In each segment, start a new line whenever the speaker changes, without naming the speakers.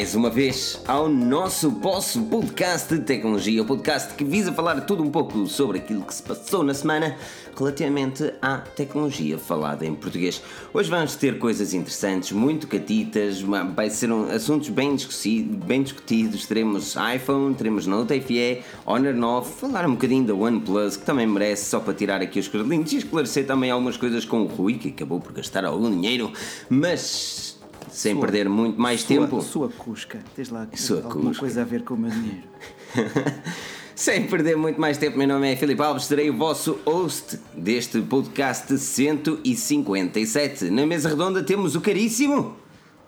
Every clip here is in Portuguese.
mais uma vez ao nosso vosso podcast de tecnologia, o podcast que visa falar tudo um pouco sobre aquilo que se passou na semana relativamente à tecnologia falada em português. Hoje vamos ter coisas interessantes, muito catitas, vai ser um, assuntos bem, bem discutidos. Teremos iPhone, teremos Note FE, Honor 9, falar um bocadinho da OnePlus, que também merece só para tirar aqui os carolinhos e esclarecer também algumas coisas com o Rui, que acabou por gastar algum dinheiro, mas sem sua, perder muito mais
sua,
tempo.
Sua Cusca, tens lá
sua
alguma
Cusca.
coisa a ver com o meu dinheiro.
Sem perder muito mais tempo, meu nome é Filipe Alves, serei o vosso host deste podcast 157. Na mesa redonda temos o caríssimo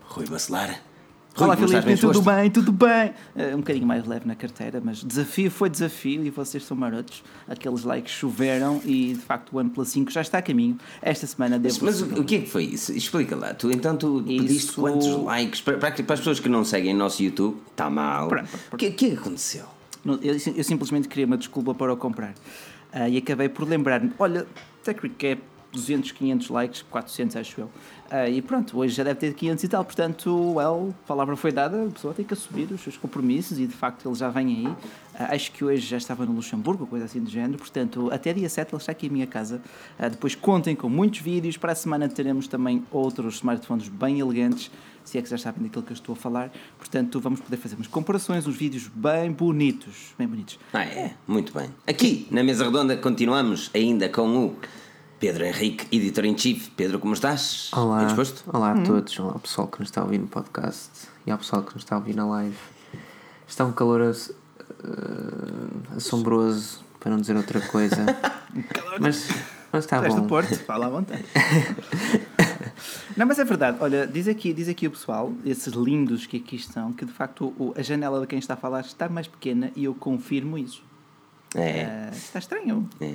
Rui Bacelar.
Rui, Olá Filipe, tudo bem, tudo bem? Uh, um bocadinho mais leve na carteira, mas desafio foi desafio e vocês são marotos. Aqueles likes choveram e de facto o OnePlus 5 já está a caminho. Esta semana devo.
Mas, mas o, que é que foi isso? Explica lá. Tu, então tu isso... pediste quantos likes? Para, para, as pessoas que não seguem o nosso YouTube, está mal. O que, que aconteceu?
Eu, eu, simplesmente queria uma desculpa para o comprar. Uh, e acabei por lembrar-me: olha, Tech Recap 200, 500 likes, 400 acho eu. Uh, e pronto, hoje já deve ter 500 e tal, portanto, well, a palavra foi dada, a pessoa tem que assumir os seus compromissos e de facto ele já vem aí. Uh, acho que hoje já estava no Luxemburgo, coisa assim do género, portanto, até dia 7 ele está aqui em minha casa. Uh, depois contem com muitos vídeos, para a semana teremos também outros smartphones bem elegantes, se é que já sabem daquilo que eu estou a falar. Portanto, vamos poder fazer umas comparações, uns vídeos bem bonitos, bem bonitos.
Ah, é? Muito bem. Aqui, na mesa redonda, continuamos ainda com o Pedro Henrique, editor-em-chief. Pedro, como estás?
Olá. Bem disposto? Olá a uhum. todos. Olá ao pessoal que nos está a ouvir no podcast e ao pessoal que nos está a ouvir na live. Está um calor uh, assombroso, para não dizer outra coisa. mas, mas está Estás bom.
do Porto, fala à vontade. Não, mas é verdade. Olha, diz aqui, diz aqui o pessoal, esses lindos que aqui estão, que de facto o, a janela de quem está a falar está mais pequena e eu confirmo isso.
É.
Uh, está estranho.
É.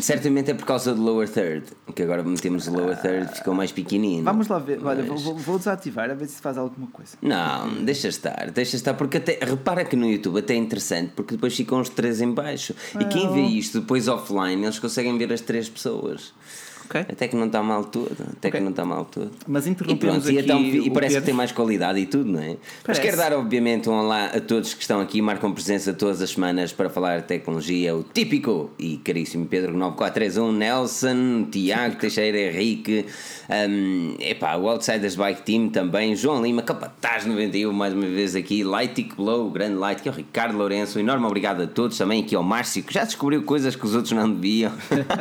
Certamente é por causa do lower third, que agora metemos o lower third, ficou mais pequenino.
Vamos lá ver, olha, vou, vou, desativar a ver se faz alguma coisa.
Não, deixa estar, deixa estar, porque até, repara que no YouTube até é interessante, porque depois ficam os três em baixo. E quem vê isto depois offline, eles conseguem ver as três pessoas. Até que não está mal tudo. Até okay. que não está mal tudo.
Mas interrompemos e, pronto,
aqui
e, então,
e parece Pedro. que tem mais qualidade e tudo, não é? Parece. Mas quero dar, obviamente, um olá a todos que estão aqui, marcam presença todas as semanas para falar de tecnologia, o típico e caríssimo Pedro 9431, Nelson, Tiago Teixeira Henrique, um, epá, o Outsiders Bike Team também, João Lima, Capataz 91, mais uma vez aqui, Lightic Blow, grande Light, que é o Ricardo Lourenço, um enorme obrigado a todos, também aqui ao Márcio, que já descobriu coisas que os outros não deviam.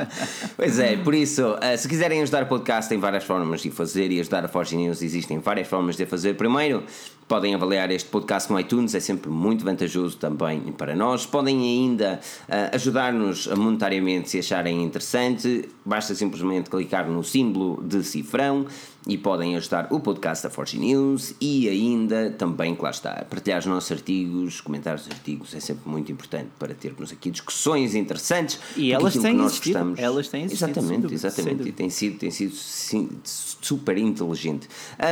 pois é, por isso Uh, se quiserem ajudar o podcast, tem várias formas de fazer e ajudar a Forge News existem várias formas de fazer. Primeiro, podem avaliar este podcast no iTunes, é sempre muito vantajoso também para nós. Podem ainda uh, ajudar-nos monetariamente se acharem interessante, basta simplesmente clicar no símbolo de cifrão e podem ajudar o podcast da Forge News e ainda também, lá está, partilhar os nossos artigos, comentar os artigos é sempre muito importante para termos aqui discussões interessantes
e elas têm que nós existido, gostamos. Elas têm
existido, Exatamente, exatamente, e tem sido, tem sido sim, super inteligente.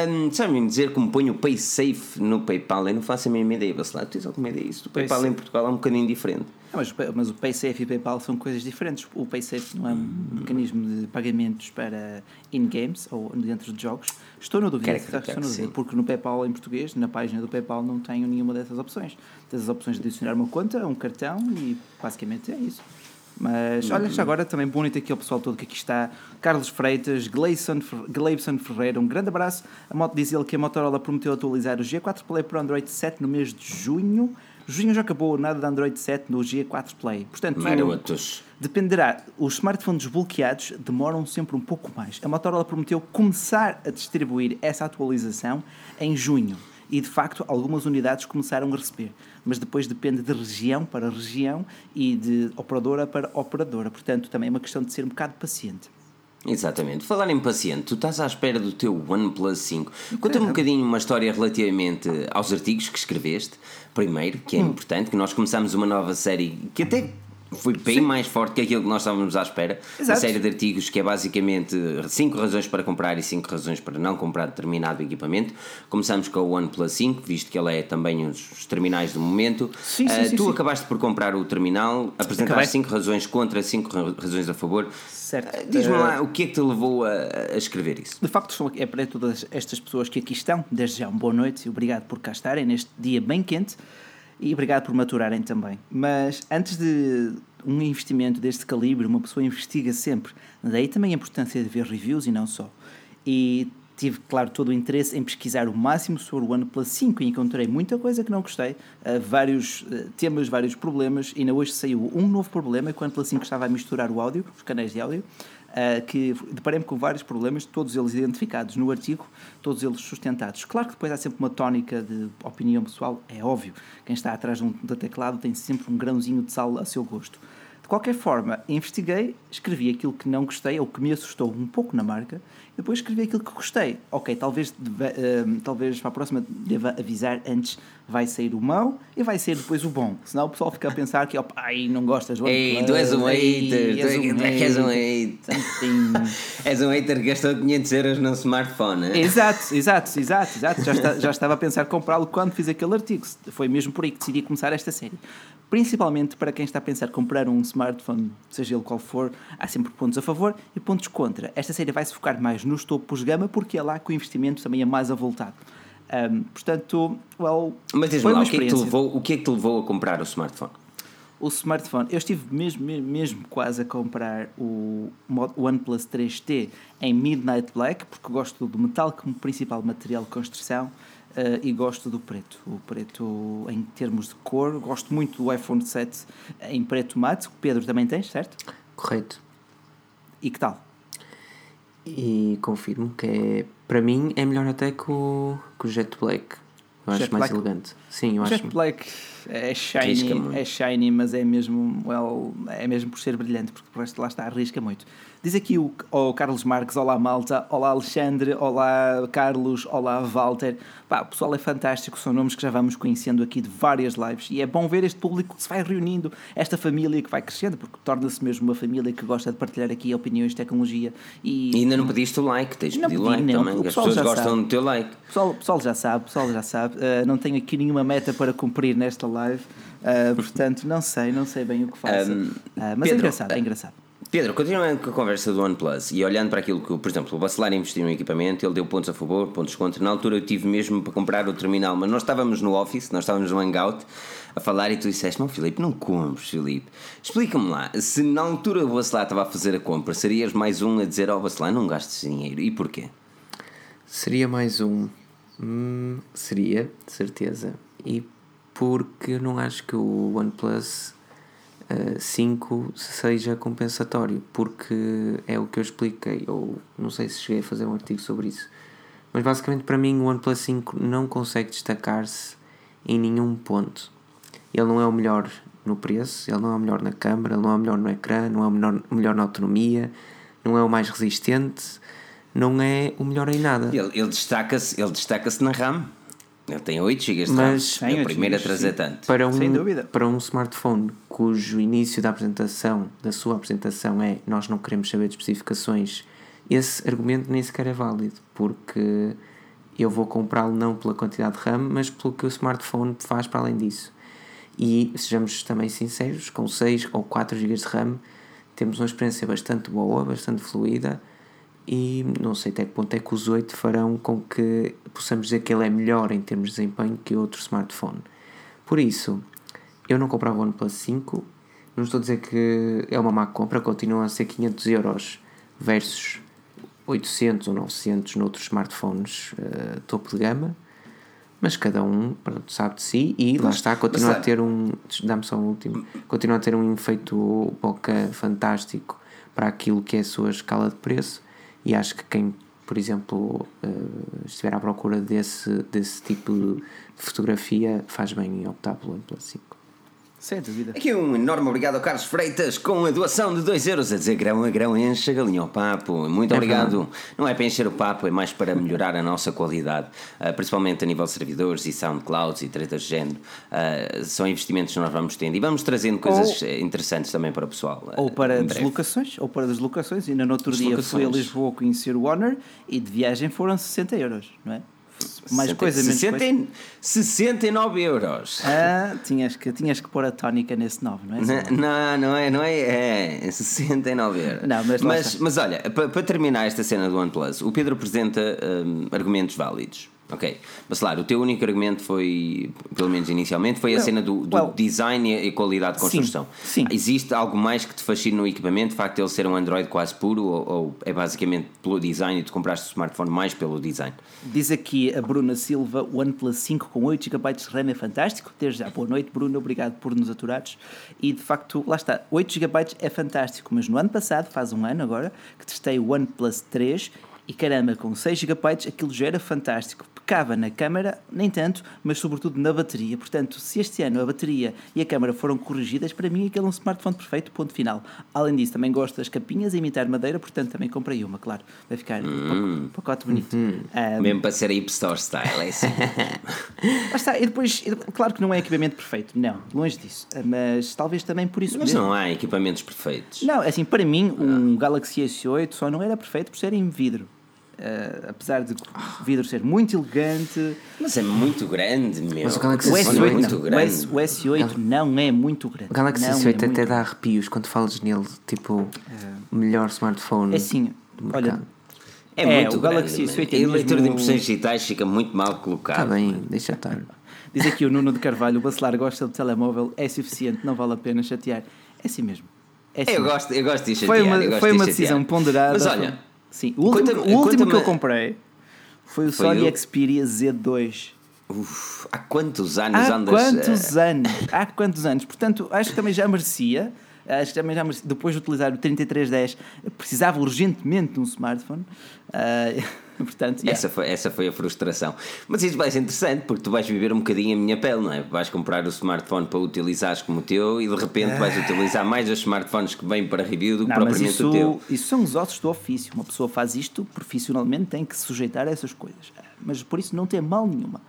Um, Sabem dizer como ponho o PaySafe no PayPal? Eu não faço a mínima ideia, Bacelar, tu tens alguma ideia disso? O PayPal em Portugal é um bocadinho diferente.
Não, mas, mas o PaySafe e o PayPal são coisas diferentes. O PaySafe não é um mecanismo de pagamentos para in-games ou dentro de jogos. Estou na dúvida, estou na dúvida porque no PayPal em português, na página do PayPal, não tenho nenhuma dessas opções. Tens as opções de adicionar uma conta, um cartão e basicamente é isso. Mas olha, já agora também bonito aqui ao pessoal todo que aqui está. Carlos Freitas, Gleison, Gleison Ferreira, um grande abraço. A moto diz ele que a Motorola prometeu atualizar o G4 Play para Android 7 no mês de junho. Junho já acabou, nada de Android 7 no G4 Play. Portanto,
Marotos.
dependerá. Os smartphones desbloqueados demoram sempre um pouco mais. A Motorola prometeu começar a distribuir essa atualização em junho. E de facto, algumas unidades começaram a receber. Mas depois depende de região para região e de operadora para operadora. Portanto, também é uma questão de ser um bocado paciente.
Exatamente. Falar em paciente, tu estás à espera do teu OnePlus 5. Conta-me um bocadinho uma história relativamente aos artigos que escreveste, primeiro, que é hum. importante, que nós começamos uma nova série que até foi bem Sim. mais forte que aquilo que nós estávamos à espera. Exato. Uma série de artigos que é basicamente 5 razões para comprar e 5 razões para não comprar determinado equipamento. Começamos com o OnePlus 5, visto que ele é também os terminais do momento. Sim, sim, uh, sim tu sim. acabaste por comprar o terminal, apresentaste 5 razões contra, 5 razões a favor. Certo. Uh, Diz-me lá, o que é que te levou a, a escrever isso?
De facto, é para todas estas pessoas que aqui estão, desde já, uma boa noite e obrigado por cá estarem neste dia bem quente e obrigado por maturarem também. Mas antes de um investimento deste calibre, uma pessoa investiga sempre. Daí também a importância de ver reviews e não só. E tive, claro, todo o interesse em pesquisar o máximo sobre o OnePlus 5 e encontrei muita coisa que não gostei, uh, vários uh, temas, vários problemas. E ainda hoje saiu um novo problema que o OnePlus 5 estava a misturar o áudio, os canais de áudio, uh, que deparei-me com vários problemas, todos eles identificados no artigo, todos eles sustentados. Claro que depois há sempre uma tónica de opinião pessoal, é óbvio. Quem está atrás de um, do teclado tem sempre um grãozinho de sal a seu gosto. De qualquer forma, investiguei, escrevi aquilo que não gostei ou que me assustou um pouco na marca, e depois escrevi aquilo que gostei. Ok, talvez, uh, talvez para a próxima deva avisar antes vai sair o mau e vai sair depois o bom. Senão o pessoal fica a pensar que, opa, ai, não gostas do
Ei, tu és um hater, tu és um hater. És um hater que gastou 500 euros num smartphone.
Hein? Exato, exato, exato, exato. Já, está, já estava a pensar comprá-lo quando fiz aquele artigo. Foi mesmo por aí que decidi começar esta série. Principalmente para quem está a pensar comprar um smartphone, seja ele qual for, há sempre pontos a favor e pontos contra. Esta série vai se focar mais nos topos de gama porque é lá que o investimento também é mais avultado. Um, portanto, well,
Mas diz-me lá, o que, é que te levou, o que é que te levou a comprar o smartphone?
O smartphone, eu estive mesmo, mesmo, mesmo quase a comprar o OnePlus 3T em Midnight Black, porque gosto do metal como principal material de construção uh, e gosto do preto. O preto, em termos de cor, gosto muito do iPhone 7 em preto mate, que Pedro também tens, certo?
Correto.
E que tal?
E confirmo que é, para mim, é melhor até que o, que o Jet Black. Eu Jet acho mais Black. elegante. Sim, eu
Jet
acho.
Black é shiny, é shiny, mas é mesmo, well, é mesmo por ser brilhante, porque por resto lá está, arrisca muito. Diz aqui o, o Carlos Marques, olá malta, olá Alexandre, olá Carlos, olá Walter. Pá, o pessoal é fantástico, são nomes que já vamos conhecendo aqui de várias lives e é bom ver este público que se vai reunindo, esta família que vai crescendo, porque torna-se mesmo uma família que gosta de partilhar aqui opiniões de tecnologia. E,
e ainda não pediste o like, tens de pedir o like não, também, as pessoas gostam sabe. do teu like.
O pessoal, pessoal já sabe, o pessoal já sabe. Uh, não tenho aqui nenhuma meta para cumprir nesta live, uh, portanto não sei, não sei bem o que faço. Um, uh, mas Pedro, é engraçado, é engraçado.
Pedro, continuando com a conversa do OnePlus e olhando para aquilo que, por exemplo, o Bacelar investiu no equipamento, ele deu pontos a favor, pontos contra. Na altura eu tive mesmo para comprar o terminal, mas nós estávamos no Office, nós estávamos no Hangout a falar e tu disseste: Não, Filipe, não compres, Filipe. Explica-me lá, se na altura o Bacelar estava a fazer a compra, serias mais um a dizer ao oh, Bacelar: Não gastes dinheiro. E porquê?
Seria mais um. Hum, seria, de certeza. E porque não acho que o OnePlus 5 seja compensatório, porque é o que eu expliquei, ou não sei se cheguei a fazer um artigo sobre isso. Mas basicamente para mim o OnePlus 5 não consegue destacar-se em nenhum ponto. Ele não é o melhor no preço, ele não é o melhor na câmera, ele não é o melhor no ecrã, não é o melhor, melhor na autonomia, não é o mais resistente, não é o melhor em nada.
Ele, ele destaca-se destaca na RAM. Ele tem 8 GB de Mas, RAM. É a primeira a trazer tanto.
Para um, Sem dúvida. Para um smartphone cujo início da apresentação, da sua apresentação é nós não queremos saber de especificações, esse argumento nem sequer é válido, porque eu vou comprá-lo não pela quantidade de RAM, mas pelo que o smartphone faz para além disso. E sejamos também sinceros, com 6 ou 4 GB de RAM temos uma experiência bastante boa, bastante fluida e não sei até que ponto é que os 8 farão com que possamos dizer que ele é melhor em termos de desempenho que outro smartphone. Por isso, eu não comprava o OnePlus 5, não estou a dizer que é uma má compra, continua a ser 500 euros versus 800 ou 900 noutros smartphones uh, topo de gama, mas cada um pronto, sabe de si e lá está, continua a ter um. Dá-me só um último. Continua a ter um efeito boca fantástico para aquilo que é a sua escala de preço e acho que quem, por exemplo, uh, estiver à procura desse, desse tipo de fotografia faz bem em optar pelo OnePlus 5.
Sem dúvida.
Aqui um enorme obrigado ao Carlos Freitas com a doação de 2 euros a dizer grão a grão enche a galinha ao papo. Muito é obrigado. Verdade. Não é para encher o papo, é mais para melhorar a nossa qualidade, uh, principalmente a nível de servidores e SoundClouds e tretas de género. Uh, são investimentos que nós vamos tendo e vamos trazendo coisas ou, interessantes também para o pessoal.
Uh, ou para deslocações, ou para deslocações. Ainda no outro dia fui a Lisboa conhecer o Honor e de viagem foram 60 euros, não é?
Mais coisa, menos 60, coisa. 69 euros.
Ah, tinhas que, tinhas que pôr a tónica nesse 9, não é?
Não, não é, não é, é 69 euros. Não, mas, mas, mas olha, para, para terminar esta cena do OnePlus, o Pedro apresenta um, argumentos válidos. Ok, mas claro, o teu único argumento foi, pelo menos inicialmente, foi a cena do, do well, design e qualidade de construção. Sim, sim, Existe algo mais que te fascina no equipamento, o facto de ele ser um Android quase puro, ou, ou, é basicamente pelo design e tu compraste o smartphone mais pelo design?
Diz aqui a Bruna Silva, o OnePlus 5 com 8 GB de RAM é fantástico. Desde já, boa noite, Bruna, obrigado por nos aturares. E de facto, lá está, 8 GB é fantástico, mas no ano passado, faz um ano agora, que testei o OnePlus 3 e caramba, com 6 GB aquilo já era fantástico pecava na câmara, nem tanto, mas sobretudo na bateria. Portanto, se este ano a bateria e a câmara foram corrigidas, para mim aquele é um smartphone perfeito, ponto final. Além disso, também gosto das capinhas a imitar madeira, portanto também comprei uma, claro. Vai ficar hum. um pacote bonito. Hum.
Um, Mesmo para ser hipster style, é assim.
Lá está, e depois, claro que não é equipamento perfeito, não, longe disso, mas talvez também por isso
Mas mesmo. não há equipamentos perfeitos.
Não, assim, para mim, um Galaxy S8 só não era perfeito por ser em vidro. Uh, apesar de o vidro ser muito elegante.
Mas é muito grande, meu. Mas
o Galaxy o S8 é muito grande. O, S8 não é muito grande.
O Galaxy S8 é até dá arrepios quando falas nele, tipo, o melhor smartphone.
É assim, olha.
É, é muito o Galaxy S8 é A leitura de impressões digitais fica muito mal colocada.
Está bem, deixa estar.
Diz aqui o Nuno de Carvalho: o Bacelar gosta do telemóvel, é suficiente, não vale a pena chatear. É assim mesmo.
É assim. Eu, gosto, eu gosto de chatear.
Foi uma, foi uma decisão ponderada. Mas olha. Sim, o último, o último que eu comprei foi o foi Sony o... Xperia Z2.
Uf, há quantos anos
há andas? quantos uh... anos? Há quantos anos? Portanto, acho que também já merecia. Acho que também já merecia. Depois de utilizar o 3310, precisava urgentemente de um smartphone. Uh, Portanto,
yeah. essa, foi, essa foi a frustração. Mas isso vai ser interessante porque tu vais viver um bocadinho a minha pele, não é? Vais comprar o smartphone para utilizares como o teu e de repente vais utilizar mais os smartphones que vêm para review do que não, propriamente
isso,
o teu.
Isso são os ossos do ofício. Uma pessoa faz isto profissionalmente, tem que se sujeitar a essas coisas. Mas por isso não tem mal nenhuma.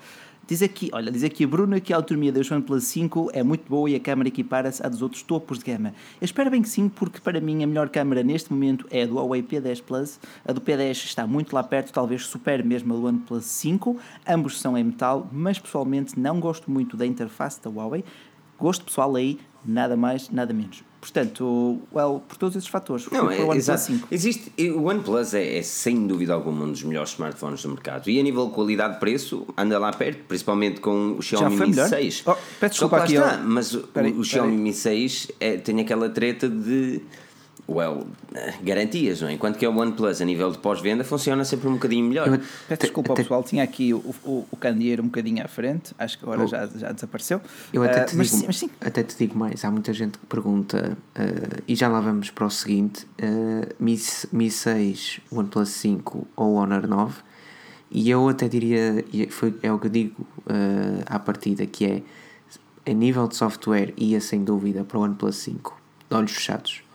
Diz aqui, olha, diz aqui a Bruna que a autonomia da OnePlus 5 é muito boa e a câmera equipara-se à dos outros topos de gama. Eu espero bem que sim, porque para mim a melhor câmera neste momento é a do Huawei P10 Plus. A do P10 está muito lá perto, talvez supere mesmo a do OnePlus 5. Ambos são em metal, mas pessoalmente não gosto muito da interface da Huawei. Gosto pessoal aí, nada mais, nada menos. Portanto, well, por todos esses fatores.
Não, é, o OnePlus 5. Existe, o OnePlus é, é, sem dúvida alguma um dos melhores smartphones do mercado. E a nível de qualidade-preço, anda lá perto, principalmente com o Xiaomi Mi 6. Oh,
peço desculpa aqui. Está,
mas peraí, o, o Xiaomi Mi 6 é, tem aquela treta de well, garantias, não é? Enquanto que é o OnePlus a nível de pós-venda funciona sempre um bocadinho melhor. Eu,
Peço desculpa ao pessoal, tinha aqui o, o, o candeeiro um bocadinho à frente, acho que agora oh. já, já desapareceu.
Eu até te, uh, digo, mas sim. até te digo mais, há muita gente que pergunta, uh, e já lá vamos para o seguinte: uh, Mi, Mi 6, OnePlus 5 ou Honor 9, e eu até diria, foi, é o que eu digo uh, à partida, que é a nível de software ia sem dúvida para o OnePlus 5, de olhos fechados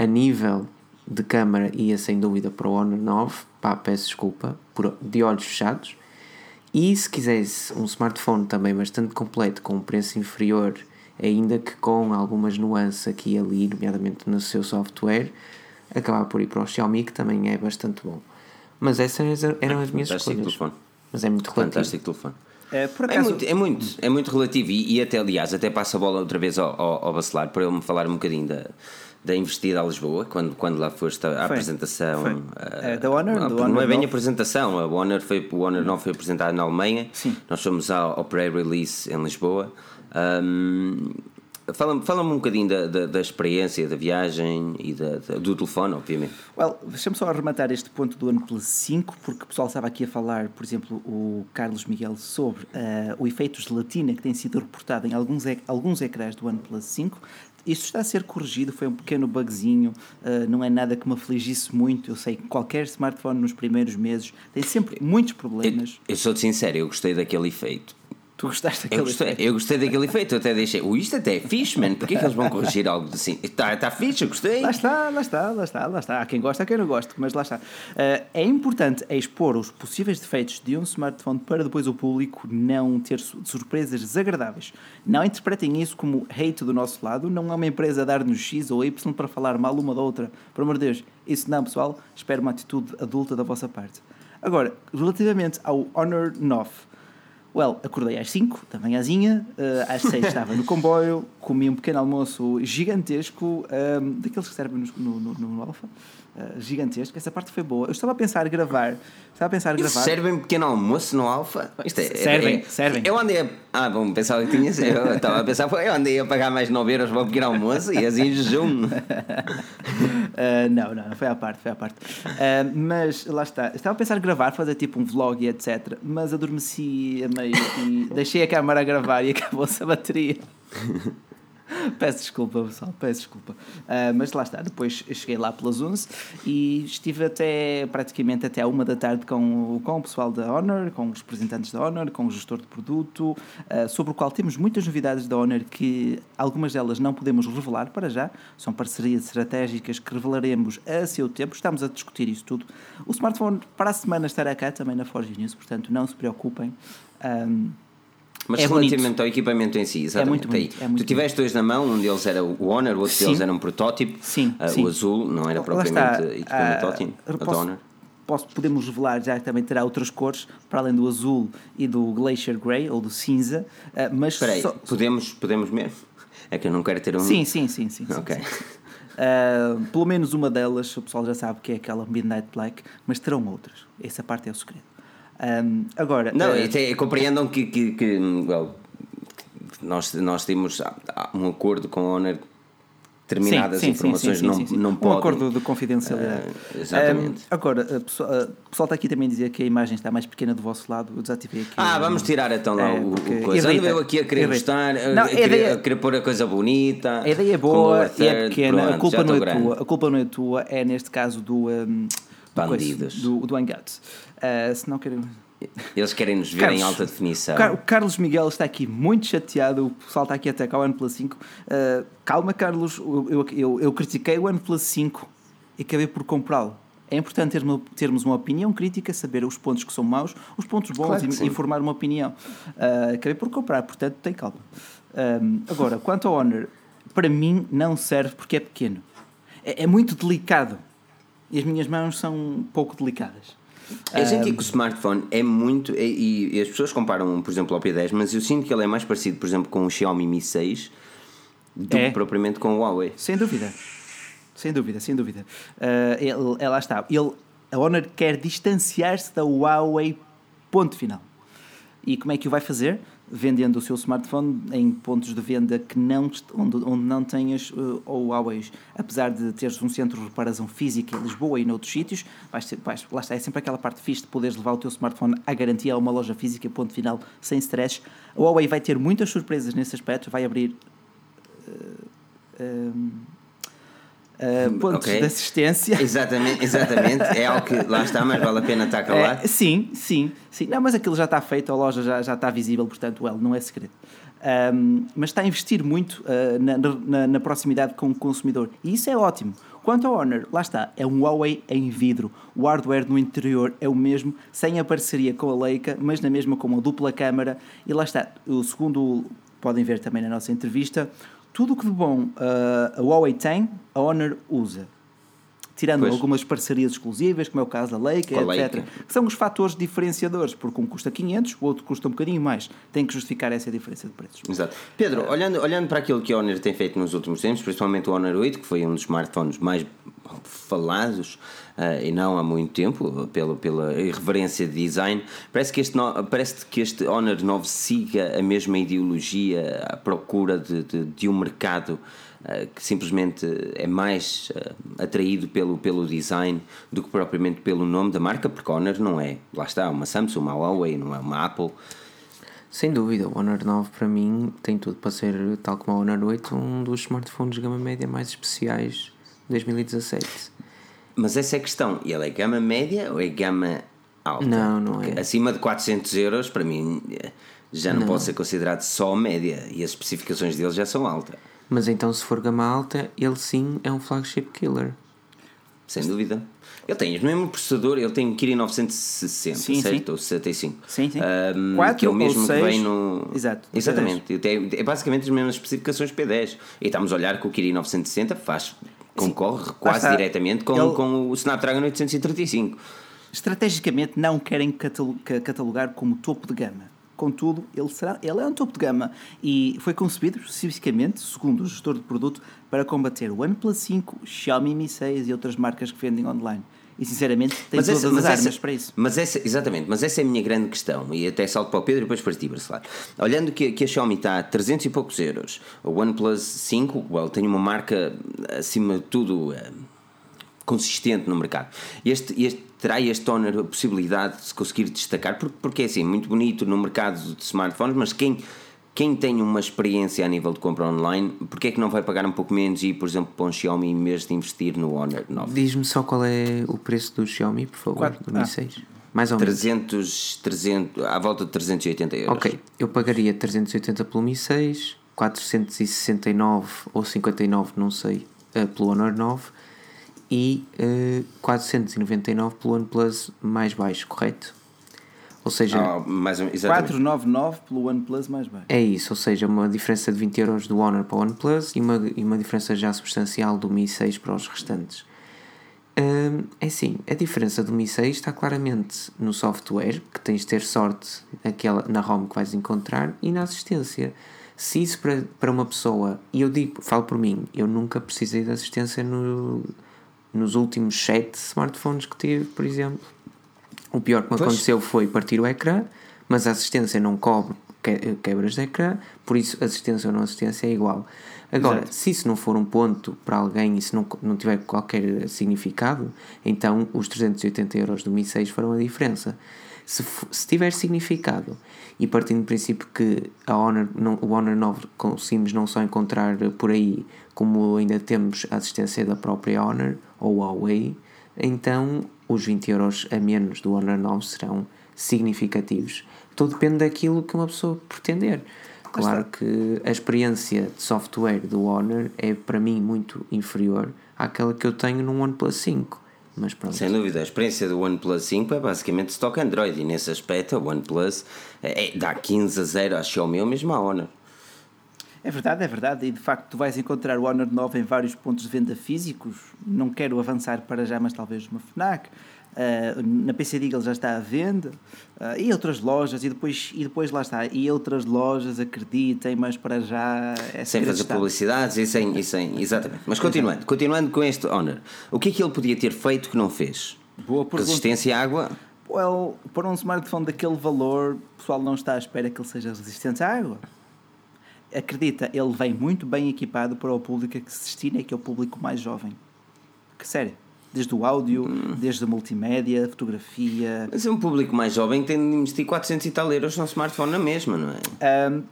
a nível de câmara ia sem dúvida para o Honor 9, pá, peço desculpa, por, de olhos fechados. E se quisesse um smartphone também bastante completo, com um preço inferior, ainda que com algumas nuances aqui e ali, nomeadamente no seu software, acabar por ir para o Xiaomi, que também é bastante bom. Mas essas eram as minhas Fantástico escolhas. Telefone. Mas é muito relativo.
Fantástico telefone. É, por é acaso... é, muito, é, muito, é muito relativo e, e, até, aliás, até passa a bola outra vez ao, ao, ao Bacelar para ele me falar um bocadinho da, da investida a Lisboa, quando, quando lá foste à foi, apresentação. Foi. Uh,
da Honor,
não,
do
não é bem a apresentação, a Honor, foi, o Honor não foi apresentado na Alemanha,
Sim.
nós fomos ao, ao pré-release em Lisboa. Um, Fala-me fala um bocadinho da, da, da, experiência, da viagem e da, da, do telefone, obviamente.
Well, deixa-me só arrematar este ponto do OnePlus 5, porque o pessoal estava aqui a falar, por exemplo, o Carlos Miguel, sobre uh, o efeito gelatina que tem sido reportado em alguns, alguns ecrãs do OnePlus 5. Isto está a ser corrigido, foi um pequeno bugzinho, uh, não é nada que me afligisse muito. Eu sei que qualquer smartphone nos primeiros meses tem sempre muitos problemas.
Eu, eu sou-te sincero, eu gostei daquele efeito
Tu gostaste
daquele eu gostei, efeito? Eu gostei daquele efeito, eu até deixei. O isto até é fixe, mano. Porquê que eles vão corrigir algo assim? Está tá fixe, eu gostei.
Lá está, lá está, lá está, lá está. Há quem gosta, há quem não gosta, mas lá está. Uh, é importante expor os possíveis defeitos de um smartphone para depois o público não ter surpresas desagradáveis. Não interpretem isso como hate do nosso lado. Não é uma empresa a dar-nos X ou Y para falar mal uma da outra. Por amor de Deus, isso não, pessoal. Espero uma atitude adulta da vossa parte. Agora, relativamente ao Honor 9. Well, acordei às 5 da manhãzinha, uh, às 6 estava no comboio, comi um pequeno almoço gigantesco, um, ehm, daqueles que servem no, no, no, no Alfa, uh, gigantesco. Essa parte foi boa. Eu estava a pensar gravar. Estava a pensar gravar.
Servem pequeno almoço no Alfa?
Isto é, servem, é, servem.
Eu andei a. Ah, bom, pensava que tinha. Eu estava a pensar, eu andei a pagar mais 9 euros para o pequeno almoço e assim jejum. uh,
não, não, não, foi à parte, foi à parte. Uh, mas lá está. Estava a pensar gravar, fazer tipo um vlog e etc. Mas adormeci a e deixei a câmera a gravar e acabou-se a bateria. peço desculpa, pessoal, peço desculpa. Uh, mas lá está, depois cheguei lá pelas 11 e estive até praticamente até a uma da tarde com, com o pessoal da Honor, com os representantes da Honor, com o gestor de produto, uh, sobre o qual temos muitas novidades da Honor que algumas delas não podemos revelar para já, são parcerias estratégicas que revelaremos a seu tempo, estamos a discutir isso tudo. O smartphone para a semana estará cá também na Forge News, portanto não se preocupem. Um,
mas é relativamente bonito. ao equipamento em si, exatamente. É muito bonito, é muito tu tiveste dois na mão, um deles era o Honor, o outro sim. deles era um protótipo.
Sim, uh,
sim. O azul não era propriamente equipamento uh, ótimo, posso, Honor.
Posso, podemos revelar já que também terá outras cores, para além do azul e do Glacier Grey, ou do cinza. Uh, mas
Espera aí, só... podemos, podemos mesmo? É que eu não quero ter um...
Sim, sim, sim. sim
ok. Sim,
sim. Uh, pelo menos uma delas, o pessoal já sabe que é aquela Midnight Black, mas terão outras. Essa parte é o segredo. Um, agora.
Não, uh, até compreendam que, que, que well, nós, nós temos um acordo com a Honor determinadas sim, sim, informações sim, não, não podem.
Um acordo de confidencialidade.
Uh, exatamente. Um,
agora, o pessoal, pessoal está aqui também a dizer que a imagem está mais pequena do vosso lado. Eu desativei aqui.
Ah, vamos tirar então lá é, o, o coisa. Ando eu aqui a querer gostar, não, a, a, ideia, a, querer pôr a coisa bonita.
A ideia é boa e é pequena. Pronto, a culpa não é grande. tua. A culpa não é tua, é neste caso do. Um,
Bandidos.
Do, do Hangout. Uh, se não queremos.
Eles querem nos ver Carlos, em alta definição.
O Carlos Miguel está aqui muito chateado. O pessoal está aqui até cá o OnePlus 5. Uh, calma, Carlos. Eu, eu, eu, critiquei o OnePlus 5 e acabei por comprá-lo. É importante termos, termos uma opinião crítica, saber os pontos que são maus, os pontos bons claro e, e, formar uma opinião. Uh, acabei por comprar, portanto, tem calma. Um, agora, quanto ao Honor, para mim não serve porque é pequeno. É, é muito delicado. E as minhas mãos são pouco delicadas.
Eu sinto que o smartphone é muito. E, e, as pessoas comparam, por exemplo, ao P10, mas eu sinto que ele é mais parecido, por exemplo, com o Xiaomi Mi 6 do é. que propriamente com o Huawei.
Sem dúvida. Sem dúvida, sem dúvida. Uh, ele, ele, lá está. Ele, a Honor quer distanciar-se da Huawei, ponto final. E como é que o vai fazer? Vendendo o seu smartphone em pontos de venda que não, onde, onde não tenhas uh, ou Huawei. Apesar de teres um centro de reparação física em Lisboa e noutros sítios, vais ter, vais, lá está, é sempre aquela parte fixe de poderes levar o teu smartphone à garantia a uma loja física, ponto final, sem stress. A Huawei vai ter muitas surpresas nesse aspecto, vai abrir. Uh, uh, pontos okay. de assistência.
Exatamente, exatamente. É algo que lá está, mas vale a pena estar calado.
É, sim, sim, sim. Não, mas aquilo já está feito, a loja já, já está visível, portanto, well, não é segredo. Um, mas está a investir muito uh, na, na, na, proximidade com o consumidor e isso é ótimo. Quanto ao Honor, lá está, é um Huawei em vidro. O hardware no interior é o mesmo, sem a parceria com a Leica, mas na mesma com a dupla câmara. E lá está, o segundo, podem ver também na nossa entrevista, tudo o que de bom uh, a Huawei tem, a Honor usa. Tirando pois. algumas parcerias exclusivas, como é o caso da Leica, etc. Leica. Que são os fatores diferenciadores, porque um custa 500, o outro custa um bocadinho mais. Tem que justificar essa diferença de preços.
Exato. Pedro, uh, olhando, olhando para aquilo que a Honor tem feito nos últimos tempos, principalmente o Honor 8, que foi um dos smartphones mais falados uh, e não há muito tempo, pela, pela irreverência de design. Parece que, este no, parece que este Honor 9 siga a mesma ideologia à procura de, de, de um mercado uh, que simplesmente é mais uh, atraído pelo, pelo design do que propriamente pelo nome da marca, porque Honor não é, lá está, uma Samsung, uma Huawei, não é uma Apple.
Sem dúvida, o Honor 9 para mim tem tudo para ser, tal como o Honor 8, um dos smartphones de gama média mais especiais 2017.
Mas essa é a questão. Ele é gama média ou é gama alta?
Não, não
Porque
é.
Acima de 400 euros, para mim, já não, não, pode ser considerado só média e as especificações dele já são altas.
Mas então, se for gama alta, ele sim é um flagship killer.
Sem dúvida. Ele tem o mesmo processador, ele tem o Kirin 960, sim, certo? Sim. Ou 75.
Sim, sim.
Um, Quatro que é o mesmo que vem no. Exato. Exatamente. Tem, é basicamente as mesmas especificações P10. E estamos a olhar que o Kirin 960 faz, concorre sim. quase diretamente com, ele... com o Snapdragon 835.
Estrategicamente não querem catalogar como topo de gama. Contudo, ele, será, ele é um topo de gama e foi concebido especificamente, segundo o gestor de produto, para combater o OnePlus 5, Xiaomi Mi 6 e outras marcas que vendem online. E sinceramente tem mas todas essa, as armas
essa,
para isso.
Mas essa, exatamente, mas essa é a minha grande questão. E até salto para o Pedro e depois para ti, Barcelar. Olhando que, que a Xiaomi está a 300 e poucos euros, o OnePlus 5 well, tem uma marca acima de tudo. Eh, consistente no mercado. Este, este terá este owner a possibilidade de se conseguir destacar, porque, porque é assim, muito bonito no mercado de smartphones, mas quem, quem tem uma experiência a nível de compra online, porque é que não vai pagar um pouco menos e ir, por exemplo, para um Xiaomi em vez de investir no Honor 9?
Diz-me só qual é o preço do Xiaomi, por favor, Quatro. do Mi 6. Ah.
Mais ou 300, menos. 300, à volta de 380 euros.
Ok, eu pagaria 380 pelo Mi 6, 469 ou 59, não sei, eh, pelo Honor 9 e uh, 499 pelo OnePlus mais baixo, correto? Ou seja,
oh, mais, 499 pelo OnePlus mais baixo.
É isso, ou seja, uma diferença de 20 euros do Honor para o OnePlus e uma, e uma diferença já substancial do Mi 6 para os restantes. Um, é assim, a diferença do Mi 6 está claramente no software, que tens de ter sorte naquela, na ROM que vais encontrar, e na assistência. Se isso para, para uma pessoa, e eu digo, falo por mim, eu nunca precisei de assistência no, nos últimos 7 smartphones que tive, por exemplo. O pior que me pois. aconteceu foi partir o ecrã, mas a assistência não cobre quebras de ecrã, por isso assistência ou não assistência é igual. Agora, Exato. se isso não for um ponto para alguém e se não, não tiver qualquer significado, então os 380 euros do Mi 6 farão a diferença. Se, se tiver significado e partindo do princípio que a Honor, não, o Honor 9 conseguimos não só encontrar por aí, como ainda temos a assistência da própria Honor ou Huawei, então os 20 euros a menos do Honor 9 serão significativos. Tudo depende daquilo que uma pessoa pretender. Claro que a experiência de software do Honor é para mim muito inferior àquela que eu tenho no OnePlus 5. Mas pronto.
Sem dúvida, a experiência do OnePlus 5 é basicamente stock Android e nesse aspecto o OnePlus é, dá 15 a 0 à Xiaomi ou mesmo à Honor.
É verdade, é verdade. E de facto, tu vais encontrar o Honor 9 em vários pontos de venda físicos. Não quero avançar para já, mas talvez uma Fnac. Uh, na PC Deagle já está à venda. Uh, e outras lojas. E depois, e depois lá está. E outras lojas acreditem mas para já
é sem fazer publicidades e sem, e sem exatamente. Mas continuando continuando com este Honor o que é que ele podia ter feito que não fez? Boa resistência à água?
Well, para um smartphone daquele valor o pessoal não está à espera que ele seja resistente à água acredita, ele vem muito bem equipado para o público que se destina, que é o público mais jovem. Que sério. Desde o áudio, hum. desde a multimédia, fotografia.
Mas é um público mais jovem que tem de investir 400 e tal euros no smartphone na mesma, não é?
Um,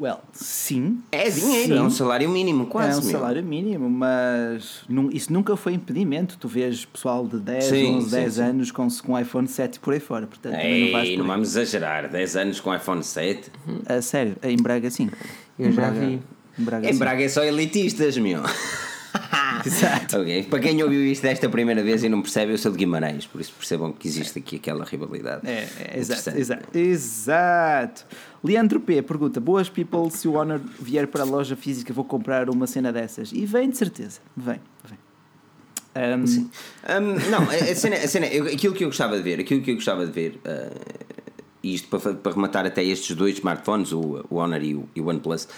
well, sim.
É dinheiro, sim. é um salário mínimo, quase.
É um salário mínimo, mas isso nunca foi impedimento. Tu vês pessoal de 10, sim, 11, sim, 10 sim. anos com, com iPhone 7 por aí fora. Portanto,
Ei, não, não vamos exagerar. 10 anos com iPhone 7.
A sério, em Braga, sim.
Eu já vi.
Braga, em Braga é só elitistas, meu. Exato. Okay. Para quem ouviu isto desta primeira vez e não percebe, eu sou de Guimarães, por isso percebam que existe aqui aquela rivalidade.
É, é exato, exato, exato. Leandro P pergunta: Boas people, se o Honor vier para a loja física, vou comprar uma cena dessas. E vem de certeza, vem, vem.
Um... Sim. Um, não, a cena, a cena aquilo que eu gostava de ver, aquilo que eu gostava de ver, uh, isto para, para rematar até estes dois smartphones, o, o Honor e o, e o OnePlus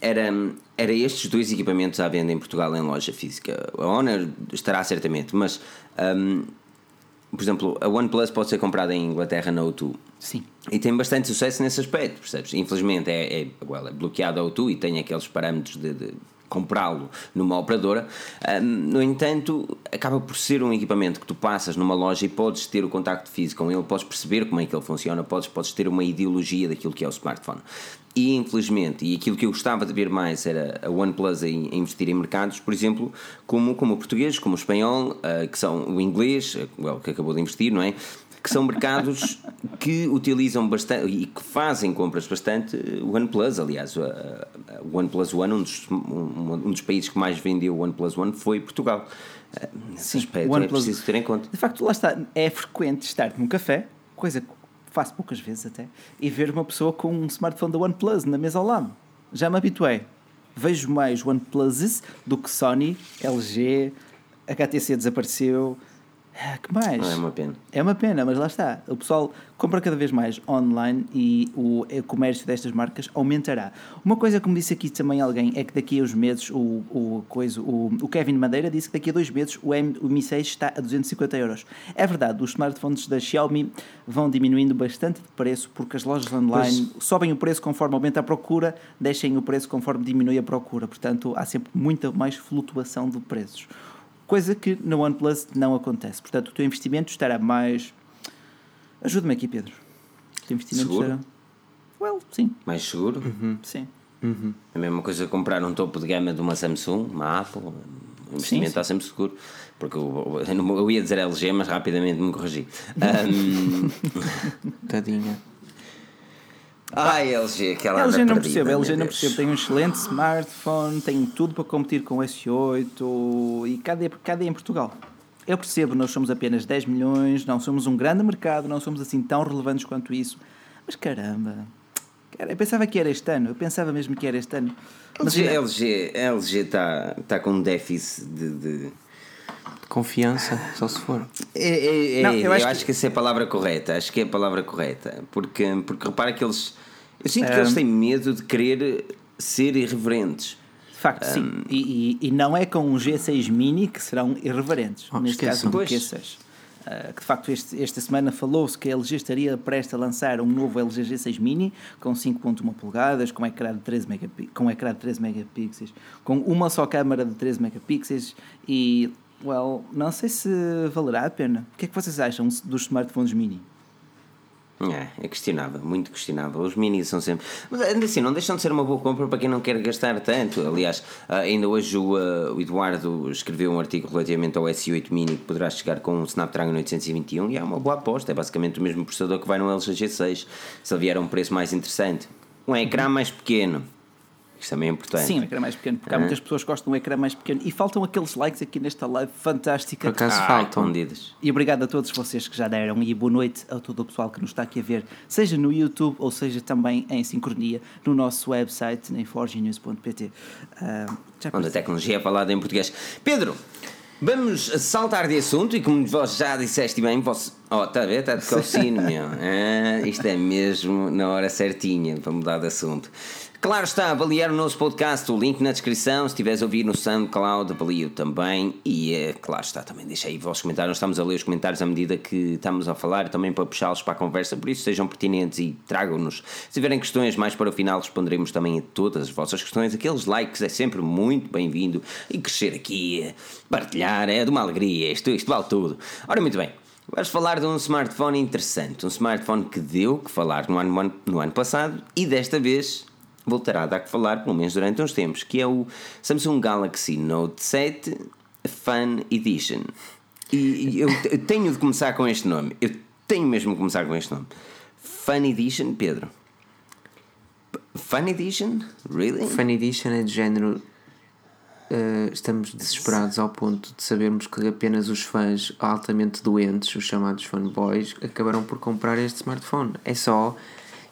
era, era estes dois equipamentos à venda em Portugal em loja física. A Honor estará certamente, mas um, por exemplo, a OnePlus pode ser comprada em Inglaterra na O2.
Sim.
E tem bastante sucesso nesse aspecto, percebes? Infelizmente é, é, well, é bloqueada a O2 e tem aqueles parâmetros de, de comprá-lo numa operadora. Um, no entanto, acaba por ser um equipamento que tu passas numa loja e podes ter o contacto físico com ele, podes perceber como é que ele funciona, podes, podes ter uma ideologia daquilo que é o smartphone. E infelizmente, e aquilo que eu gostava de ver mais era a OnePlus a, investir em mercados, por exemplo, como, como o português, como o espanhol, uh, que são o inglês, well, que acabou de investir, não é? Que são mercados que utilizam bastante e que fazem compras bastante o OnePlus. Aliás, o OnePlus One, um dos, um, um dos países que mais vendeu o OnePlus One foi Portugal. Nesse Sim, aspecto é OnePlus, é preciso ter em conta.
De facto, lá está, é frequente estar num café, coisa que faço poucas vezes até, e ver uma pessoa com um smartphone da OnePlus na mesa ao lado. Já me habituei. Vejo mais OnePluses do que Sony, LG, HTC desapareceu, ah, que mais?
Não é uma pena.
É uma pena, mas lá está. O pessoal compra cada vez mais online e o comércio destas marcas aumentará. Uma coisa que me disse aqui também alguém é que daqui a uns meses o, o, coisa, o, o Kevin Madeira disse que daqui a dois meses o, M, o Mi 6 está a 250 euros. É verdade, os smartphones da Xiaomi vão diminuindo bastante de preço porque as lojas online pois. sobem o preço conforme aumenta a procura, deixem o preço conforme diminui a procura. Portanto, há sempre muita mais flutuação de preços coisa que no OnePlus não acontece. Portanto, o teu investimento estará mais. Ajuda-me aqui, Pedro. O teu investimento
seguro?
estará. Well, sim.
Mais seguro?
Uhum. Sim.
Uhum.
É a mesma coisa que comprar um topo de gama de uma Samsung, uma Apple. O investimento sim, está sempre seguro. Porque eu, eu, ia dizer LG, mas rapidamente me corrigi. Um...
Tadinha.
Ai, LG, aquela
LG não percebo, LG não percebo. Tem um excelente smartphone, tem tudo para competir com o S8 e cadê, cadê em Portugal? Eu percebo, nós somos apenas 10 milhões, não somos um grande mercado, não somos assim tão relevantes quanto isso. Mas caramba, cara, eu pensava que era este ano, eu pensava mesmo que era este ano.
Mas LG, LG, LG está tá com um déficit de... de
confiança, só se for.
É, é, é, não, eu, acho, eu acho que... que essa é a palavra correta. Acho que é a palavra correta. Porque, porque repara que eles. Eu sinto um... que eles têm medo de querer ser irreverentes.
De facto, um... sim. E, e, e, não é com um G6 Mini que serão irreverentes.
Oh,
neste
caso,
um Q6. Uh, que de facto este, esta semana falou-se que a LG estaria prestes a lançar um novo LG G6 Mini com 5.1 polegadas, com ecrã de 13 megapixels, com ecrã de 13 megapixels, com uma só câmara de 13 megapixels e Well, não sei se valerá a pena. O que é que vocês acham dos smartphones mini?
É, é questionável, muito questionável. Os minis são sempre. Mas ainda assim, não deixam de ser uma boa compra para quem não quer gastar tanto. Aliás, ah, ainda hoje o, uh, o Eduardo escreveu um artigo relativamente ao S8 Mini que poderá chegar com um Snapdragon 821 e é uma boa aposta. É basicamente o mesmo processador que vai no LG G6. Se vier a um preço mais interessante, um ecrã mais pequeno, isto também é importante.
Sim, um ecrã mais pequeno, porque há muitas pessoas que gostam de um ecrã mais pequeno e faltam aqueles likes aqui nesta live fantástica.
Por acaso
ah,
faltam.
E obrigado a todos vocês que já deram e boa noite a todo o pessoal que nos está aqui a ver, seja no YouTube ou seja também em sincronia no nosso website, em forgenews.pt. Uh,
ah, Onde a tecnologia é falada em português. Pedro, Vamos saltar de assunto e como vós já disseste bem, posso. Oh, está a ver? Está de calcínio, meu. Ah, isto é mesmo na hora certinha para mudar de assunto. Claro está, avaliar o nosso podcast, o link na descrição. Se estiveres a ouvir no SoundCloud, avalio também. E é, claro está, também deixa aí os vossos comentários. Estamos a ler os comentários à medida que estamos a falar, também para puxá-los para a conversa. Por isso, sejam pertinentes e tragam-nos. Se tiverem questões, mais para o final responderemos também a todas as vossas questões. Aqueles likes é sempre muito bem-vindo. E crescer aqui, partilhar, é de uma alegria. Isto, isto vale tudo. Ora, muito bem. Vamos falar de um smartphone interessante. Um smartphone que deu que falar no ano, no ano passado e desta vez voltará a dar que falar, pelo menos durante uns tempos, que é o Samsung Galaxy Note 7 Fun Edition. E, eu, tenho de começar com este nome. Eu tenho mesmo de começar com este nome. Fun Edition, Pedro. Fun Edition? Really?
Fun Edition é de género. Uh, estamos desesperados ao ponto de sabermos que apenas os fãs altamente doentes, os chamados fanboys, acabaram por comprar este smartphone. É só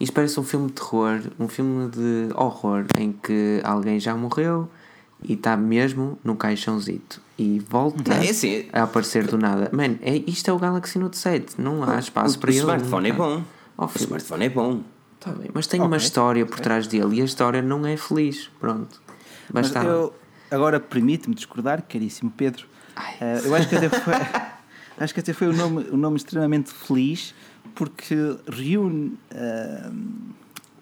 isto parece um filme de terror, um filme de horror em que alguém já morreu e está mesmo no caixãozito e volta
é assim.
a aparecer do nada. Man, é, isto é o Galaxy Note 7, não há espaço
o,
para
o
ele.
O smartphone é bom. Oh, o smartphone é bom.
Tá bem, mas tem okay. uma história por trás dele e a história não é feliz. Pronto.
Mas eu, agora permite-me discordar, caríssimo Pedro. Uh, eu acho que até foi, acho que até foi um nome, um nome extremamente feliz porque reúne uh,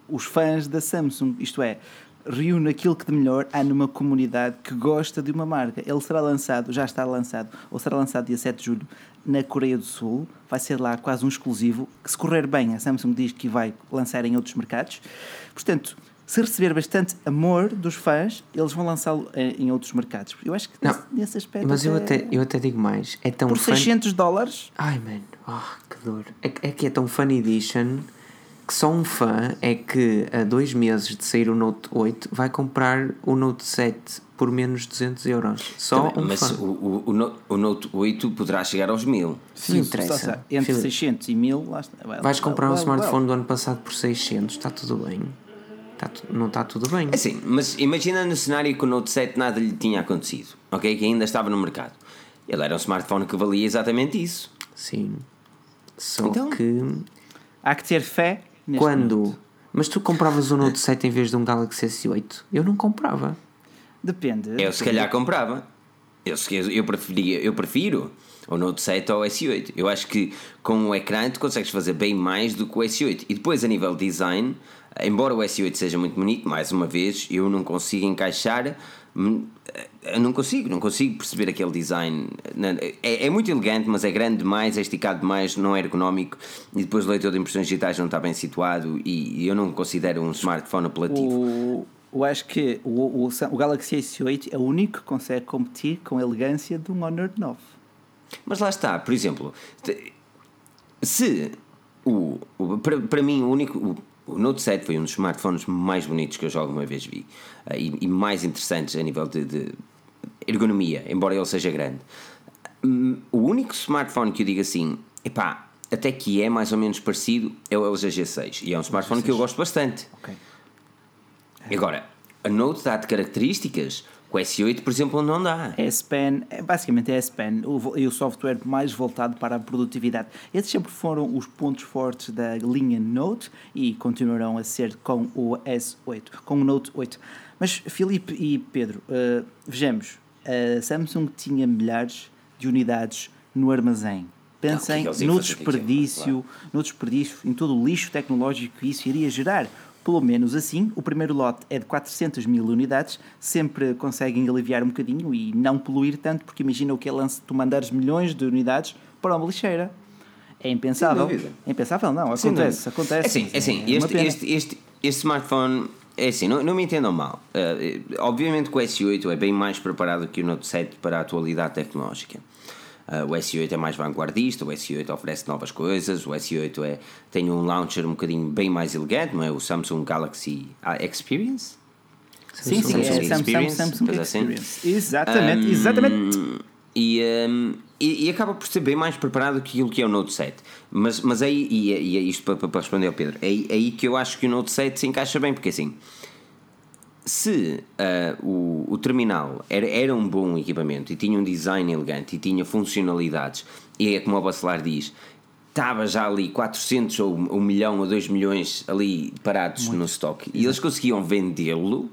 os fãs da Samsung, isto é, reúne aquilo que de melhor há numa comunidade que gosta de uma marca. Ele será lançado, já está lançado, ou será lançado dia 7 de julho na Coreia do Sul, vai ser lá quase um exclusivo, que se correr bem, a Samsung diz que vai lançar em outros mercados. Portanto, se receber bastante amor dos fãs, eles vão lançá-lo em, outros mercados. Eu acho que
não,
nesse, aspecto.
Mas eu até, eu até digo mais: é tão
Por 600 dólares.
Ai, mano, oh, que dor. É, é que é tão Fan Edition que só um fã é que a dois meses de sair o Note 8 vai comprar o Note 7 por menos de 200 euros. Só
Também,
um
mas
fã.
O, o, o, Note 8 poderá chegar aos 1000.
Sim, interessa.
Seja, entre Filipe, 600 e 1000, lá está.
Vai, Vais comprar um smartphone do ano passado por 600, está tudo bem. Está, não está tudo bem.
É sim, mas imagina no cenário que o Note 7 nada lhe tinha acontecido, ok? Que ainda estava no mercado. Ele era um smartphone que valia exatamente isso.
Sim. Só então, que.
Há que ter fé
quando? Momento. Mas tu compravas o Note 7 em vez de um Galaxy S8? Eu não comprava.
Depende.
Eu
depende.
se calhar comprava. Eu, eu, preferia, eu prefiro o Note 7 ao S8. Eu acho que com o ecrã tu consegues fazer bem mais do que o S8. E depois a nível de design, embora o S8 seja muito bonito, mais uma vez, eu não consigo encaixar Hum, eu não consigo, não consigo perceber aquele design. É, é, muito elegante, mas é grande demais, é esticado demais, não é ergonómico e depois o leitor de impressões digitais não está bem situado e, eu não considero um smartphone apelativo.
O, eu acho que o, o, o Galaxy S8 é o único que consegue competir com a elegância de um Honor 9.
Mas lá está, por exemplo, se o, o para, para mim o único o Note 7 foi um dos smartphones mais bonitos que eu já alguma vez vi uh, e, e, mais interessantes a nível de, de, ergonomia, embora ele seja grande. Um, o único smartphone que eu digo assim, epá, até que é mais ou menos parecido, é o LG G6 e é um smartphone G6. que eu gosto bastante. Okay. Agora, a Note dá-te características com o S8, por exemplo, não dá.
S Pen, é, basicamente é S Pen e o software mais voltado para a produtividade. Esses sempre foram os pontos fortes da linha Note e continuarão a ser com o S8, com o Note 8. Mas Filipe e Pedro, uh, vejamos, a Samsung tinha milhares de unidades no armazém. Pensem não, no desperdício, no desperdício, em todo o lixo tecnológico que isso iria gerar. Pelo menos assim, o primeiro lote é de 400 mil unidades, sempre conseguem aliviar um bocadinho e não poluir tanto, porque imagina o que é lance tu mandares milhões de unidades para uma lixeira. É impensável. É impensável, não, acontece, acontece.
É assim, é assim é este, este, este, este smartphone é assim, não, não me entendam mal. Uh, obviamente que o S8 é bem mais preparado que o Note 7 para a atualidade tecnológica. Uh, o S8 é mais vanguardista, o S8 oferece novas coisas, o S8 é, tem um launcher um bocadinho bem mais elegante, não é? O Samsung Galaxy Experience?
Sim, sim, Samsung, é, Experience, Samsung, Samsung assim. Experience. Exatamente, um, exatamente.
E, um, e, e, acaba por ser bem mais preparado que aquilo que é o Note 7. Mas, mas aí, e, e é isto para, para responder ao Pedro, é, é aí que eu acho que o Note 7 se encaixa bem, porque assim se uh, o, o terminal era, era um bom equipamento e tinha um design elegante e tinha funcionalidades, e é como o Bacelar diz, estava já ali 400 ou 1 milhão ou 2 milhões ali parados Muito. no estoque e eles conseguiam vendê-lo.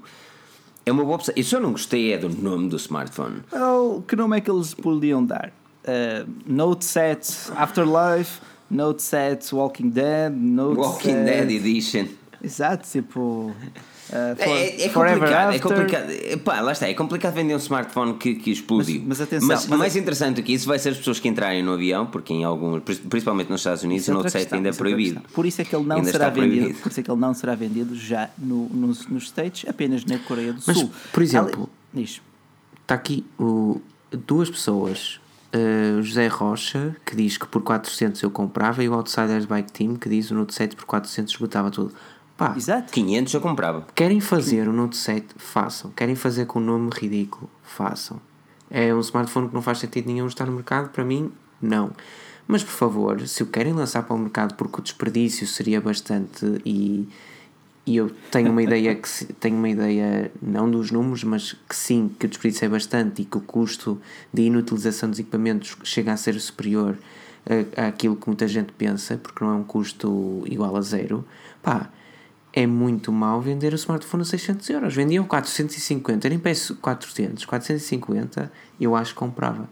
É uma boa opção. Eu só não gostei é do nome do smartphone.
Well, que nome é que eles podiam dar? Uh, Note 7 Afterlife, Note 7 Walking Dead, Note
Walking 7... Dead Edition.
Exato, tipo.
Uh, for, é, é complicado, é complicado. Pá, lá está, é complicado vender um smartphone que, que explodiu.
Mas, mas atenção,
mas, mas mais é... interessante do que isso vai ser as pessoas que entrarem no avião, porque em alguns, principalmente nos Estados Unidos, o Note 7 ainda é, é proibido.
Por isso é que ele não ainda será vendido. Por isso é que ele não será vendido já no, nos, nos States, apenas na Coreia do
mas,
Sul.
Por exemplo, está aqui o, duas pessoas. Uh, José Rocha, que diz que por 400 eu comprava, e o Outsiders Bike Team, que diz o Note 7 por 400 esgotava tudo.
Pá, Exato. 500 eu comprava.
Querem fazer o Note 7? Façam. Querem fazer com um nome ridículo? Façam. É um smartphone que não faz sentido nenhum estar no mercado? Para mim, não. Mas por favor, se o querem lançar para o mercado porque o desperdício seria bastante e, e eu tenho uma ideia que tenho uma ideia não dos números, mas que sim, que o desperdício é bastante e que o custo de inutilização dos equipamentos chega a ser superior àquilo que muita gente pensa, porque não é um custo igual a zero. Pá, é muito mal vender o smartphone a 600 euros. Vendiam 450, eu nem peço 400, 450 eu acho que comprava.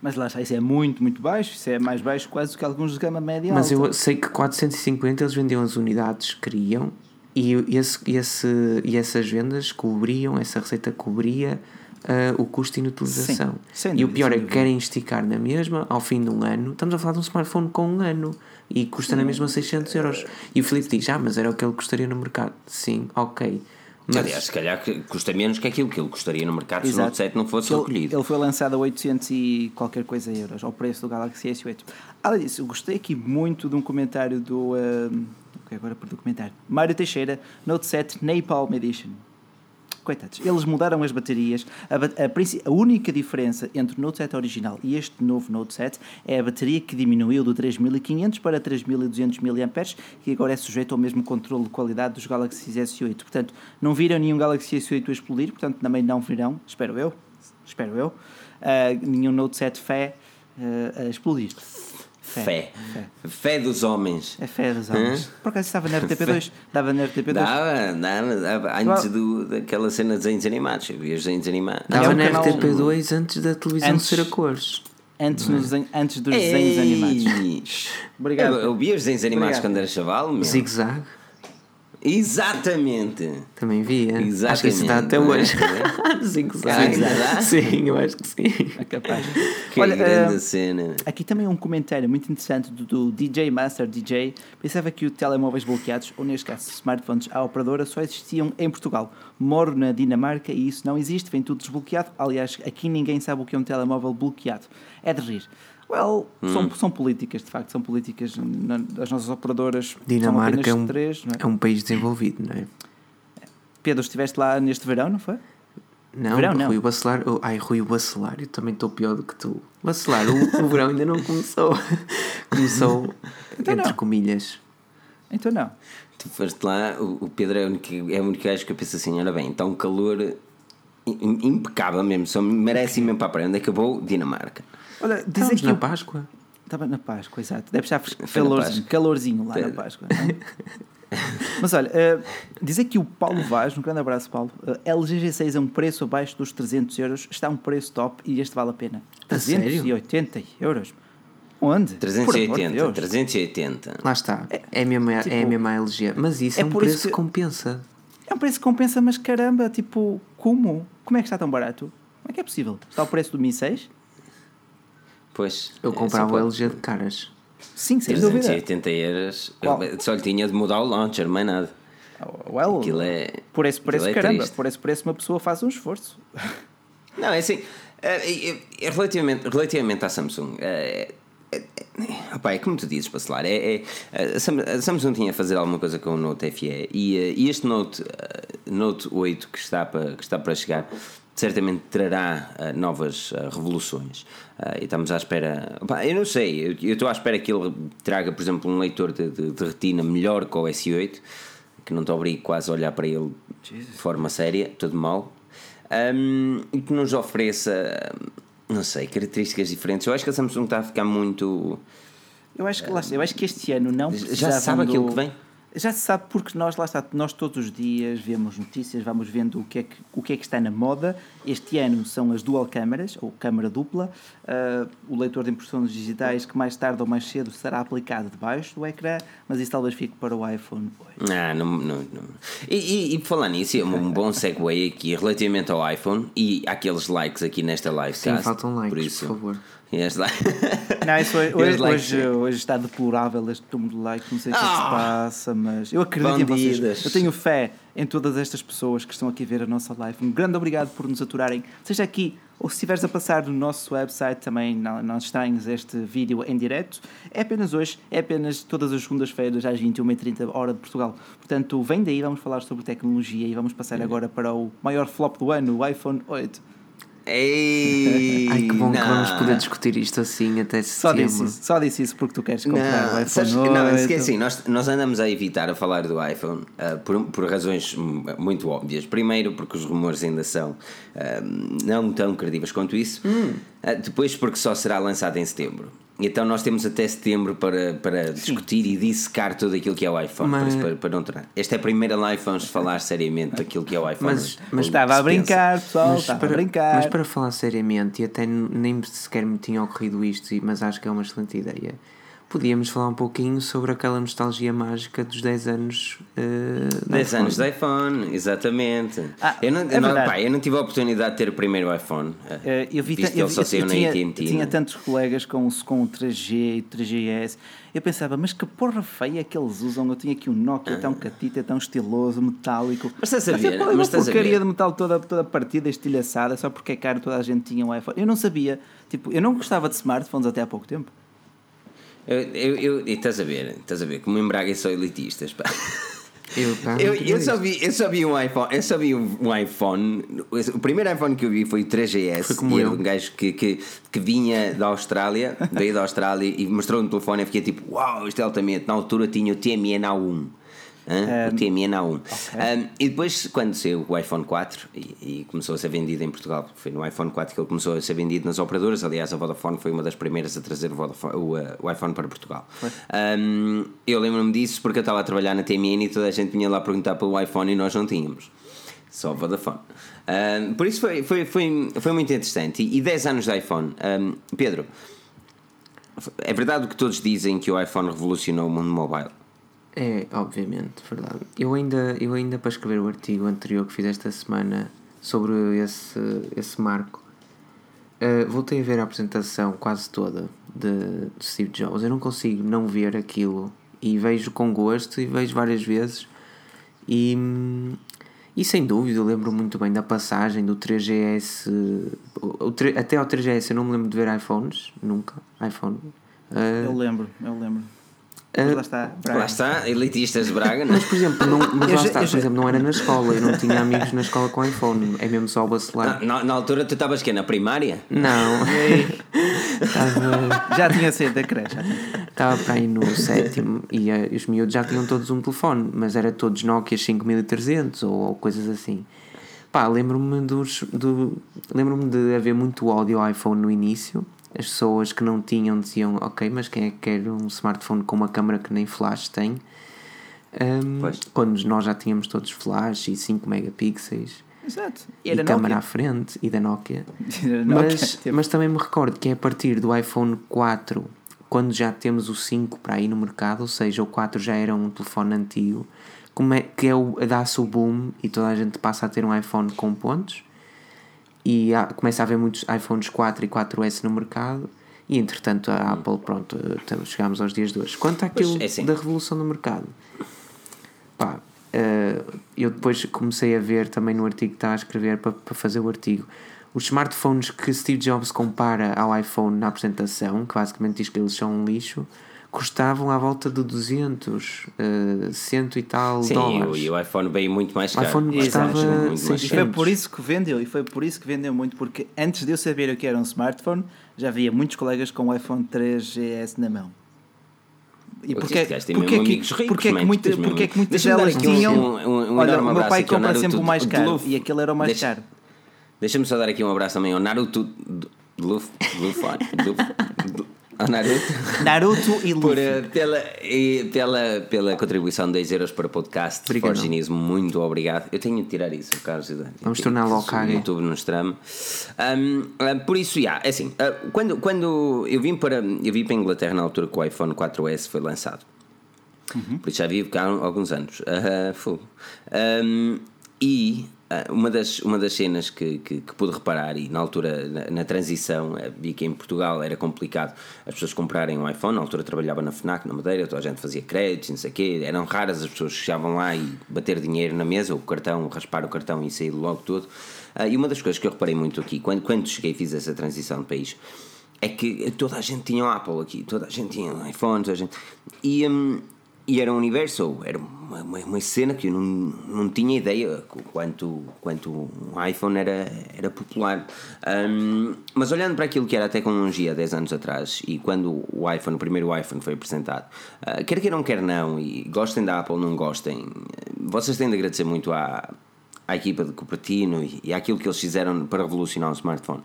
Mas lá está, isso é muito, muito baixo, isso é mais baixo quase do que alguns de gama média
Mas alta. eu sei que 450 eles vendiam as unidades que queriam e, esse, esse, e essas vendas cobriam, essa receita cobria uh, o custo de inutilização. Sim, e o pior é que querem esticar na mesma, ao fim de um ano, estamos a falar de um smartphone com um ano e custa na mesma 600 euros. E o Filipe diz: Ah, mas era o que ele custaria no mercado. Sim, ok.
Mas... Aliás, se calhar custa menos que aquilo que ele custaria no mercado Exato. se o Note 7 não fosse ele, recolhido.
Ele foi lançado a 800 e qualquer coisa euros, ao preço do Galaxy S8. Além disso, eu gostei aqui muito de um comentário do. Uh, agora por documentário. Mário Teixeira, Note 7 Napalm Edition coitados, eles mudaram as baterias. A, a, a, única diferença entre o Note 7 original e este novo Note 7 é a bateria que diminuiu do 3500 para 3200 mAh e agora é sujeito ao mesmo controle de qualidade dos Galaxy S8. Portanto, não viram nenhum Galaxy S8 a explodir, portanto, também não virão, espero eu, espero eu, uh, nenhum Note 7 Fé uh, a explodir.
Fé. Fé. Fé. dos homens.
É fé dos homens. Hã? Por acaso estava na RTP2? Dava na RTP2?
Dava, dava, dava antes do, daquela cena de desenhos animados. Eu via os desenhos animados.
Dava na RTP2 antes da televisão antes, ser a cores.
Antes, no desenho, antes dos Ei. desenhos animados.
Obrigado. Eu, eu via os desenhos animados Obrigado. quando era chaval.
Zig-zag.
Exatamente.
Também via. Exatamente. Acho que isso está até hoje. sim, sim. sim, eu acho que sim. É capaz.
Que Olha, grande uh, cena.
Aqui também um comentário muito interessante do, do, DJ Master DJ. Pensava que os telemóveis bloqueados, ou neste caso smartphones à operadora, só existiam em Portugal. Moro na Dinamarca e isso não existe, vem tudo desbloqueado. Aliás, aqui ninguém sabe o que é um telemóvel bloqueado. É de rir. Well, hum. são, são políticas, de facto, são políticas das nossas operadoras.
Dinamarca é um, três, é? é? um país desenvolvido, não é?
Pedro, estiveste lá neste verão, não foi?
Não, verão, Rui não. Bacelar, oh, ai, Rui Bacelar, eu também estou pior do que tu. Bacelar, o, o verão ainda não começou. começou então entre não. comilhas.
Então não.
Tu foste lá, o, o Pedro é o único, é o único gajo que eu penso assim: olha bem, então calor impecável mesmo, só merece okay. mesmo para a praia. Onde acabou? Dinamarca.
Olha, dizem que na Páscoa. Estava na Páscoa, exato. Deve estar calorzinho, calorzinho lá na Páscoa. Mas olha, uh, dizer que o Paulo Vaz, um grande abraço, Paulo. Uh, LG G6 é um preço abaixo dos 300 euros, está um preço top e este vale a pena. 380 euros. Onde?
380, 380.
Lá está. É, é, mesmo, tipo, é a mesma LG. Mas isso é, é um preço que compensa.
É um preço que compensa, mas caramba, tipo, como? Como é que está tão barato? Como é que é possível? Está o preço do Mi 6?
Pois.
Eu comprava o LG de caras.
Sim, sem
380 euros. Eu só lhe tinha de mudar o launcher, mais nada.
Well, Aquilo é, por esse preço, é caramba, triste. por esse preço uma pessoa faz um esforço.
Não, é assim, é, é, é relativamente, relativamente à Samsung, é, é, opa, é como tu dizes, Bacelar, é, é, a Samsung tinha a fazer alguma coisa com o Note FE e, e este Note, Note 8 que está para, que está para chegar certamente trará uh, novas uh, revoluções. Uh, e estamos à espera. Opa, eu não sei, eu estou à espera que ele traga, por exemplo, um leitor de, de, de retina melhor que o S8, que não te obrigue quase a olhar para ele Jesus. de forma séria, tudo mal. Um, e que nos ofereça, não sei, características diferentes. Eu acho que a Samsung está a ficar muito.
Eu acho que, eu acho que este ano não
Já sabe do... aquilo que vem?
Já se sabe porque nós, lá está, nós todos os dias vemos notícias, vamos vendo o que é que, o que, é que está na moda. Este ano são as dual câmaras, ou câmara dupla, uh, o leitor de impressões digitais que mais tarde ou mais cedo será aplicado debaixo do ecrã, mas isso talvez fique para o iPhone
8. Ah, não, não, não. E, e, e falar nisso, é um bom segue aqui relativamente ao iPhone e aqueles likes aqui nesta live.
Sim, faltam likes, por, isso, por favor.
Este lá.
Não, isso hoje, hoje, hoje, hoje, está deplorável este número de likes, não sei o que, que se ah! passa, mas eu acredito Bandidas. em vocês. Eu tenho fé em todas estas pessoas que estão aqui a ver a nossa live. Um grande obrigado por nos aturarem, seja aqui ou se estiveres a passar no nosso website também, não, não estranhos este vídeo em direto. É apenas hoje, é apenas todas as segundas-feiras às 21h30 hora de Portugal. Portanto, vem daí, vamos falar sobre tecnologia e vamos passar agora para o maior flop do ano, o iPhone 8.
Ei,
Ai, que bom não. que vamos poder discutir isto assim até setembro.
Só disse isso, só disse isso porque tu queres comprar não, o iPhone
Não, é assim, nós, nós andamos a evitar a falar do iPhone uh, por, por razões muito óbvias. Primeiro, porque os rumores ainda são uh, não tão credíveis quanto isso. Hum. Uh, depois, porque só será lançado em setembro. Então nós temos até setembro para, para discutir e dissecar tudo aquilo que é o iPhone. Mas... Para, para, não ter... Esta é a primeira live vamos falar seriamente daquilo que é o iPhone.
Mas, mas estava a brincar, pessoal, mas estava
para,
a brincar.
Mas para falar seriamente, e até nem sequer me tinha ocorrido isto, mas acho que é uma excelente ideia. Podíamos falar um pouquinho sobre aquela nostalgia mágica dos 10 anos. Uh,
10 anos de iPhone, exatamente. Ah, eu, não, é não, pá, eu não tive a oportunidade de ter o primeiro iPhone. Uh,
eu vi, visto eu, só eu, eu, tinha, tinha tantos colegas com, com o 3G e 3GS. Eu pensava, mas que porra feia é que eles usam? Eu tinha aqui um Nokia ah. tão catita, tão estiloso, metálico.
Mas estás a ver?
Mas, mas uma porcaria de metal toda, toda partida, estilhaçada, só porque é caro toda a gente tinha um iPhone. Eu não sabia. Tipo, eu não gostava de smartphones até há pouco tempo.
Eu, eu, eu, estás a ver, estás a ver, como em Braga são elitistas, pá. Eu, eu, eu, só vi, eu só vi um iPhone, eu só vi um iPhone. O primeiro iPhone que eu vi foi o 3GS. Foi como e eu. um gajo que, que, que vinha da Austrália, veio da Austrália e mostrou no telefone. e fiquei tipo, uau, isto é altamente. Na altura tinha o TMN A1. Um, o TMN A1. Okay. Um, e depois, quando saiu o iPhone 4 e, e, começou a ser vendido em Portugal, foi no iPhone 4 que ele começou a ser vendido nas operadoras. Aliás, a Vodafone foi uma das primeiras a trazer o, Vodafone, o, uh, o iPhone para Portugal. Um, eu lembro-me disso porque eu estava a trabalhar na TMN e toda a gente vinha lá perguntar pelo iPhone e nós não tínhamos. Só Vodafone. Um, por isso foi, foi, foi, foi muito interessante. E, e 10 anos de iPhone. Pedro, é verdade o que todos dizem que o iPhone revolucionou o mundo mobile.
É, obviamente, verdade. Eu ainda, eu ainda para escrever o artigo anterior que fiz esta semana sobre esse, esse marco, uh, voltei a ver a apresentação quase toda de, de Steve Jobs. Eu não consigo não ver aquilo e vejo com gosto e vejo várias vezes. E, e sem dúvida, eu lembro muito bem da passagem do 3GS. O, o, até ao 3GS eu não me lembro de ver iPhones, nunca. iPhone.
Uh, eu lembro, eu lembro.
Mas lá está, Braga. Lá está, elitistas de Braga. Não?
Mas, por exemplo, não, mas lá está, por exemplo, não era na escola, eu não tinha amigos na escola com iPhone, é mesmo só o bacelar.
Na, na altura tu estavas que Na primária?
Não.
Tava... Já tinha sido da creche.
Estava para aí no sétimo e, uh, os miúdos já tinham todos um telefone, mas era todos Nokia 5300 ou, ou coisas assim. Pá, lembro-me dos. Do, lembro-me de haver muito áudio iPhone no início as pessoas que não tinham diziam, ok, mas quem é que quer um smartphone com uma câmera que nem flash tem? Um, quando nós já tínhamos todos flash e 5 megapixels.
Exato.
E, e câmera à frente e da Nokia. Nokia mas, tipo. mas também me recordo que é a partir do iPhone 4, quando já temos o 5 para ir no mercado, ou seja, o 4 já era um telefone antigo, como é que é o, dá-se o boom e toda a gente passa a ter um iPhone com pontos e há, começa a haver muitos iPhones 4 e 4S no mercado e entretanto a hum. Apple, pronto, chegámos aos dias de hoje. Quanto àquilo é assim. da revolução do mercado, pá, uh, eu depois comecei a ver também no artigo que estava a escrever para, para fazer o artigo os smartphones que Steve Jobs compara ao iPhone na apresentação, que basicamente diz que eles são um lixo, custavam à volta de 200, uh, cento e tal Sim, dólares.
Sim, e o iPhone veio muito mais caro.
O iPhone custava muito mais
E foi por isso que vendeu, e foi por isso que vendeu muito, porque antes de eu saber o que era um smartphone, já havia muitos colegas com o iPhone 3GS na mão. E porque, porque, porque, é que, porque, que muita, porque é que muitas delas tinham. Um, um, um Olha, o meu pai compra sempre o mais caro e aquele era o mais deixa, caro.
Deixa-me só dar aqui um abraço também ao Naruto Luffy, ao Naruto.
Naruto e Luffy. Por,
eh, pela, e pela, pela contribuição de 10 euros para o podcast. Forginismo, muito obrigado. Eu tenho de tirar isso, Carlos
Vamos torná-lo ao cague.
YouTube no Stram. Um, por isso, já, é assim, uh, quando, quando eu vim para eu vim para a Inglaterra na altura que o iPhone 4S foi lançado. Uhum. Por isso já vivo cá há alguns anos. Uh, um, e ah, uma das, uma das cenas que, que, que, pude reparar, e na altura, na, na, transição, eh, vi que em Portugal era complicado as pessoas comprarem um iPhone. Na altura trabalhava na Fnac, na Madeira, toda a gente fazia créditos, não sei o quê. Eram raras as pessoas que chegavam lá e bater dinheiro na mesa, o cartão, raspar o cartão e sair logo tudo. Uh, e uma das coisas que eu reparei muito aqui, quando, quando cheguei e fiz essa transição de país, é que toda a gente tinha um Apple aqui, toda a gente tinha um iPhone, toda a gente. E. Um, e era um universo, era uma, uma, uma, cena que eu não, não tinha ideia quanto, quanto um iPhone era, era popular. Um, mas olhando para aquilo que era a tecnologia 10 anos atrás e quando o iPhone, o primeiro iPhone foi apresentado, uh, quer queiram, quer não, e gostem da Apple, não gostem, vocês têm de agradecer muito à, à equipa de Cupertino e, e àquilo que eles fizeram para revolucionar o smartphone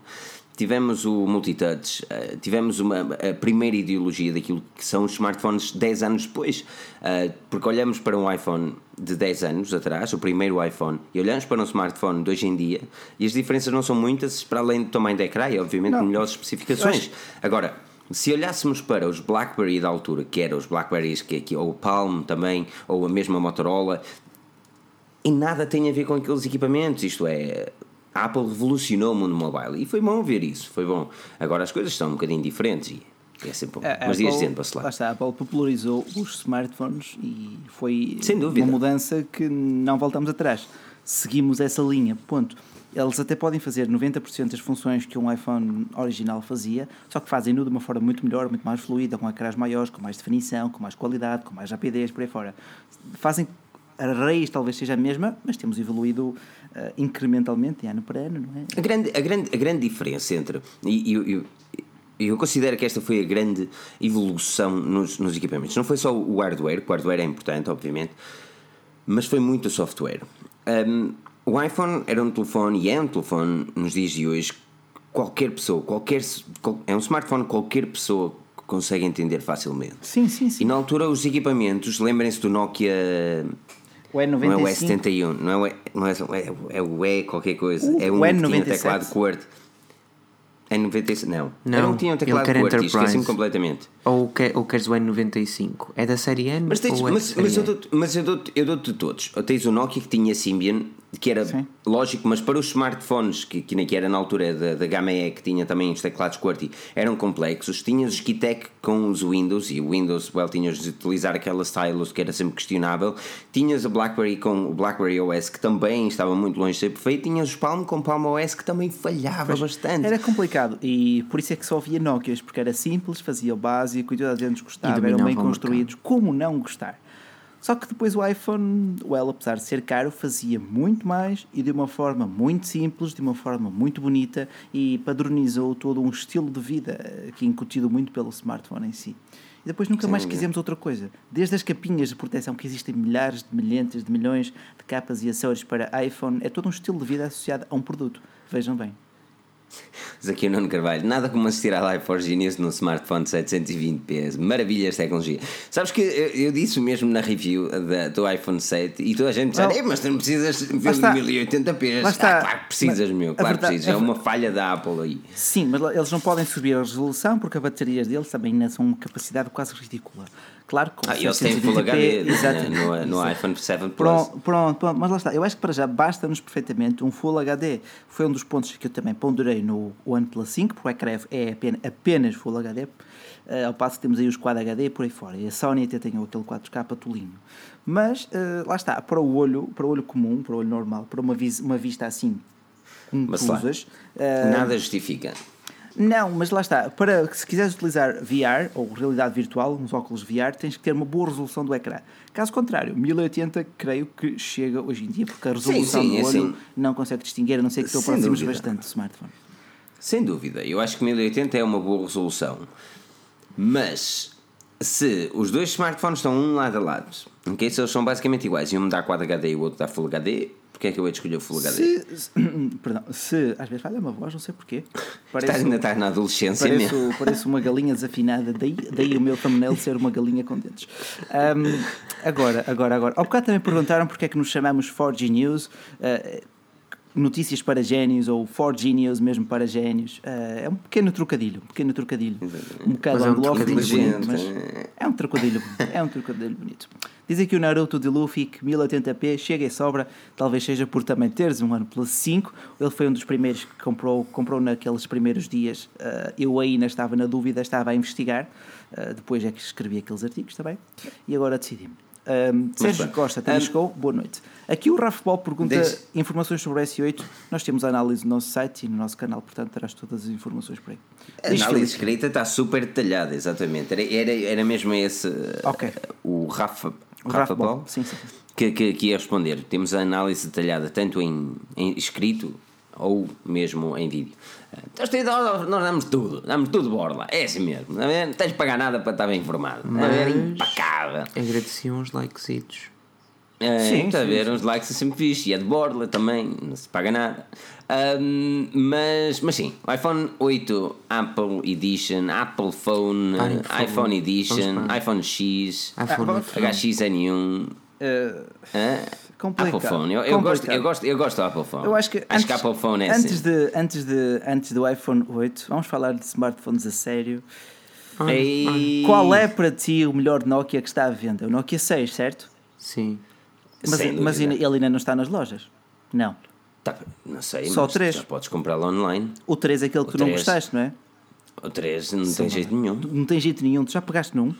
tivemos o multitouch, uh, tivemos uma, a primeira ideologia daquilo que são os smartphones 10 anos depois, uh, porque olhamos para um iPhone de 10 anos atrás, o primeiro iPhone, e olhamos para um smartphone de hoje em dia, e as diferenças não são muitas, para além do tamanho da ecrã e, obviamente, não. melhores especificações. Agora, se olhássemos para os BlackBerry da altura, que eram os BlackBerrys que aqui, ou o Palm também, ou a mesma Motorola, e nada tem a ver com aqueles equipamentos. Isto é, a Apple revolucionou o mundo mobile e foi bom ver isso, foi bom. Agora as coisas estão um bocadinho diferentes e é sempre bom.
A
Mas ias dizendo, Bacelar.
lá está, a Apple popularizou os smartphones e foi uma mudança que não voltamos atrás. Seguimos essa linha, ponto. Eles até podem fazer 90% das funções que um iPhone original fazia, só que fazem-no de uma forma muito melhor, muito mais fluida, com ecrãs maiores, com mais definição, com mais qualidade, com mais rapidez, por aí fora. Fazem a raiz talvez seja a mesma, mas temos evoluído uh, incrementalmente, ano para ano, não é?
A grande, a grande, a grande diferença entre. E, e- e- eu considero que esta foi a grande evolução nos, nos equipamentos. Não foi só o hardware, que o hardware é importante, obviamente, mas foi muito o software. Um, o iPhone era um telefone e é um telefone nos dias de hoje. Qualquer pessoa, qualquer, qual- é um smartphone, que qualquer pessoa consegue entender facilmente.
Sim, sim,
E
sim.
na altura os equipamentos, lembrem-se do Nokia.
O N95.
Não é o S71, não é o, E- não é, é, é o E qualquer coisa.
O-
é um
o
que tinha
N97.
teclado QWERTY. N97, não.
Não,
Era um que tinha um teclado QWERTY, esqueci-me completamente.
Ou, que, ou queres o N95? É da série N?
Mas, tens,
ou é da
mas,
série
mas, eu dou-te, mas eu dou-te todos. Tens o Nokia que tinha Symbian, que era
Sim.
lógico, mas para os smartphones, que, que, que era na altura da, da gama E, que tinha também os teclados QWERTY, eram complexos. Tinhas os Kitec com os Windows, e o Windows, well, tinhas de utilizar aquela stylus que era sempre questionável. Tinhas a BlackBerry com o BlackBerry OS, que também estava muito longe de ser perfeito. Tinhas o Palm com o Palm OS, que também falhava bastante.
Era complicado e por isso é que só havia Nokias, porque era simples, fazia o básico e toda a gente gostava, eram bem construídos. Como não gostar? Só que depois o iPhone, well, apesar de ser caro, fazia muito mais e de uma forma muito simples, de uma forma muito bonita e padronizou todo um estilo de vida eh, que é incutido muito pelo smartphone em si. E depois nunca mais
dúvida.
quisemos outra coisa. Desde as capinhas de proteção, que existem milhares de milhares de milhões de capas e acessórios para iPhone, é todo um estilo de vida associado a um produto. Vejam bem.
Diz aqui o Nuno Carvalho, nada como assistir à Live 4 Genius no smartphone 720p. Maravilhas de tecnologia. Sabes que eu, eu disse mesmo na review da, do iPhone 7 e toda a gente dizia,
Well,
"Ei, mas tu não precisas ver de
está.
1080p.
Lá está.
Ah, claro que precisas,
Mas
meu, claro que precisas. É uma falha da Apple aí.
Sim, mas eles não podem subir a resolução porque as baterias deles também são uma capacidade quase ridícula. Claro que com
Ah, eles têm Full
720p,
HD
exato.
no, no
Exato.
iPhone 7 Plus.
Pronto, pronto, pronto, mas lá está. Eu acho que para já basta-nos perfeitamente um Full HD. Foi um dos pontos que eu também ponderei no OnePlus 5, porque o ecrã é apenas, apenas Full HD, eh, ao passo que temos aí os Quad HD e por aí fora. E a Sony até tem aquele 4K tolinho. Mas eh, lá está, para o olho, para o olho comum, para o olho normal, para uma, vis, uma vista assim, com
Mas lá,
cruzas, eh,
Nada justifica.
Não, mas lá está. Para se quiseres utilizar VR ou realidade virtual, uns óculos VR, tens que ter uma boa resolução do ecrã. Caso contrário, 1080 creio que chega hoje em dia, porque a resolução
sim,
do
é
olho não consegue distinguir, a não ser que tu aproximes bastante do smartphone.
Sem dúvida, eu acho que 1080 é uma boa resolução. Mas se os dois smartphones estão um lado a lado, ok? Se eles são basicamente iguais e um dá Quad HD e o outro dá Full HD, porque é que eu hei de escolher o Full HD?
Se, se- perdão, se às vezes falha uma voz, não sei porquê.
Estás, ainda estás na adolescência mesmo.
Pareço, uma galinha desafinada, daí, daí o meu thumbnail ser uma galinha com dentes. Ahm, agora, agora, agora. Ao bocado também perguntaram porque é que nos chamamos 4G News. ah, notícias para génios ou 4G News mesmo para génios. Ah, é um pequeno trocadilho, um pequeno trocadilho. Um bocado
Mas é um
anglófono, bonito, mas é um trocadilho, é um trocadilho bonito. Dizem que o Naruto de Luffy, que 1080p, chega e sobra, talvez seja por também teres um OnePlus 5. Ele foi um dos primeiros que comprou, comprou naqueles primeiros dias. Ah, eu ainda estava na dúvida, estava a investigar. Ah, depois é que escrevi aqueles artigos também. E agora decidi-me. Um, Sérgio
bem.
Costa também
Um,
chegou, boa noite. Aqui o Rafa Ball pergunta informações sobre o S8. Nós temos a análise no nosso site e no nosso canal, portanto terás todas as informações por aí.
A análise
Filipe.
escrita está super detalhada, exatamente. Era, era, era mesmo esse
Ok.
o Rafa,
O
Rafa,
Rafa Ball,
Paulo
sim, sim.
que, que, que ia responder. Temos a análise detalhada tanto em, em escrito ou mesmo em vídeo. Então, isto aí, nós nós damos tudo, damos tudo borla, é assim mesmo. Não é? tens de pagar nada para estar bem informado. Não é?
Mas-
impecável.
Agradeciam uns likesitos.
É,
Sim,
está a
sim,
ver, uns likes é sempre fixe. E é de borla também, não se paga nada. Ahm, mas, mas sim, o iPhone 8 Apple Edition, Apple Phone,
iPhone.
iPhone Edition, iPhone X,
iPhone
vamos-
HXN1.
Uh,
hã?
Complicado.
Apple Phone, eu, eu, gosto, eu, gosto, eu gosto do Apple Phone.
Eu acho que antes,
que Apple Phone é
antes,
assim.
de, antes, de, antes do iPhone 8, vamos falar de smartphones a sério. Qual é para ti o melhor Nokia que está à venda? O Nokia 6, certo?
Sim.
Mas, mas ele ainda não está nas lojas? Não.
Tá, não sei,
Só o 3.
já podes comprá-lo online.
O 3 é aquele que tu 3. não gostaste, não é?
O 3 não Sim, tem jeito nenhum.
Não tem jeito nenhum. Tu já pegaste num?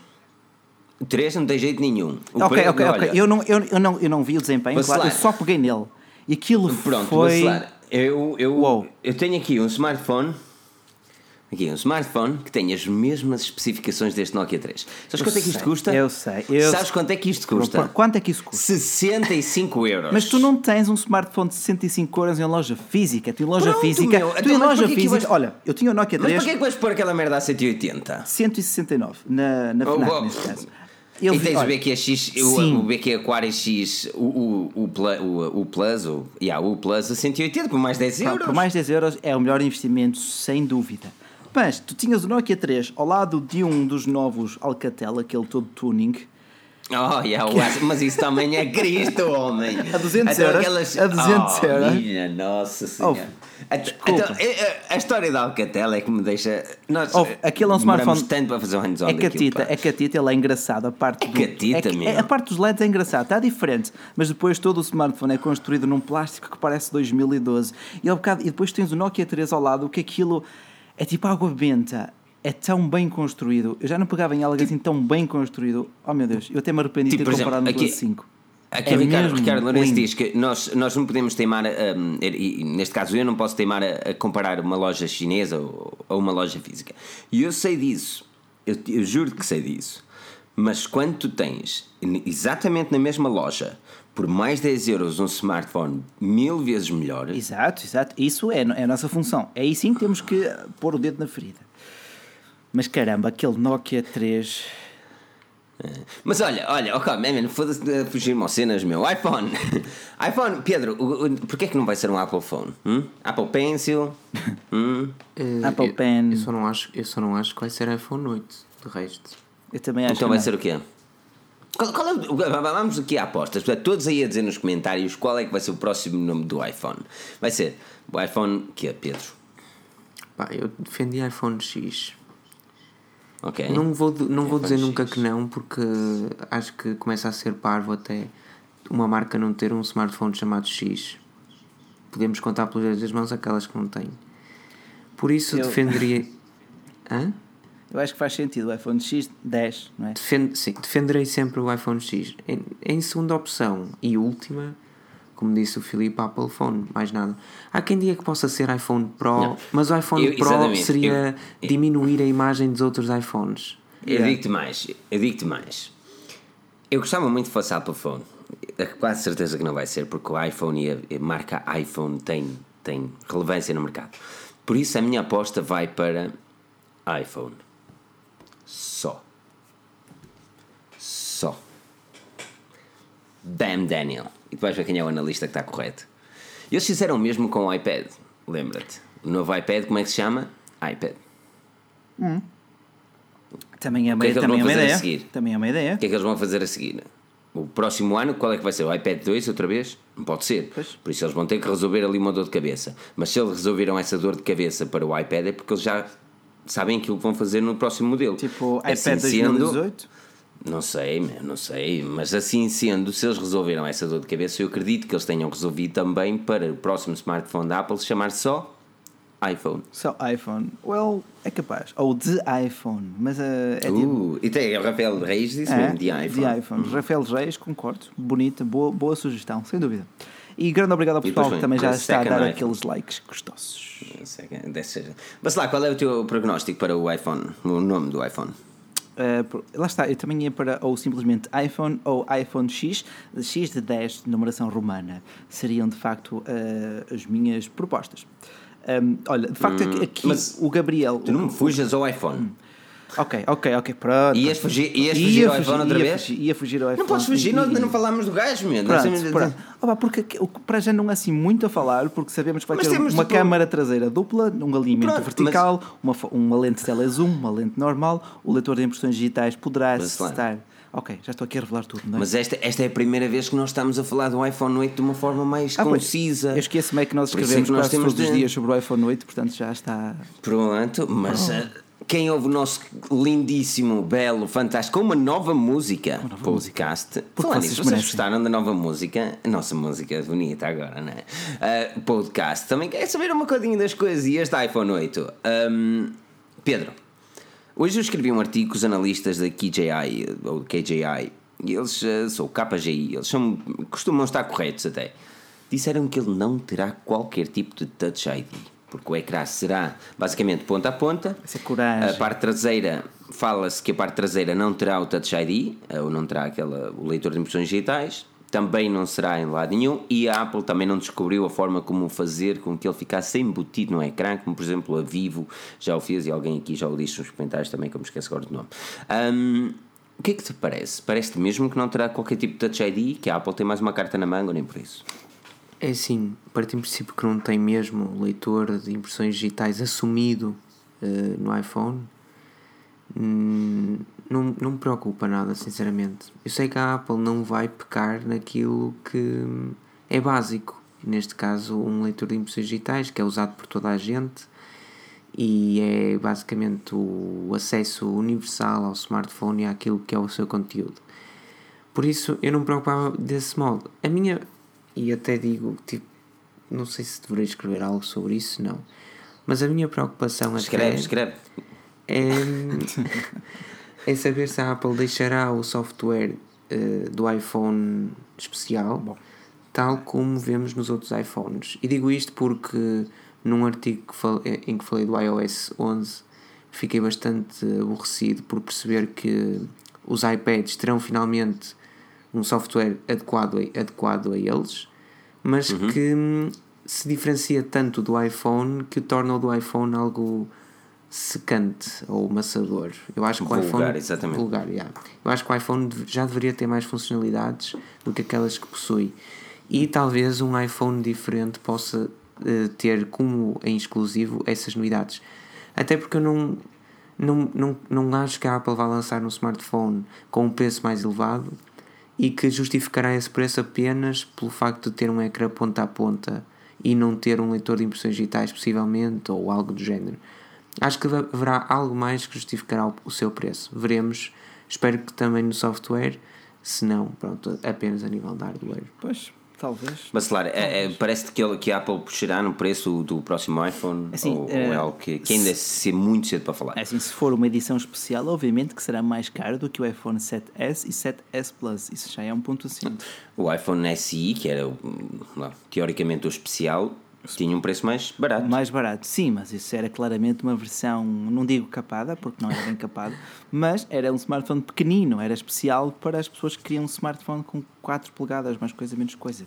O 3 não tem jeito nenhum.
O ok, ok, ok. Eu não, eu, eu, não, eu não vi o desempenho, claro, eu só peguei nele. E aquilo Pronto, foi... Pronto,
eu, eu, eu tenho aqui um smartphone Aqui, um smartphone que tem as mesmas especificações deste Nokia 3. Sabes quanto é que isto custa?
Eu sei. Eu
Sabes quanto é que isto custa?
Quanto é que isso custa?
65 euros.
Mas tu não tens um smartphone de 65 euros em loja física. Tu em loja Pronto, física. Meu. Tu então, em loja física. Vais... Olha, eu tinha o Nokia 3.
Mas porquê é que vais pôr aquela merda a 180?
169 na, na FNAC, oh, oh. neste caso.
Eu e tens olha, o BQX, o, o BQ Aquário X, o, o, o, o, o Plus, o, yeah, o Plus a 180 por mais 10 euros.
Por mais 10 euros é o melhor investimento, sem dúvida. Mas tu tinhas o Nokia 3 ao lado de um dos novos Alcatel, aquele todo tuning.
Oh, yeah, mas isso também é Cristo, homem.
A 200 então, euros. Aquelas... A 200
oh,
euros.
Minha nossa senhora. Oh, então, é, é, a história da Alcatel é que me deixa. Nós oh,
aquele é um smartphone.
tanto para fazer um hands-on.
É catita, é catita, ele é engraçado. A parte,
é catita
do, é, é, a parte dos LEDs é engraçada, está diferente. Mas depois todo o smartphone é construído num plástico que parece 2012. E, ao bocado, e depois tens o Nokia 3 ao lado, que aquilo é tipo água benta. É tão bem construído. Eu já não pegava em algo tipo, assim tão bem construído. Oh meu Deus, eu até me arrependi tipo, de ter comparado exemplo, no Plus 5.
Aqui é Ricardo, Ricardo Lourenço diz que nós, nós não podemos teimar, um, e neste caso eu não posso teimar a, a comparar uma loja chinesa ou, ou, uma loja física. E eu sei disso, eu, eu juro que sei disso. Mas quando tu tens exatamente na mesma loja por mais 10 euros um smartphone mil vezes melhor.
Exato, exato. Isso é, é a nossa função. É aí sim que temos que pôr o dedo na ferida. Mas caramba, aquele Nokia 3.
É. Mas olha, olha, ok, man, foda-se fugir-me aos cenas, meu. iPhone. iPhone, Pedro, porquê é que não vai ser um Apple Phone? Hum? Apple Pencil?
Hum? Uh, Apple eu, Pen.
Eu só, não acho, eu só não acho que vai ser iPhone 8, de resto.
Eu também acho
Então vai não. ser o quê? Qual, qual é, vamos aqui a apostas. Todos aí a dizer nos comentários qual é que vai ser o próximo nome do iPhone. Vai ser o iPhone que é Pedro?
Pá, eu defendi iPhone X.
Ok.
Não vou, não vou dizer nunca que não, porque acho que começa a ser parvo até uma marca não ter um smartphone chamado X. Podemos contar pelos dedos das mãos aquelas que não têm. Por isso eu... defenderia. Hã?
Eu acho que faz sentido o iPhone X 10, não é?
Defend, sim, defenderei sempre o iPhone X. Em, em, segunda opção e última, como disse o Filipe, Apple Phone, mais nada. Há quem diga que possa ser iPhone Pro, não. mas o iPhone eu, Pro seria eu, diminuir a imagem dos outros iPhones.
Eu yeah. digo-te mais, eu digo-te mais. Eu gostava muito que fosse Apple Phone. Quase certeza que não vai ser, porque o iPhone e a marca iPhone tem, tem relevância no mercado. Por isso a minha aposta vai para iPhone. Só. Só. Damn Daniel. E tu vais ver quem é o analista que está correto. Eles fizeram o mesmo com o iPad. Lembra-te. O novo iPad, como é que se chama? iPad.
Hum. Também é uma, que é também é uma ideia. Também é uma ideia.
O que é que eles vão fazer a seguir? O próximo ano, qual é que vai ser? O iPad 2 outra vez? Não pode ser. Pois. Por isso eles vão ter que resolver ali uma dor de cabeça. Mas se eles resolveram essa dor de cabeça para o iPad é porque eles já sabem aquilo que vão fazer no próximo modelo.
Tipo assim iPad sendo, 2018?
Não sei, não sei, mas assim sendo, se eles resolveram essa dor de cabeça, eu acredito que eles tenham resolvido também para o próximo smartphone da Apple se chamar só iPhone.
Só iPhone. Well, é capaz. Ou de iPhone. Mas uh, é.
Uh, e tem o Rafael Reis disse é, mesmo, de iPhone.
De iPhone. Hum. Rafael Reis, concordo. Bonita, boa, boa sugestão, sem dúvida. E grande obrigado ao pessoal que também já está a dar iPhone. aqueles likes gostosos.
Mas lá, qual é o teu prognóstico para o iPhone? O nome do iPhone?
Uh, lá está, eu também ia para ou simplesmente iPhone ou iPhone X, X de 10 de numeração romana. Seriam de facto uh, as minhas propostas. Um, olha, de facto, hum, aqui o Gabriel.
Tu não me fujas ao iPhone.
Ok, ok, ok, pronto.
Ias fugir, ias fugir ia ao iPhone outra
ia
vez?
Fugir, ia fugir ao iPhone.
Não podes fugir, não, não falámos do gajo, mesmo.
Pronto, pronto. Opa, porque para já não há assim muito a falar, porque sabemos que vai mas ter uma tipo... câmara traseira dupla, um alimento pronto, vertical, mas... uma, uma lente telezoom, uma lente normal, o leitor de impressões digitais poderá estar... Ok, já estou aqui a revelar tudo, não é?
Mas esta, esta é a primeira vez que nós estamos a falar do iPhone 8 de uma forma mais ah, concisa.
Eu esqueço-me é que nós é escrevemos é que nós quase todos de... os dias sobre o iPhone 8, portanto já está.
Pronto, mas. Oh. Quem ouve o nosso lindíssimo, belo, fantástico, com uma nova música, uma nova podcast. Falando nisso, vocês gostaram da nova música? A nossa música é bonita agora, não é? Uh, podcast. Também quer saber um bocadinho das coisas e este iPhone 8. Um, Pedro, hoje eu escrevi um artigo com os analistas da KJI, ou KJI, e eles, uh, sou KJI, eles são, costumam estar corretos até. Disseram que ele não terá qualquer tipo de Touch ID porque o ecrã será basicamente ponta a ponta.
Essa coragem.
A parte traseira, fala-se que a parte traseira não terá o Touch ID, eh, ou não terá aquela, o leitor de impressões digitais, também não será em lado nenhum, e a Apple também não descobriu a forma como fazer com que ele ficasse embutido no ecrã, como por exemplo a Vivo já o fez, e alguém aqui já o disse nos comentários também, que eu me esqueço agora do nome. Um, o que é que te parece? Parece-te mesmo que não terá qualquer tipo de Touch ID, que a Apple tem mais uma carta na manga, nem por isso?
É assim, parte em princípio que não tem mesmo leitor de impressões digitais assumido uh, no iPhone, hum, não, não me preocupa nada, sinceramente. Eu sei que a Apple não vai pecar naquilo que é básico, neste caso, um leitor de impressões digitais que é usado por toda a gente e é basicamente o acesso universal ao smartphone e àquilo que é o seu conteúdo. Por isso, eu não me preocupava desse modo. A minha e até digo, tipo, não sei se deveria escrever algo sobre isso, não. Mas a minha preocupação
escreve, até escreve.
É, é saber se a Apple deixará o software uh, do iPhone especial, Bom. tal como vemos nos outros iPhones. E digo isto porque num artigo que falei, em que falei do iOS 11 fiquei bastante aborrecido por perceber que os iPads terão finalmente um software adequado, adequado a eles, mas uhum. que hum, se diferencia tanto do iPhone que torna o do iPhone algo secante ou maçador. Eu acho que vulgar, o iPhone exatamente. vulgar, yeah. Eu acho que o iPhone já deveria ter mais funcionalidades do que aquelas que possui. E talvez um iPhone diferente possa uh, ter como em exclusivo essas novidades. Até porque eu não, não, não, não acho que a Apple vá lançar um smartphone com um preço mais elevado e que justificará esse preço apenas pelo facto de ter um ecrã ponta a ponta e não ter um leitor de impressões digitais, possivelmente, ou algo do género. Acho que haverá algo mais que justificará o seu preço. Veremos. Espero que também no software, se não, pronto, apenas a nível de hardware.
Pois, Talvez.
Mas claro, é, é, parece que, que a Apple puxará no preço do próximo iPhone assim, ou, é, ou é algo que, que ainda é ser muito cedo para falar.
É assim, se for uma edição especial, obviamente que será mais caro do que o iPhone 7S e 7S Plus. Isso já é um ponto assim.
O iPhone SI, que era teoricamente o especial, tinha um preço mais barato.
Mais barato, sim, mas isso era claramente uma versão, não digo capada, porque não era bem capada, mas era um smartphone pequenino, era especial para as pessoas que queriam um smartphone com 4 polegadas, mais coisa, menos coisa.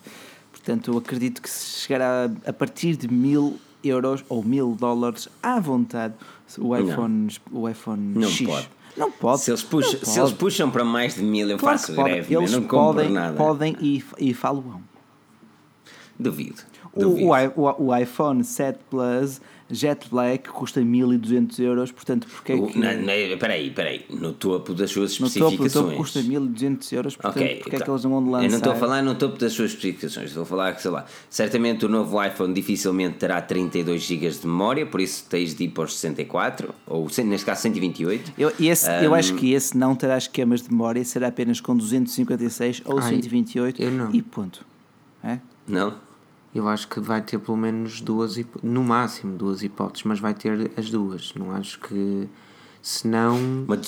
Portanto, eu acredito que se chegará a partir de mil euros ou mil dólares à vontade o iPhone, não. o iPhone
não
X.
Pode.
Não pode.
Se eles, puxam, se eles puxam para mais de mil, eu claro faço greve.
Eles
não
podem,
nada.
podem e, e falo
Duvido.
O, o, o, iPhone 7 Plus Jet Black custa 1200 euros, portanto, porque é que.
Espera aí, espera aí. No topo das suas especificações. No topo,
topo custa 1200 euros, portanto, okay, porque então, é que então. eles não vão lançar?
Eu não estou a falar no topo das suas especificações, estou a falar que, sei lá, certamente o novo iPhone dificilmente terá 32 GB de memória, por isso tens de ir para os 64, ou neste caso 128.
Eu, esse, um, eu acho que esse não terá esquemas de memória, será apenas com 256 ou ai, 128 e ponto. É?
Não?
Eu acho que vai ter pelo menos duas, no máximo duas hipóteses, mas vai ter as duas. Não acho que. Se não.
Uma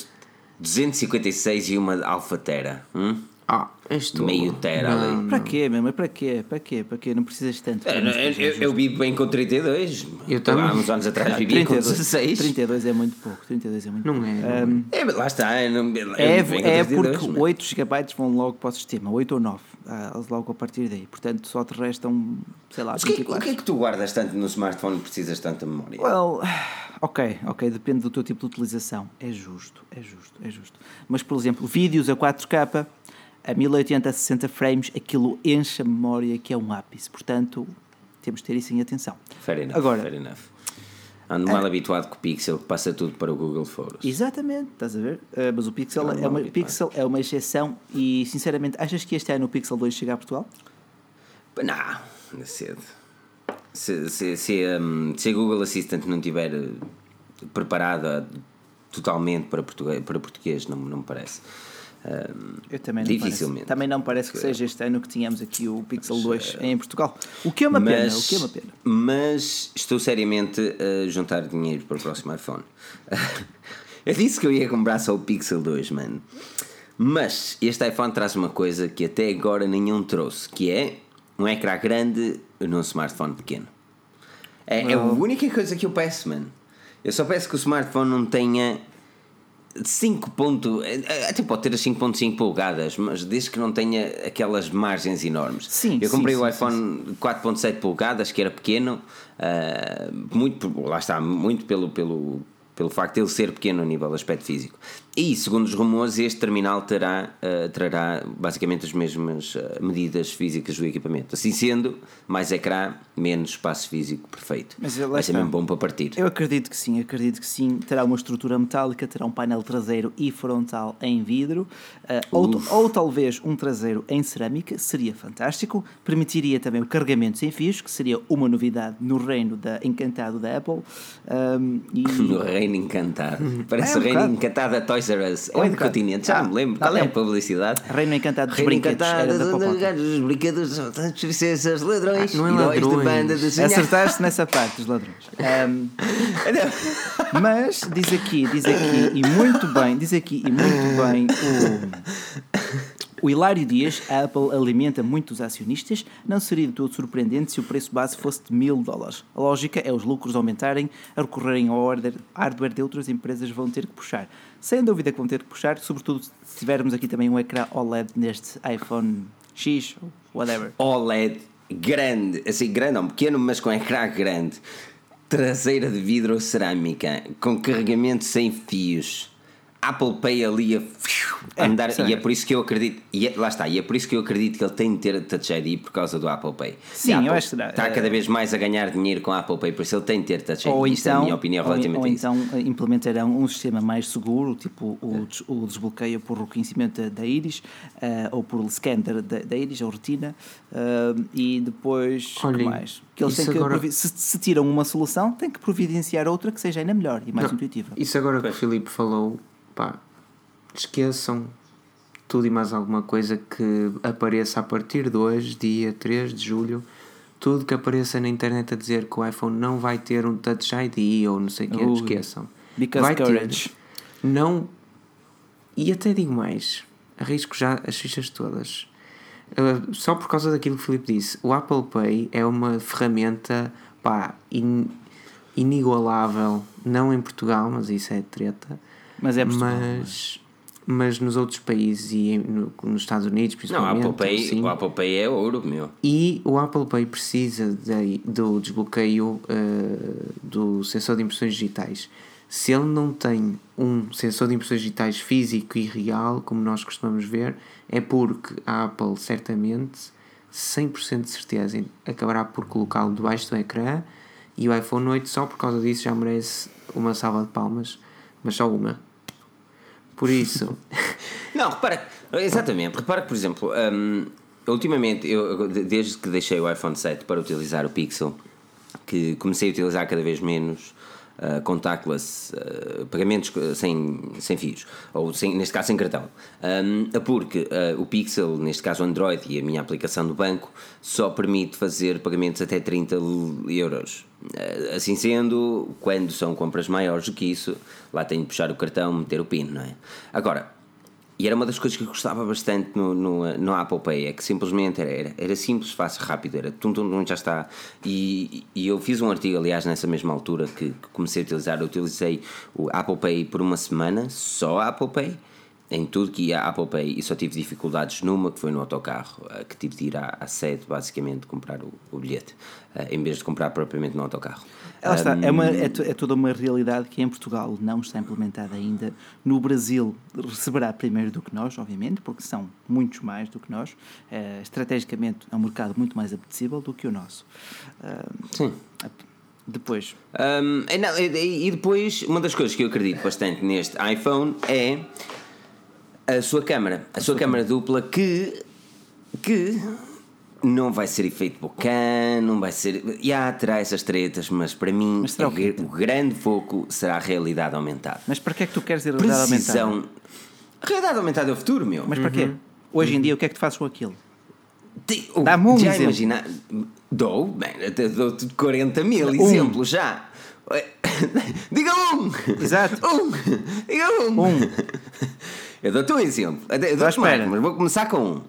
256 e uma Alpha Tera. Hum?
Ah, estou...
Meio tera não, ali.
Para quê, mesmo? Para quê? Para quê? Para quê? Não precisas tanto.
É, eu, eu, eu, vivo bem com 32.
Eu também.
Há uns anos atrás vivia 32, com 16.
32 é muito pouco. 32 é muito
não
pouco.
É,
um, é, lá está. É, não,
é, é porque mas... 8 GB vão logo para o sistema. 8 ou 9. Ah, logo a partir daí. Portanto, só te restam, sei lá,
mas 24. O que é que tu guardas tanto no smartphone e precisas tanto de memória?
Well, ok, ok. Depende do teu tipo de utilização. É justo, é justo, é justo. Mas, por exemplo, vídeos a 4K a 1080 a 60 frames, aquilo enche a memória que é um ápice. Portanto, temos de ter isso em atenção.
Fair enough. Agora, fair enough. Ando mal habituado com o Pixel, que passa tudo para o Google Photos.
Exatamente, estás a ver? Uh, mas o Pixel, é uma, Pixel é uma exceção e, sinceramente, achas que este ano o Pixel 2 chega a Portugal?
Não, ainda cedo. Se, se, se, um, se a Google Assistant não estiver eh, preparada totalmente para português, para português não, não me parece. Um,
eu também não dificilmente. Parece. Também não parece que seja este ano que tínhamos aqui o Pixel 2 em Portugal. O que é uma mas, pena, o que é uma pena.
Mas estou seriamente a juntar dinheiro para o próximo iPhone. eu disse que eu ia comprar só o Pixel 2, mano. Mas este iPhone traz uma coisa que até agora nenhum trouxe, que é um ecrã grande num smartphone pequeno. É, é a única coisa que eu peço, mano. Eu só peço que o smartphone não tenha 5 ponto, é, é, até pode ter as 5.5 polegadas, mas desde que não tenha aquelas margens enormes. Sim, eu comprei sim, o sim, iPhone 4.7 polegadas, que era pequeno, uh, muito, lá está, muito pelo, pelo pelo facto de ele ser pequeno a nível aspecto físico. E, segundo os rumores, este terminal terá, uh, trará basicamente as mesmas uh, medidas físicas do equipamento. Assim sendo, mais ecrã, menos espaço físico perfeito. Mas Vai ser mesmo bom para partir.
Eu acredito que sim, acredito que sim. Terá uma estrutura metálica, terá um painel traseiro e frontal em vidro, uh, ou, ou talvez um traseiro em cerâmica, seria fantástico. Permitiria também o carregamento sem fios, que seria uma novidade no reino da, encantado da Apple.
Um, e... no reino encantado. Parece é, um o reino encantado da Toys R Us. É Ou é, de continente, já me lembro. Qual é a publicidade?
Reino encantado dos brinquedos.
Dos brinquedos, princesas, ladrões,
ah, não é ladrões. de banda de Acertaste nessa parte dos ladrões. Mas diz aqui, diz aqui, e muito bem, diz aqui, e muito bem o. O Hilário Dias, a Apple alimenta muitos acionistas, não seria de todo surpreendente se o preço base fosse de mil dólares. A lógica é os lucros aumentarem, a recorrerem ao order, hardware de outras empresas vão ter que puxar. Sem dúvida que vão ter que puxar, sobretudo se tivermos aqui também um ecrã OLED neste iPhone X whatever.
OLED grande, assim grande, não pequeno, mas com ecrã grande. Traseira de vidro ou cerâmica, com carregamento sem fios Apple Pay ali a é, andar, é, e é por isso que eu acredito, e é, lá está, e é por isso que eu acredito que ele tem de ter Touch ID por causa do Apple Pay.
Sim,
Apple
eu acho que
está cada vez mais a ganhar dinheiro com a Apple Pay, por isso ele tem de ter Touch ID. Ou Isto então, é a então- minha opinião relativamente
ou, ou então implementarão um sistema mais seguro, tipo o, o desbloqueio por reconhecimento da íris, uh, ou por scan da, da íris, ou retina, uh, e depois, Olha, que mais? Que eles têm que agora... se, se, tiram uma solução, têm que providenciar outra que seja ainda melhor e mais Não, intuitiva.
Isso agora pois. que o Filipe falou pá, esqueçam tudo e mais alguma coisa que apareça a partir de hoje, dia 3 de julho, tudo que apareça na internet a dizer que o iPhone não vai ter um Touch ID ou não sei o que, esqueçam. Because vai courage. Ter, não. E até digo mais, arrisco já as fichas todas. Uh, só por causa daquilo que o Filipe disse, o Apple Pay é uma ferramenta pá, in, inigualável, não em Portugal, mas isso é treta mas é Portugal. Mas, mas nos outros países e no, nos Estados Unidos,
principalmente. Não, Apple Pay, assim, o Apple Pay é ouro, meu.
E o Apple Pay precisa de, do desbloqueio uh, do sensor de impressões digitais. Se ele não tem um sensor de impressões digitais físico e real, como nós costumamos ver, é porque a Apple certamente, 100% de certeza, acabará por colocá-lo debaixo do ecrã e o iPhone 8 só por causa disso já merece uma salva de palmas, mas só uma por isso.
não, repara, exatamente. Repara que, por exemplo, um, ultimamente, eu, desde que deixei o iPhone 7 para utilizar o Pixel, que comecei a utilizar cada vez menos uh, contactless, uh, pagamentos sem, sem fios, ou sem, neste caso sem cartão. Um, porque uh, o Pixel, neste caso o Android e a minha aplicação do banco, só permite fazer pagamentos até 30 euros. Assim sendo, quando são compras maiores do que isso, lá tenho de puxar o cartão, meter o PIN, não é? Agora, e era uma das coisas que eu gostava bastante no, no, no Apple Pay, é que simplesmente era, era, era simples, fácil, rápido, era tum, tum, tum, já está. E, e eu fiz um artigo, aliás, nessa mesma altura que, que comecei a utilizar, eu utilizei o Apple Pay por uma semana, só Apple Pay, em tudo que ia Apple Pay e só tive dificuldades numa, que foi no autocarro, que tive de ir à, à sede, basicamente, comprar o, o bilhete, eh, em vez de comprar propriamente no autocarro.
Ela está, um, é, uma, é, é, toda uma realidade que em Portugal não está implementada ainda. No Brasil receberá primeiro do que nós, obviamente, porque são muitos mais do que nós. Uh, estrategicamente é um mercado muito mais apetecível do que o nosso. Uh, Sim. Depois.
Um, não, e depois, uma das coisas que eu acredito bastante neste iPhone é a sua câmara. A, a sua, sua câmara dupla que. que não vai ser efeito bocã, não vai ser. Já terá essas tretas, mas para mim mas o, o, grande foco será a realidade aumentada.
Mas para que é que tu queres a realidade Precisão... aumentada?
Realidade aumentada é o futuro, meu.
Mas para quê? Uhum. Hoje em dia, o que é que tu fazes com aquilo? Dá-me um já
imagina Dou, bem, até dou-te 40 mil um. exemplos já. Diga um!
Exato.
Um! Diga um! Um! Eu dou-te um exemplo. Eu dou mais, mas vou começar com um.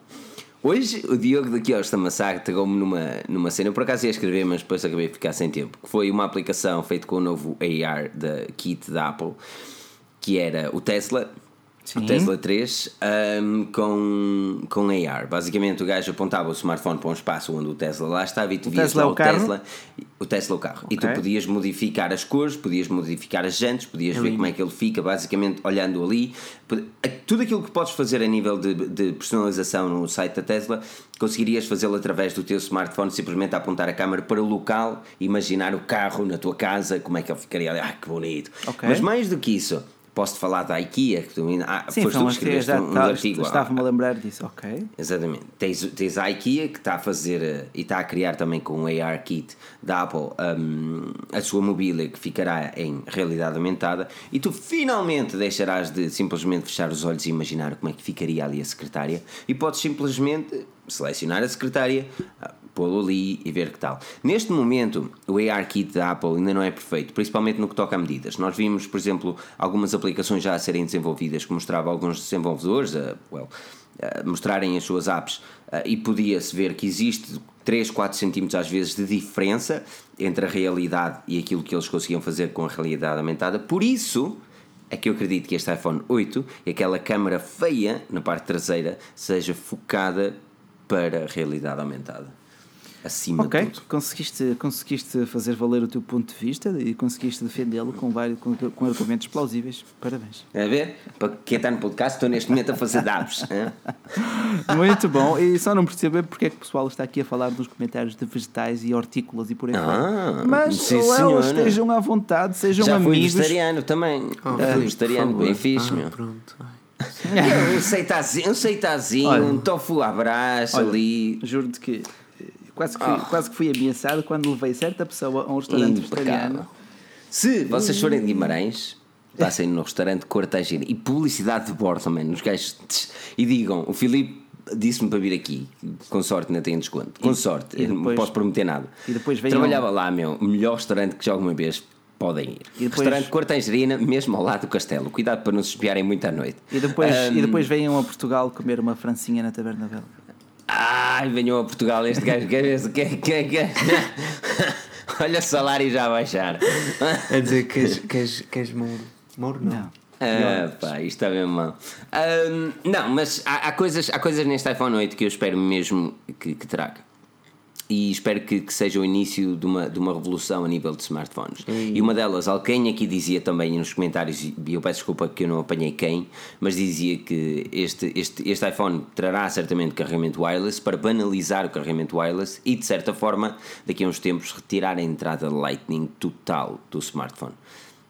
Hoje o Diogo daqui ao Estamassag pegou-me numa, numa cena, eu por acaso ia escrever, mas depois acabei de ficar sem tempo. Que foi uma aplicação feita com o novo AR da Kit da Apple, que era o Tesla Sim. o Tesla 3 um, com, com AR. Basicamente, o gajo apontava o smartphone para um espaço onde o Tesla lá estava e tu o vias Tesla lá é o, carro? Tesla, o Tesla é o carro. Okay. E tu podias modificar as cores, podias modificar as jantes, podias é ver como é que ele fica, basicamente olhando ali. Tudo aquilo que podes fazer a nível de, de personalização no site da Tesla, conseguirias fazê-lo através do teu smartphone, simplesmente apontar a câmera para o local, imaginar o carro na tua casa, como é que ele ficaria ali. Ah, que bonito! Okay. Mas mais do que isso Posso falar da IKEA, que tu, ah,
Sim, foste tu que escreveste um, um tá, artigo. Estava-me a lembrar disso, ok.
Exatamente. Tens, tens a IKEA que está a fazer eh, e está a criar também com o AR Kit da Apple um, a sua mobília que ficará em realidade aumentada e tu finalmente deixarás de simplesmente fechar os olhos e imaginar como é que ficaria ali a secretária e podes simplesmente selecionar a secretária, pô-lo ali e ver que tal. Neste momento, o AR Kit da Apple ainda não é perfeito, principalmente no que toca a medidas. Nós vimos, por exemplo, algumas aplicações já a serem desenvolvidas que mostrava alguns desenvolvedores a, well, a mostrarem as suas apps e podia-se ver que existe 3, 4 centímetros às vezes de diferença entre a realidade e aquilo que eles conseguiam fazer com a realidade aumentada. Por isso é que eu acredito que este iPhone 8 e aquela câmera feia na parte traseira seja focada para a realidade aumentada acima
okay.
de tudo.
Conseguiste, conseguiste fazer valer o teu ponto de vista e conseguiste defendê-lo com, vários, com, com, argumentos plausíveis. Parabéns.
É a ver? Para quem está no podcast, estou neste momento a fazer dados.
Muito bom. E só não percebo porque é que o pessoal está aqui a falar nos comentários de vegetais e hortícolas e por aí ah, Mas sim, Léo, estejam à vontade, sejam Já amigos. Já
fui vegetariano também. Oh, fui vegetariano, bem fixe, ah, meu. Pronto. um seitazinho, um, seitazinho, um tofu à brasa ali.
Juro-te que Quase que, fui, oh. quase que fui ameaçado quando levei certa pessoa a um restaurante vegetariano.
Se vocês forem de Guimarães, passem no restaurante Cortagina e publicidade de bordo também, nos gajos. E digam: o Filipe disse-me para vir aqui, com sorte ainda tem desconto. Com e, sorte, e depois, não posso prometer nada.
E depois
Trabalhava lá, meu, o melhor restaurante que já alguma vez podem ir. E depois... Restaurante Cortangerina, mesmo ao lado do castelo. Cuidado para não se espiarem muito à noite.
E depois, um... e depois venham a Portugal comer uma francinha na Taberna Belga.
Ai, venham a Portugal este gajo, quer ver que, que, que, Olha o salário já a baixar.
É dizer que és, que és, que és Mouro. Mouro não. não.
Ah, pá, isto está bem mal. Um, não, mas há, há, coisas, há coisas neste iPhone 8 que eu espero mesmo que, que traga e espero que, que, seja o início de uma, de uma revolução a nível de smartphones. E uma delas, alguém aqui dizia também nos comentários, e eu peço desculpa que eu não apanhei quem, mas dizia que este, este, este iPhone trará certamente carregamento wireless para banalizar o carregamento wireless e, de certa forma, daqui a uns tempos, retirar a entrada Lightning total do smartphone.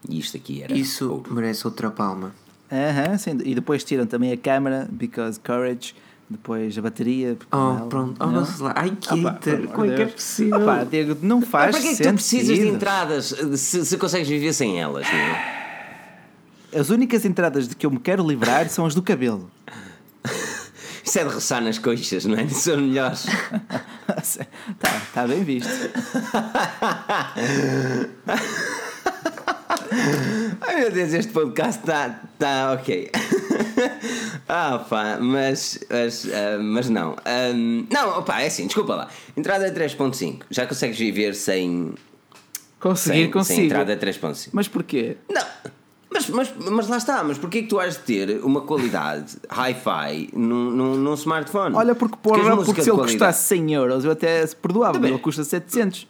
E isto aqui era.
Isso ouro. merece outra palma.
Aham, uh -huh, e depois tiram também a câmera, because courage depois a bateria.
Oh, pronto, oh, vamos lá. Ai, que ah, como é que é possível?
Opa, Diego, não faz
Para que é que tu precisas de entradas se, se consegues viver sem elas?
As únicas entradas de que eu me quero livrar são as do cabelo.
Isso é de roçar nas coxas, não é? São melhores.
tá, tá bem visto.
Ai meu Deus, este podcast está tá ok. ah, pá, mas, mas, uh, mas não. Um, não, opá, é assim, desculpa lá. Entrada é 3.5. Já consegues viver sem.
Conseguir, sem, consigo.
Sem entrada 3.5.
Mas porquê?
Não. Mas, mas, mas lá está, mas porquê que tu has de ter uma qualidade hi-fi num, num, num smartphone?
Olha, porque, porra, porque se ele custasse 100 euros eu até se perdoava, ele custa 700.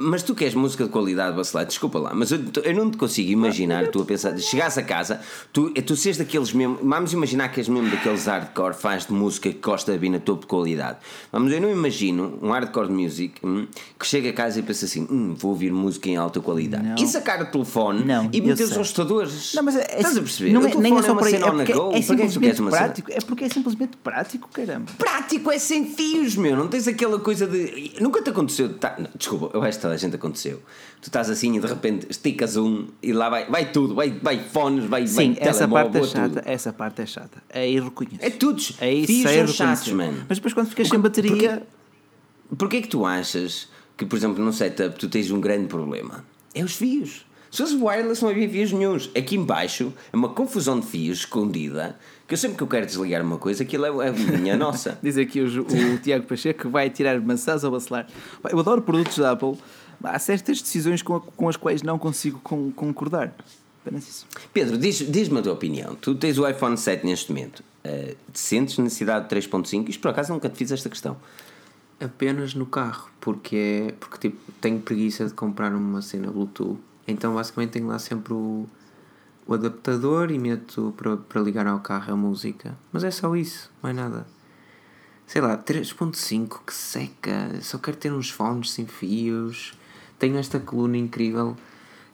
Mas tu queres música de qualidade, Bacelar, desculpa lá, mas eu, eu não te consigo imaginar, tu a pensar, chegasse a casa, tu, tu seres daqueles mesmo, vamos imaginar que és mesmo daqueles hardcore fãs de música que gosta de vir na topo de qualidade. Vamos, eu não imagino um hardcore music hum, que chega a casa e pensa assim, hum, vou ouvir música em alta qualidade. Não. E sacar o telefone não, e meter os ajustadores. Não, mas é, Estás a perceber?
Não é, nem é só para é porque, go, é, simplesmente prático, é porque é simplesmente prático, caramba.
Prático é sem fios, meu, não tens aquela coisa de. Nunca te aconteceu. Tá, não, desculpa, eu que toda a gente aconteceu. Tu estás assim e de repente esticas um e lá vai, vai tudo, vai, vai fones, vai,
Sim,
vai
essa parte é chata, tudo. essa parte é chata. Aí reconheço.
É tudo. É isso, é chatos, mano.
Mas depois quando ficas sem bateria.
Porquê, porquê é que tu achas que, por exemplo, no setup tu tens um grande problema? É os fios. Se fosse wireless não havia fios nenhums. Aqui embaixo é uma confusão de fios escondida que eu sempre que eu quero desligar uma coisa, aquilo é, é minha nossa.
Diz aqui o, o Tiago Pacheco que vai tirar maçãs ao bacelar. Eu adoro produtos da Apple. Há certas decisões com, a, com as quais não consigo com, concordar. Apenas isso.
Pedro, diz-me diz a tua opinião. Tu tens o iPhone 7 neste momento. Uh, sentes necessidade de 3.5? Isto por acaso nunca te fiz esta questão.
Apenas no carro, porque é porque tipo, tenho preguiça de comprar uma cena Bluetooth. Então basicamente tenho lá sempre o o adaptador e meto para, para ligar ao carro a música. Mas é só isso, mais nada. Sei lá, 3.5 que seca, só quero ter uns fones sem fios. Tenho esta coluna incrível,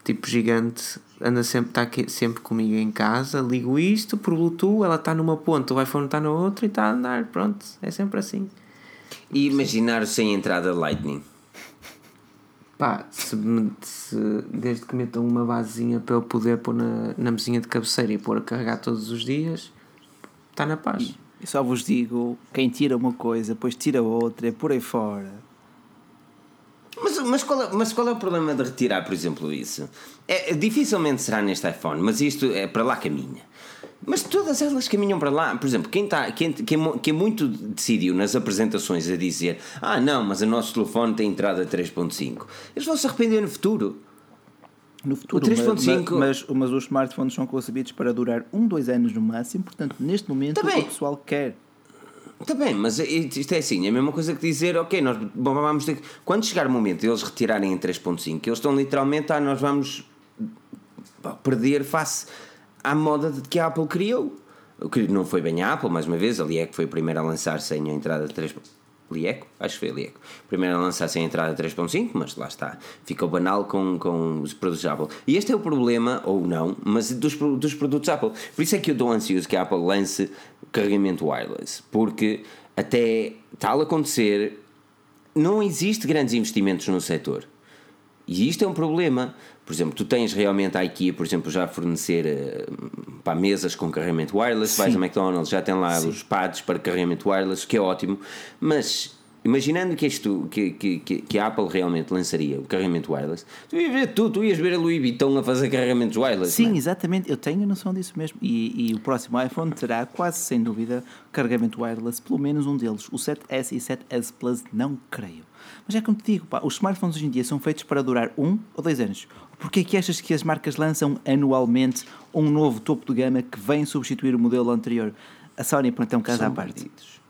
tipo gigante, anda sempre, está aqui, sempre comigo em casa. Ligo isto por Bluetooth, ela está numa ponta, o iPhone está na outra e está a andar. Pronto, é sempre assim.
E imaginar sem entrada Lightning?
Pá, se, se, desde que metam uma basezinha para eu poder pôr na, na mesinha de cabeceira e pôr a carregar todos os dias, está na paz.
E só vos digo: quem tira uma coisa, depois tira outra, é por aí fora.
Mas, qual é, mas qual é o problema de retirar, por exemplo, isso? É, dificilmente será neste iPhone, mas isto é para lá caminha. Mas todas elas caminham para lá. Por exemplo, quem, tá, quem, quem, quem muito decidiu nas apresentações a dizer ah, não, mas o nosso telefone tem entrada 3.5, eles vão se arrepender no futuro.
No futuro, o 3.5... Mas, mas, mas, os smartphones são concebidos para durar um, dois anos no máximo, portanto, neste momento, tá o pessoal quer.
Está bem, mas isto é assim, é a mesma coisa que dizer, ok, nós vamos ter. Quando chegar o momento de eles retirarem em 3.5, eles estão literalmente, ah, nós vamos perder face à moda que a Apple criou. Que não foi bem a Apple, mais uma vez, a Lieco foi a primeira a lançar sem a entrada de 3. Lieco? Acho que foi Lieco. Primeiro a lançar sem a entrada 3.5, mas lá está. Ficou banal com, com os produtos Apple. E este é o problema, ou não, mas dos, dos produtos Apple. Por isso é que eu dou ansioso que a Apple lance carregamento wireless. Porque até tal acontecer, não existe grandes investimentos no setor. E isto é um problema. Por exemplo, tu tens realmente a IKEA, por exemplo, já a fornecer uh, para mesas com carregamento wireless, Sim. vais a McDonald's, já tem lá Sim. os pads para carregamento wireless, que é ótimo, mas imaginando que, isto, que, que, que a Apple realmente lançaria o carregamento wireless, tu ias ver tudo, tu ias ver a Louis Vuitton a fazer carregamentos wireless.
Sim,
é?
exatamente, eu tenho a noção disso mesmo. E, e, o próximo iPhone terá quase sem dúvida carregamento wireless, pelo menos um deles. O 7S e 7S Plus não creio. Mas é como te digo, pá, os smartphones hoje em dia são feitos para durar um ou dois anos. Porquê é que achas que as marcas lançam anualmente um novo topo de gama que vem substituir o modelo anterior? A Sony, pronto, é um caso
são
à parte.
Bandidos.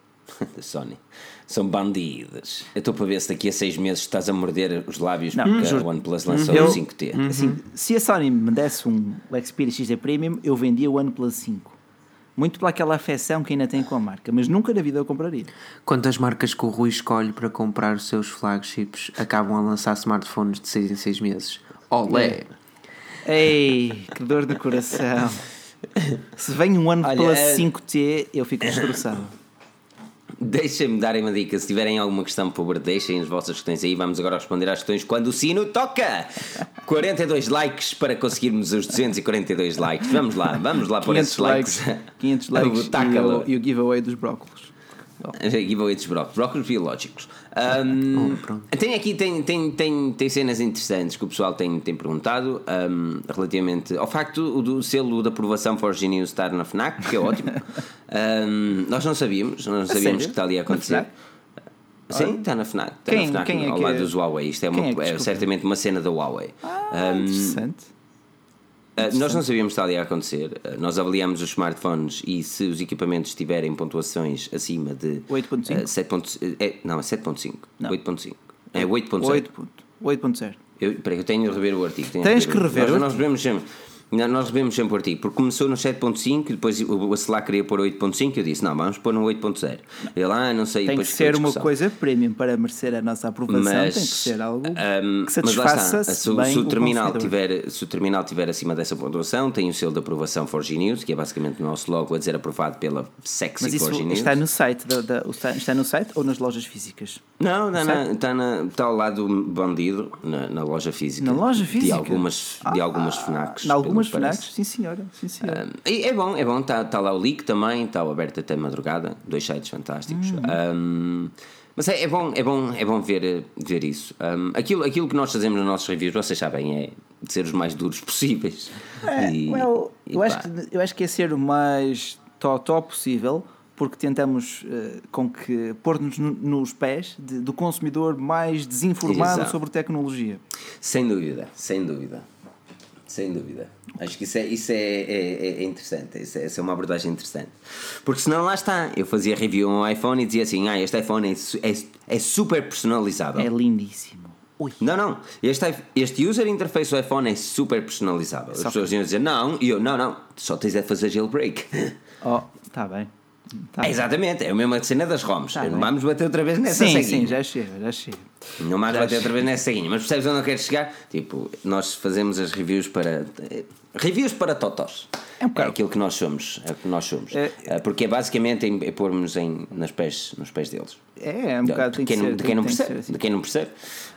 a Sony. São bandidas. Eu estou para ver se daqui a seis meses estás a morder os lábios não, porque a OnePlus lançou eu, o 5T.
Uhum. Assim, se a Sony me desse um Xperia XZ Premium, eu vendia o OnePlus 5. Muito pelaquela afecção que ainda tem com a marca, mas nunca na vida eu compraria.
Quantas marcas que o Rui escolhe para comprar os seus flagships acabam a lançar smartphones de 6 em 6 meses? Olé!
Ei, que dor de coração! Se vem um ano pela 5T, eu fico destroçado.
Deixem-me darem uma dica. Se tiverem alguma questão, por favor, deixem as vossas questões aí. Vamos agora responder às questões quando o sino toca. 42 likes para conseguirmos os 242 likes. Vamos lá, vamos lá por esses likes.
500 likes e o, e o giveaway dos brócolos.
Giveaway dos brócolos, brócolos biológicos. Um, oh, tem aqui tem, tem, tem, tem cenas interessantes que o pessoal tem, tem perguntado um, relativamente ao facto do selo de aprovação for Genius estar na FNAC, que é ótimo. um, nós não sabíamos, nós não sabíamos que está ali a acontecer. Sim, está na FNAC. Está quem, na FNAC quem é ao lado é? dos Huawei. Isto é, uma, é, é certamente uma cena da Huawei.
Ah, interessante.
Uh, nós não sabíamos que está ali a acontecer. Uh, nós avaliamos os smartphones e se os equipamentos tiverem pontuações acima de
8.5? Uh,
7. é, não, é 7.5. 8.5. É 8.5.
8.0.
Eu, peraí, eu tenho de rever o artigo.
Tens que rever.
Nós, nós sempre. Nós revemos sempre o artigo, porque começou no 7.5, depois o Acelar queria pôr 8.5 e eu disse, não, vamos pôr no 8.0 Ele, ah, não sei,
Tem que ser uma coisa premium para merecer a nossa aprovação, mas, tem que ser algo um, que satisfaça
se, se, o terminal tiver Se o terminal tiver acima dessa pontuação, tem o selo de aprovação Forge News, que é basicamente o nosso logo a dizer aprovado pela Sexy mas isso News.
está no site, da, da, está no site ou nas lojas físicas?
Não, está, na, está, na, está ao lado do bandido, na, na loja física.
Na loja física?
De algumas, de algumas ah, FNACs.
Algumas FNACs, sim senhora. Sim, senhora. Um,
é bom, é bom. Está tá lá o link também, está aberto até madrugada. Dois sites fantásticos. Uhum. Um, mas é, é, bom, é bom, é bom ver, ver isso. Um, aquilo, aquilo que nós fazemos nos nossos reviews, vocês sabem, é de ser os mais duros possíveis.
É, e, well, e eu, acho que, eu acho que é ser o mais totó possível porque tentamos uh, com que pôr-nos no, nos pés de, do consumidor mais desinformado Exato. sobre tecnologia.
Sem dúvida, sem dúvida. Sem dúvida. Acho que isso é, isso é, é, é interessante. Isso é, essa é uma abordagem interessante. Porque senão lá está. Eu fazia review um iPhone e dizia assim: ah, este iPhone é, é, é super personalizável.
É lindíssimo.
Ui. Não, não. Este, este user interface do iPhone é super personalizável. As pessoas iam dizer não, e eu, não, não, só tens de fazer jailbreak.
Oh, está bem.
Tá exatamente, é a mesma cena das ROMs. Tá não vamos bater outra vez nessa
sim,
ceguinha.
Sim, já chega, já chega.
Não vamos bater outra vez nessa ceguinha. Mas percebes onde eu quero chegar? Tipo, nós fazemos as reviews para. Reviews para totós. É, um é aquilo que nós somos. É que nós somos. É, é porque é basicamente é pôr-nos nos pés, nos pés deles.
É, é um bocado
de, quem, não, de quem não percebe. Assim. De quem não percebe.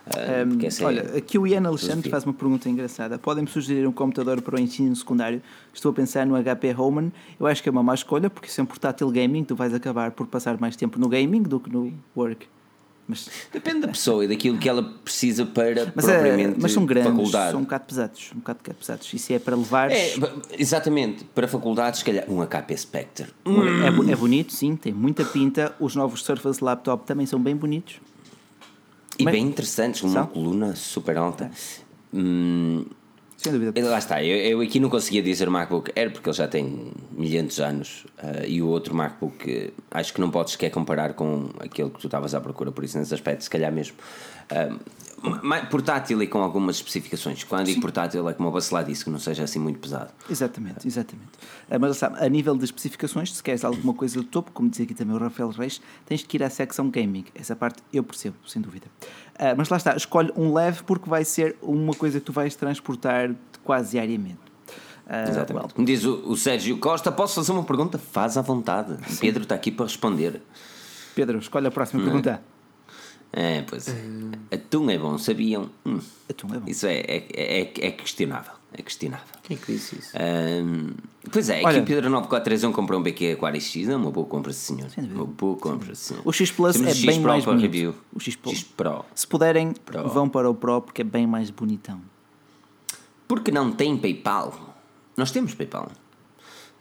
Um, assim, olha, aqui o Ian Alexandre faz uma pergunta engraçada. Podem-me sugerir um computador para o ensino secundário? Estou a pensar no HP Homan. Eu acho que é uma má escolha, porque se é um portátil gaming, tu vais acabar por passar mais tempo no gaming do que no work.
Mas, Depende da pessoa e daquilo que ela precisa para mas, é, propriamente
é, mas são grandes, faculdade. são um bocado pesados, um bocado pesados. E se é para levar.
É, exatamente, para faculdades, se calhar um HP Spectre.
É, é bonito, sim, tem muita pinta. Os novos Surface Laptop também são bem bonitos.
E mas, bem interessantes, uma são? coluna super alta. Hum,
sem dúvida.
Lá está, eu, eu, aqui não conseguia dizer MacBook Air porque ele já tem milhentos anos uh, e o outro MacBook acho que não podes sequer comparar com aquele que tu estavas à procura, por isso nesse aspecto, se calhar mesmo. Uh, portátil e com algumas especificações. Quando digo portátil é como o Bacelar disse, que não seja assim muito pesado.
Exatamente, exatamente. Uh, mas sabe, a nível de especificações, se queres alguma coisa do topo, como dizia aqui também o Rafael Reis, tens que ir à secção gaming. Essa parte eu percebo, sem dúvida. Uh, mas lá está, escolhe um leve porque vai ser uma coisa que tu vais transportar quase diariamente.
Uh, Exatamente. Well. Como diz o, o, Sérgio Costa, posso fazer uma pergunta? Faz à vontade. Sim. Pedro está aqui para responder.
Pedro, escolhe a próxima Não. pergunta.
É, pois é. Uh... Atum é bom, sabiam? Hum.
Atum é bom.
Isso é, é, é, é questionável. É questionável.
Quem é que disse isso?
Um, pois é, Olha, aqui o Pedro 9431 comprou um BQ Aquarius X, é uma boa compra, senhor. Uma boa compra, senhor.
O X Plus Temos é bem Pro mais bonito. Review. O X, X Pro. Se puderem, Pro. vão para o Pro porque é bem mais bonitão.
Porque não tem PayPal? Nós temos PayPal.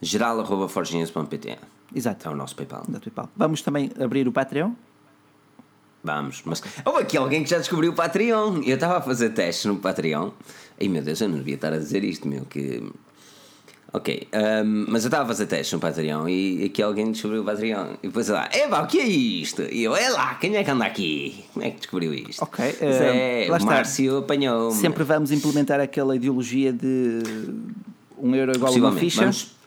geral.forginhas.pt
Exato.
É o nosso PayPal.
PayPal. Vamos também abrir o Patreon.
Vamos, mas houve aqui alguém que já descobriu o Patreon. Eu estava a fazer testes no Patreon. Ai meu Deus, eu não devia estar a dizer isto, meu. Que Ok, um, mas eu estava a fazer testes no Patreon e aqui alguém descobriu o Patreon. E depois lá, Eba, o que é isto? E eu, é lá, quem é que anda aqui? Como é que descobriu isto?
Ok,
é, o Márcio apanhou. -me.
Sempre vamos implementar aquela ideologia de um euro igual a uma ficha.
Vamos,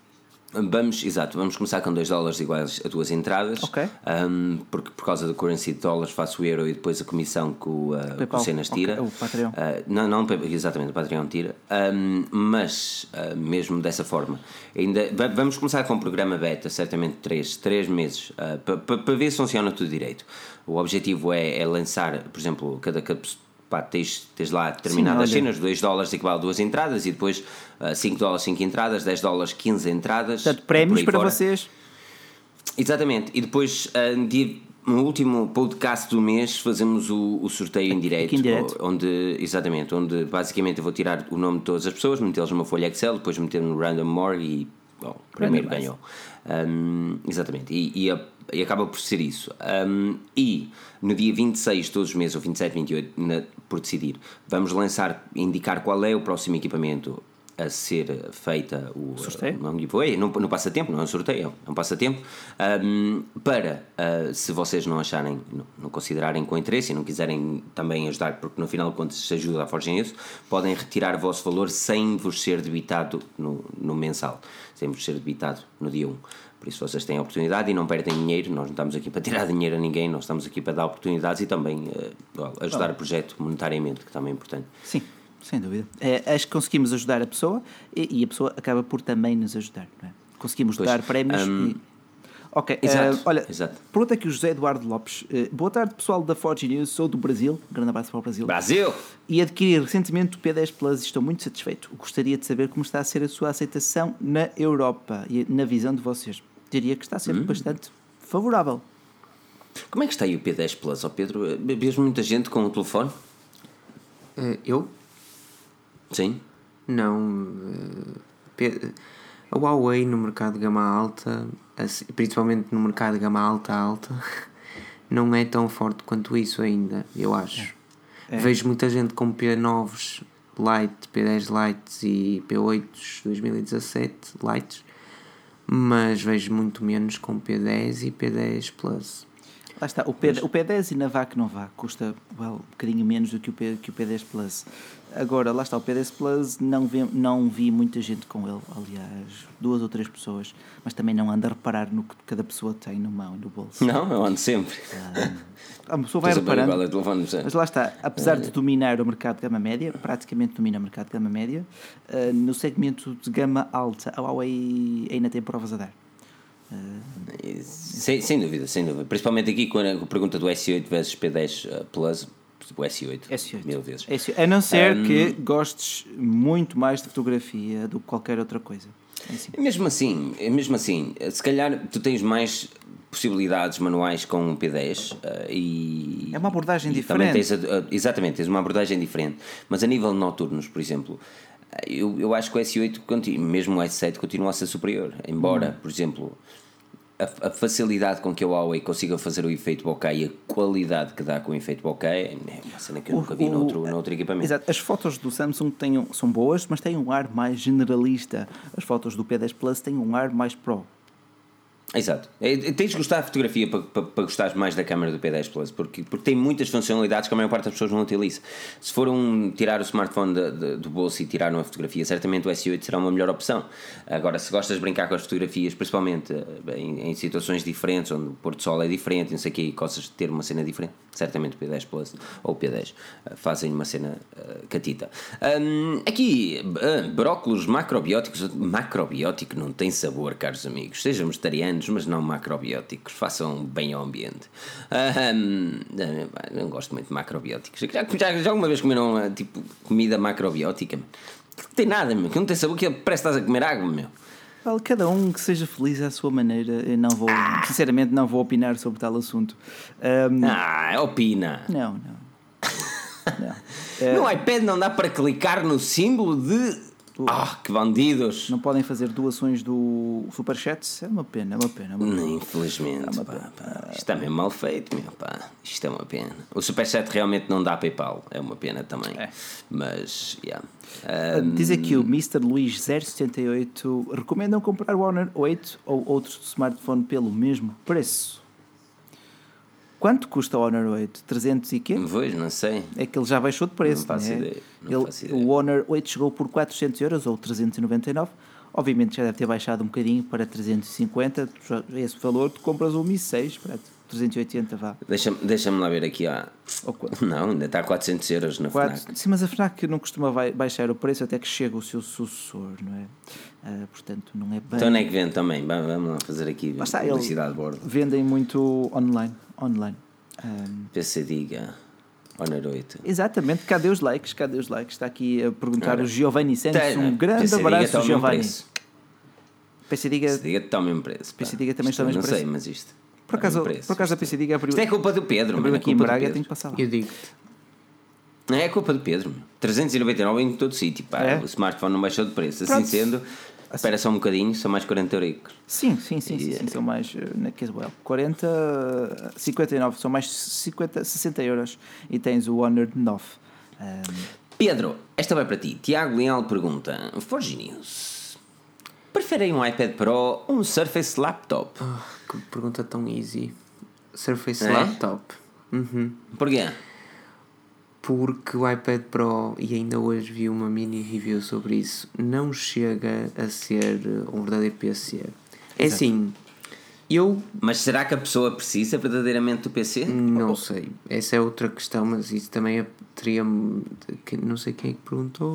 Vamos, exato, vamos começar com 2 dólares iguais a duas entradas.
Ok.
Um, porque por causa da currency de dólares faço o euro e depois a comissão que o, uh, que o Cenas tira.
Okay. O Patreon. Uh,
não, não, exatamente, o Patreon tira. Um, mas, uh, mesmo dessa forma, ainda vamos começar com o programa beta, certamente 3, 3 meses, para pa, pa ver se funciona tudo direito. O objetivo é, é lançar, por exemplo, cada, cada pá, tens, tens lá determinadas Sim, cenas, 2 dólares equivale a duas entradas e depois uh, 5 dólares 5 entradas, 10 dólares 15 entradas.
Portanto, prémios para fora. vocês.
Exatamente, e depois uh, dia, no último podcast do mês fazemos o, o sorteio em direto,
em direto,
onde exatamente, onde basicamente eu vou tirar o nome de todas as pessoas, metê-los numa folha Excel, depois meter no random more e bom, o primeiro ganhou. Um, exatamente, e, e, a, e, acaba por ser isso. Um, e no dia 26 todos os meses, ou 27, 28, na, por decidir, vamos lançar, indicar qual é o próximo equipamento a ser feita o
sorteio?
Um giveaway, no, no passatempo, não é um sorteio, é um passatempo, um, para uh, se vocês não acharem, não, não, considerarem com interesse e não quiserem também ajudar, porque no final de contas se ajuda a Forgem isso, podem retirar o vosso valor sem vos ser debitado no, no mensal, sem vos ser debitado no dia 1. Por isso vocês têm a oportunidade e não perdem dinheiro. Nós não estamos aqui para tirar dinheiro a ninguém, nós estamos aqui para dar oportunidades e também uh, ajudar o projeto monetariamente, que também é importante.
Sim, sem dúvida. É, acho que conseguimos ajudar a pessoa e, e, a pessoa acaba por também nos ajudar. É? Conseguimos pois, dar prémios um, e Ok, exato, uh, olha, exato. pergunta aqui o José Eduardo Lopes. Uh, boa tarde, pessoal da Forge News, sou do Brasil, grande abraço para o Brasil.
Brasil!
E adquiri recentemente o P10 Plus e estou muito satisfeito. Gostaria de saber como está a ser a sua aceitação na Europa e na visão de vocês diria que está ser hum. bastante favorável.
Como é que está aí o P10 Plus, oh Pedro? Vês muita gente com o telefone?
Uh, eu?
Sim.
Não. Uh, a Huawei no mercado de gama alta, principalmente no mercado de gama alta alta, não é tão forte quanto isso ainda, eu acho. É. É. Vejo muita gente com P9s Lite, P10 Lite e P8s 2017 Lites mas vejo muito menos com P10 e P10 Plus.
Lá está, o, P, o P10 e na VAC não vá, custa well, um bocadinho menos do que o, P, que o P10 Plus. Agora, lá está, o P10 Plus não vi, não vi muita gente com ele, aliás, duas ou três pessoas, mas também não anda a reparar no que cada pessoa tem no mão e no bolso.
Não, eu ando sempre.
Ah, a pessoa vai reparando. Mas lá está, apesar de dominar o mercado de gama média, praticamente domina o mercado de gama média, uh, no segmento de gama alta, a Huawei ainda tem provas a dar.
Sem, sem dúvida, sem dúvida. Principalmente aqui com a pergunta do S8 versus P10 uh, Plus, o S8,
S8.
mil vezes.
S8. A não ser um, que gostes muito mais de fotografia do que qualquer outra coisa.
É assim. Mesmo assim, mesmo assim, se calhar tu tens mais possibilidades manuais com o P10 uh, e
é uma abordagem diferente. Tens
a, exatamente, tens uma abordagem diferente. Mas a nível noturnos, por exemplo, eu, eu acho que o S8, mesmo o S7, continua a ser superior. Embora, hum. por exemplo, a, a, facilidade com que a Huawei consiga fazer o efeito bokeh e a qualidade que dá com o efeito bokeh é uma cena que eu nunca vi o, noutro, noutro equipamento.
Exato. As fotos do Samsung têm, são boas, mas têm um ar mais generalista. As fotos do P10 Plus têm um ar mais pro.
Exato. É, tens de gostar da fotografia para, para, para gostar mais da câmera do P10 Plus, porque, porque tem muitas funcionalidades que a maior parte das pessoas não utiliza. Se for um tirar o smartphone de, de, do bolso e tirar uma fotografia, certamente o S8 será uma melhor opção. Agora, se gostas de brincar com as fotografias, principalmente eh, em, em situações diferentes, onde o pôr do sol é diferente, não sei o e gostas de ter uma cena diferente, certamente o P10 Plus ou o P10 eh, fazem uma cena uh, catita. Um, aqui, uh, brócolos macrobióticos. Macrobiótico não tem sabor, caros amigos. Sejam mas não macrobióticos. Façam bem ao ambiente. Um, não gosto muito de macrobióticos. Já, já, já alguma vez comeram ah, tipo comida macrobiótica? Não tem nada, meu. Que não tem sabor, que parece que estás a comer água, meu.
Vale, cada um que seja feliz à sua maneira. Eu não vou, ah. sinceramente, não vou opinar sobre tal assunto.
Um, ah, opina.
Não, não.
não. No iPad não dá para clicar no símbolo de ah, que bandidos!
Não podem fazer doações do Superchat? É uma pena, é uma pena. É uma pena.
Infelizmente, é uma. Pá, pá. Isto está mesmo mal feito, meu pá. Isto é uma pena. O Superchat realmente não dá PayPal, é uma pena também. É. Mas, yeah.
Um... Diz aqui o Mr. Luís 078 recomendam comprar o Honor 8 ou outro smartphone pelo mesmo preço. Quanto custa o Honor 8? 300 e quê?
Pois, não sei.
É que ele já baixou de preço.
Não faço
né?
ideia. Não
ele,
faço ideia.
O Honor 8 chegou por 400 euros ou 399. Obviamente já deve ter baixado um bocadinho para 350. Esse valor tu compras um Mi 6, para 380 vá.
Deixa-me deixa lá ver aqui. Ah. Não, ainda está a 400 euros na 4... FNAC.
Sim, mas a FNAC não costuma baixar o preço até que chega o seu sucessor, não é? Uh, portanto, não é bem.
Então, onde é que vende também? Vamos lá fazer aqui publicidade de bordo.
Vendem muito online. online.
Um, PC Diga. Honor 8.
Exatamente, cadê os likes? Cadê os likes? Está aqui a perguntar o Giovanni Santos. Um grande PC abraço, Diga Giovanni. PC Diga.
PC Diga está ao mesmo preço.
PC Diga também está ao mesmo
preço. Não sei, mas isto.
Por acaso, por acaso a PC Diga
abriu. Isto é culpa do Pedro,
abriu aqui é em Braga, tenho que passar lá.
Eu digo.
Não é culpa do Pedro. 399 em todo sítio. Pá. É? O smartphone não baixou de preço. Assim Pronto. sendo, Assim. Espera só um bocadinho, são mais 40 euricos.
Sim, sim, sim, sim, sim, são mais eh, na Caswell. 40, 59, são mais 50, 60 euros e tens o Honor 9. Um,
Pedro, esta vai para ti. Tiago Leal pergunta: Forge News. Preferem um iPad Pro ou um Surface Laptop?
Oh, que pergunta tão easy. Surface é? Laptop. Uhum.
Porquê?
Porque o iPad Pro, e ainda hoje vi uma mini review sobre isso, não chega a ser um verdadeiro PC. É assim, eu.
Mas será que a pessoa precisa verdadeiramente do PC?
Não Ou... sei. Essa é outra questão, mas isso também é, teria. Não sei quem é que perguntou.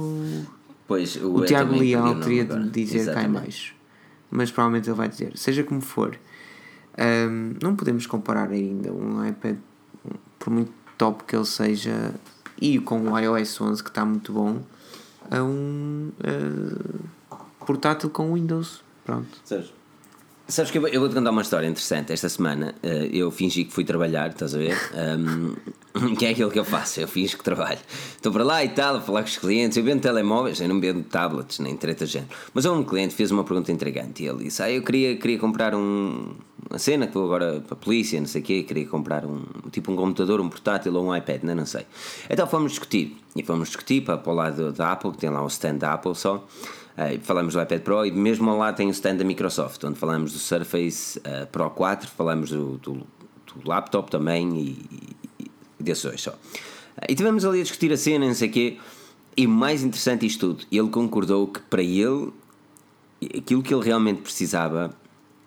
Pois,
o, o Tiago Leal teria de dizer cá baixo. Mas provavelmente ele vai dizer. Seja como for, um, não podemos comparar ainda um iPad, por muito top que ele seja, e com o iOS 11 que está muito bom, a um uh, portátil com Windows. Pronto.
Sérgio. Sabes que eu, eu vou-te contar uma história interessante. Esta semana uh, eu fingi que fui trabalhar, estás a ver? Um, que é aquilo que eu faço, eu fingi que trabalho. Estou para lá e tal, a falar com os clientes. Eu vendo telemóveis, eu não vendo tablets, nem treta género. Mas um cliente fez uma pergunta intrigante e ele disse: Ah, eu queria, queria comprar um, uma cena que vou agora para a polícia, não sei o quê, queria comprar um tipo um computador, um portátil ou um iPad, não, não sei. Então fomos discutir. E fomos discutir para, para o lado da Apple, que tem lá o stand da Apple só. Uh, falamos do iPad Pro e mesmo lá tem o stand da Microsoft, onde falamos do Surface uh, Pro 4, falamos do, do, do laptop também e, e, desses dois só. Uh, e tivemos ali a discutir a cena, não sei o quê, e mais interessante isto tudo, ele concordou que para ele aquilo que ele realmente precisava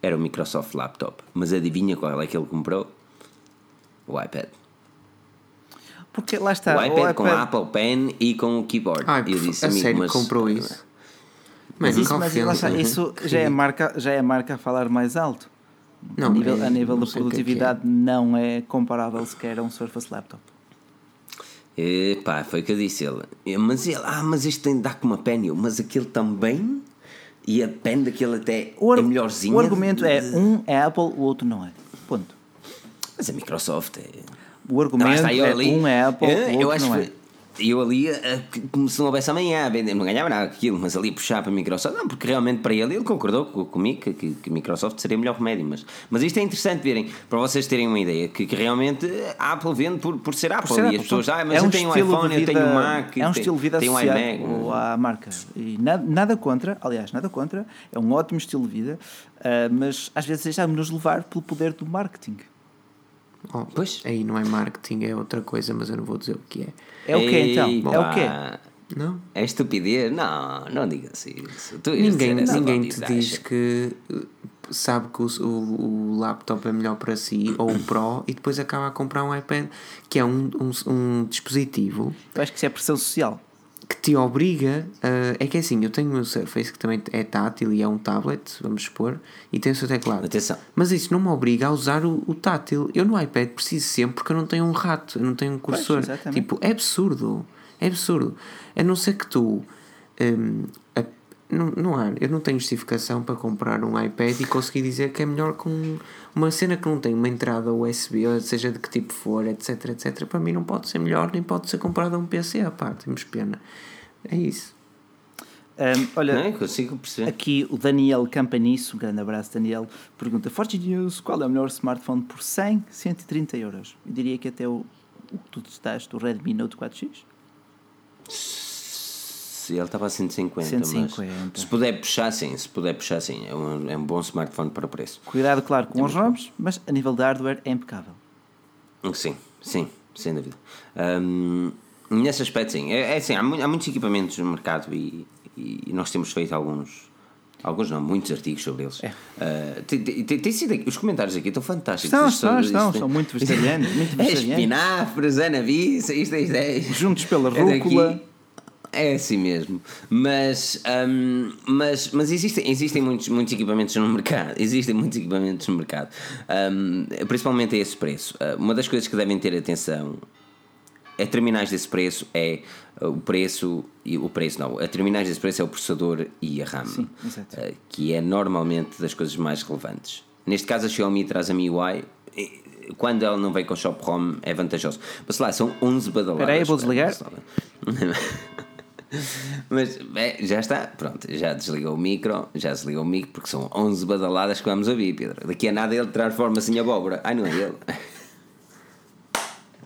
era o Microsoft Laptop. Mas adivinha qual é que ele comprou? O iPad.
Porque lá está.
O iPad, o iPad... com a Apple Pen e com o keyboard.
Ai, eu disse, a amigo, sério, mas... comprou isso?
Mas, isso, mas está, isso já, é a marca, já é a marca a falar mais alto. Não, a nível, é, a nível de é é. produtividade é não é comparável sequer a um Surface Laptop.
Epá, foi o que eu disse ele. Mas ele, ah, mas este tem de dar com uma pen, mas aquele também. E a pen daquele até o é melhorzinho.
O argumento é um é Apple, o outro não é. Ponto.
Mas a Microsoft é.
O argumento não, é ali, um é Apple, eu, o outro não é
e eu ali, eh, como se não houvesse amanhã a vender, não ganhava nada aquilo, mas ali puxar para a Microsoft, não, porque realmente para ele, ele concordou comigo que, que, que Microsoft seria o melhor remédio. Mas, mas isto é interessante verem, para vocês terem uma ideia, que, que realmente a Apple vende por, por ser Apple. Por ser e Apple, as pessoas, ah, mas é um eu tenho um iPhone, vida, eu tenho um Mac,
é um estilo de vida tenho um iMac. à marca. E nada, nada contra, aliás, nada contra, é um ótimo estilo de vida, uh, mas às vezes deixamos-nos levar pelo poder do marketing.
Oh, pois. Aí não é marketing, é outra coisa, mas eu não vou dizer o que é.
É o quê então? Bom, é o quê?
Não?
É estupidez? Não, não digas isso. Tu
ninguém ninguém te diz que uh, sabe que o, o, o, laptop é melhor para si, ou o Pro, e depois acaba a comprar um iPad, que é um, um, um dispositivo.
Eu acho que isso é pressão social
que te obriga a. É que é assim, eu tenho o meu Surface que também é tátil e é um tablet, vamos supor, e tem o seu teclado.
Atenção.
Mas isso não me obriga a usar o, o tátil. Eu no iPad preciso sempre porque eu não tenho um rato, eu não tenho um cursor. Pois, tipo, é absurdo. É absurdo. A não ser que tu. Um, a, não, não há, eu não tenho justificação para comprar um iPad e conseguir dizer que é melhor com uma cena que não tem uma entrada USB, ou seja de que tipo for, etc, etc. Para mim não pode ser melhor, nem pode ser comprado a um PC, à parte, temos pena. É isso.
Um, olha,
não, consigo perceber.
aqui o Daniel Campanisso, um grande abraço Daniel, pergunta Forte News, qual é o melhor smartphone por 100, 130 euros? Eu diria que até o, o que tu testaste, o Redmi Note 4X?
Ele estava a 150, 150. Mas se puder puxar, sim, se puder puxar, sim, é um, é um bom smartphone para preço.
Cuidado, claro, com é os ROMs, mas a nível de hardware é impecável.
Sim, sim, sem dúvida. Um, nesse aspecto, sim. É, é assim, há, há, muitos equipamentos no mercado e, e, nós temos feito alguns. Alguns não, muitos artigos sobre eles. É. Uh, tem, tem, tem, sido, os comentários aqui estão fantásticos.
Estão, estão, estão, são muito vegetarianos. Muito
vegetarianos. É espinafres, anavis, isto, isto é.
Juntos pela é rúcula.
É assim mesmo. Mas, um, mas, mas existem, existem muitos, muitos equipamentos no mercado. Existem muitos equipamentos no mercado. Um, principalmente a esse preço. Uh, uma das coisas que devem ter atenção a terminais desse preço é uh, o preço e o preço não, a terminais desse preço é o processador e a RAM,
Sim, uh,
que é normalmente das coisas mais relevantes. Neste caso a Xiaomi traz a MIUI, quando ela não vem com o Shop ROM é vantajoso. Mas lá, são 11 badaladas.
Espera aí, vou desligar.
Mas é, já está, pronto, já desligou o micro, já desligou o micro, porque são 11 badaladas que vamos ouvir, Pedro. Daqui a nada ele transforma-se em abóbora. Ai, não é ele.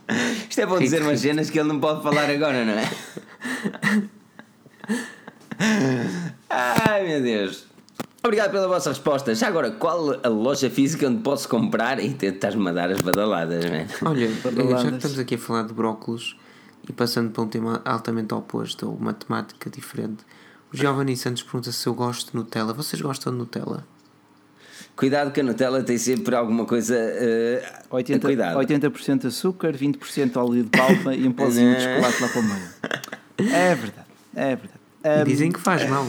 Isto é bom dizer umas cenas que ele não pode falar agora, não é? Ai meu Deus. Obrigado pela vossa resposta. Já agora, qual a loja física onde posso comprar e tentas-me dar as badaladas, man?
Olha, badaladas. já que estamos aqui a falar de brócolos e passando para um tema altamente oposto ou matemática diferente, o Giovanni Santos pergunta se eu gosto de Nutella. Vocês gostam de Nutella?
Cuidado que a Nutella tem sempre alguma coisa. Uh,
80%, cuidado. 80% açúcar, 20% óleo de palma e um pozinho de chocolate lá para o meio. É verdade, é verdade.
Um, Dizem que faz mal.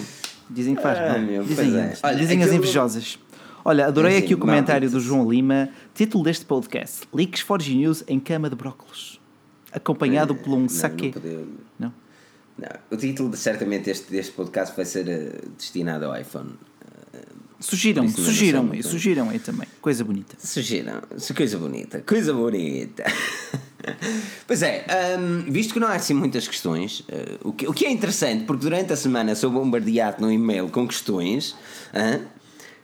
Dizem que faz mal. Meu, dizem é. Olha, dizem as invejosas. Olha, adorei aqui o comentário do João Lima. Título deste podcast: Leaks for News em cama de brócolos. Acompanhado uh, por um saque. Não,
não? não? O título, certamente, deste, deste podcast vai ser uh, destinado ao iPhone.
Sugiram, sugiram aí, sugiram aí também. Coisa bonita.
Sugiram, coisa bonita, coisa bonita. pois é, um, visto que não há assim muitas questões, uh, o, que, o que é interessante, porque durante a semana sou bombardeado no e-mail com questões. Uh,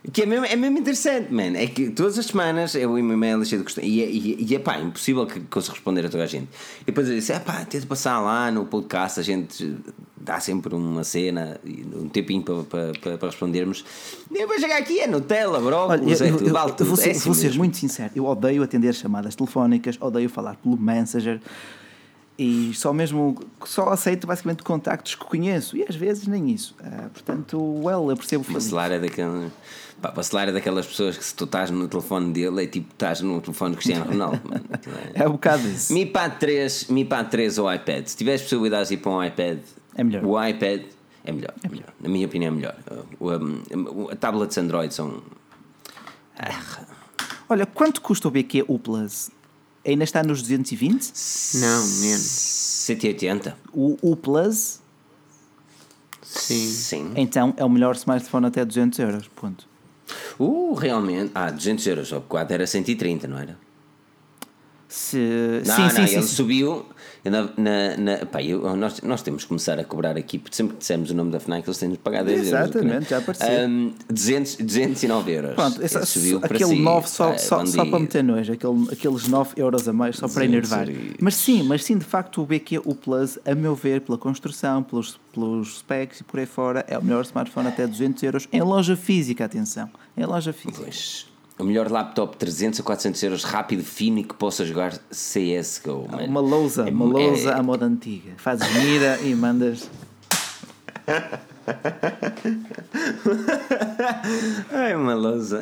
que é mesmo, é mesmo interessante, man. É que todas as semanas é o e-mail cheio de questões. E, é, e, e é pá, impossível que consiga responder a toda a gente. E depois eu disse: é pá, tenta passar lá no podcast, a gente dá sempre uma cena, um tempinho para, para, para respondermos. E eu vou chegar aqui, é Nutella, brócolis,
Olha,
é tudo,
eu, eu, eu vou, ser, é assim vou ser muito sincero: eu odeio atender chamadas telefónicas, odeio falar pelo Messenger e só mesmo só aceito basicamente contactos que conheço e às vezes nem isso uh, portanto well eu percebo
Bacelar é daquele pá, Bacelar é daquelas pessoas que se tu estás no telefone dele é tipo estás no telefone do Cristiano Ronaldo
é, é um bocado isso
Mi Pad 3 Mi Pad 3 ou iPad se tiveres possibilidades de ir para um iPad
é melhor
o iPad é melhor, é melhor. na minha opinião é melhor o, um, a tablets Android são
ah. olha quanto custa o BQ U Plus Ainda está nos 220?
Não, menos.
180.
O, o Plus?
Sim.
Sim.
Então é o melhor smartphone até 200 euros. Ponto.
Uh, realmente. Ah, 200 euros. O 4 era 130, não era?
Se...
Não,
sim,
não,
sim,
ele
sim,
subiu. Na, na, na, pá, eu, nós, nós temos que começar a cobrar aqui, porque sempre que dissemos o nome da FNAC, eles têm de pagar 10
euros. Exatamente, já apareceu.
Um, 200, 209 euros.
Pronto, esse, subiu aquele si. 9 só, ah, só, só para meter nojo, aquele, aqueles 9 euros a mais só para enervar. Mas sim, mas sim, de facto, o BQ, o Plus, a meu ver, pela construção, pelos, pelos specs e por aí fora, é o melhor smartphone até 200 euros em loja física, atenção, em loja física.
Pois o melhor laptop 300 a 400 euros rápido, fino e que possa jogar CSGO.
Man. Uma lousa, é, uma lousa é... à moda antiga. Fazes mira e mandas.
Ai, uma lousa.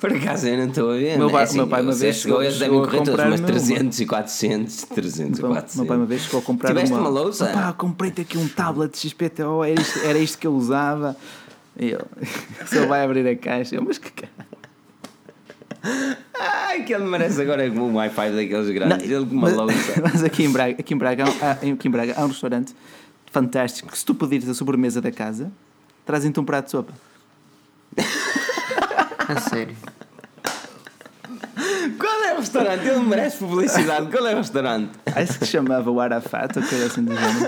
Por acaso eu não estou a ver.
Meu pai, é assim, meu pai uma vez chegou,
eles devem correr todos, mas 300 e 400, 300 e 400.
Meu pai uma vez chegou a comprar
Tiveste
uma,
uma lousa?
Pá, comprei-te aqui um tablet XPTO, era isto, era isto que eu usava. E ele, só vai abrir a caixa. Eu, mas que cara.
Ai, que ele merece agora um Wi-Fi daqueles grandes. Não, ele com uma
mas,
louça.
Mas aqui em Braga, aqui em Braga, há, aqui em Braga há um restaurante fantástico que se tu pedires a sobremesa da casa, trazem-te um prato de sopa.
a sério.
Qual é o restaurante? Ele merece publicidade. Qual é o restaurante?
Acho que se chamava o Arafat ou coisa assim do género.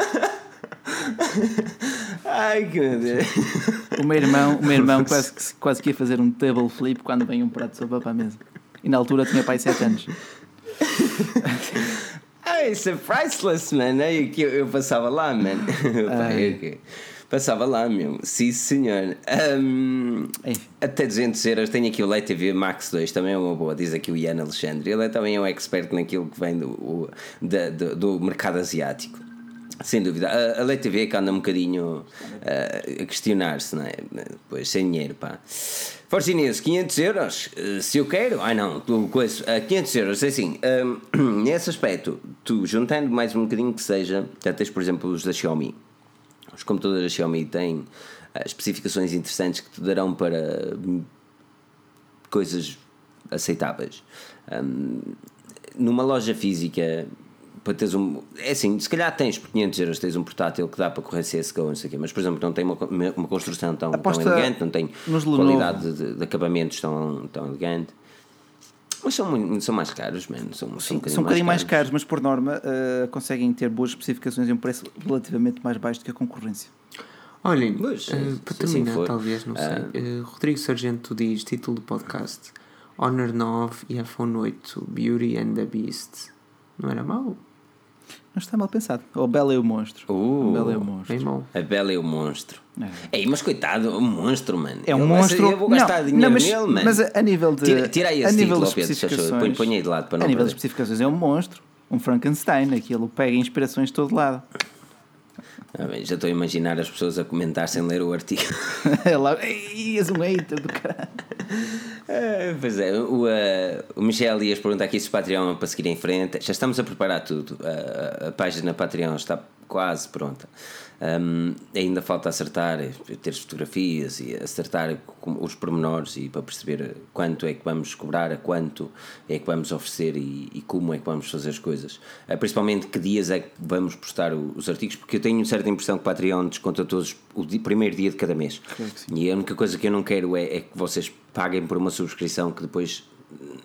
Ai que meu Deus.
O meu irmão, o meu irmão quase, que, quase que ia fazer um table flip quando vem um prato de sopa para a mesa. E na altura tinha pai 7 anos.
Ai, isso é priceless, man. Que eu, eu passava lá, man. Pai. Passava lá, meu. Sim, senhor. Um, até 200 euros. Tenho aqui o Lei TV Max 2, também é uma boa, diz aqui o Ian Alexandre. Ele é também um expert naquilo que vem do, do, do mercado asiático. Sem dúvida. A, a Lei TV que anda um bocadinho uh, a questionar-se, não é? Pois, sem dinheiro, pá. Força Inês, 500 euros? Uh, se eu quero? Ai não, coisa, uh, 500 euros, é assim, uh, nesse aspecto, tu juntando mais um bocadinho que seja, já tens, por exemplo, os da Xiaomi. Os computadores da Xiaomi têm uh, especificações interessantes que te darão para coisas aceitáveis. Um, numa loja física para teres um. É assim, se calhar tens por 500 euros tens um portátil que dá para correr CSGO, não sei o quê, mas por exemplo não tem uma, uma construção tão, tão elegante, não tem qualidade de, de, acabamentos tão, tão elegante. Mas são, muito, são mais caros, mano. São,
são, um bocadinho, são um bocadinho mais, mais caros. mas por norma uh, conseguem ter boas especificações e um preço relativamente mais baixo do que a concorrência.
Olhem, uh, para terminar, assim talvez, não sei. Uh, Rodrigo Sargento diz: título do podcast: Honor 9 e iPhone 8, Beauty and the Beast. Não era mau?
Não está mal pensado. O Bela e o Monstro.
Uh,
o Bela e o Monstro.
A Bela e o Monstro. É. Ei, mas coitado, o monstro, mano.
É um eu, monstro.
Eu vou gastar não, dinheiro não, mas, nele, mano.
Mas a, nível de.
Tira, tira aí esse
a nível
título, de especificações, põe, põe aí de lado para não
A nível
perder.
de especificações é um monstro. Um Frankenstein. Aquilo pega inspirações de todo lado.
Ah, bem, já estou a imaginar as pessoas a comentar sem ler o artigo.
é lá, és um hater do caralho.
É, pois é, o, uh, o Michel ias perguntar aqui se o Patreon é para seguir em frente. Já estamos a preparar tudo. Uh, a página Patreon está quase pronta. Um, ainda falta acertar, ter as fotografias e acertar os pormenores e para perceber quanto é que vamos cobrar, a quanto é que vamos oferecer e, e como é que vamos fazer as coisas. Uh, principalmente que dias é que vamos postar o, os artigos, porque eu tenho certa impressão que o Patreon desconta todos o di, primeiro dia de cada mês. E a única coisa que eu não quero é, é que vocês paguem por uma subscrição que depois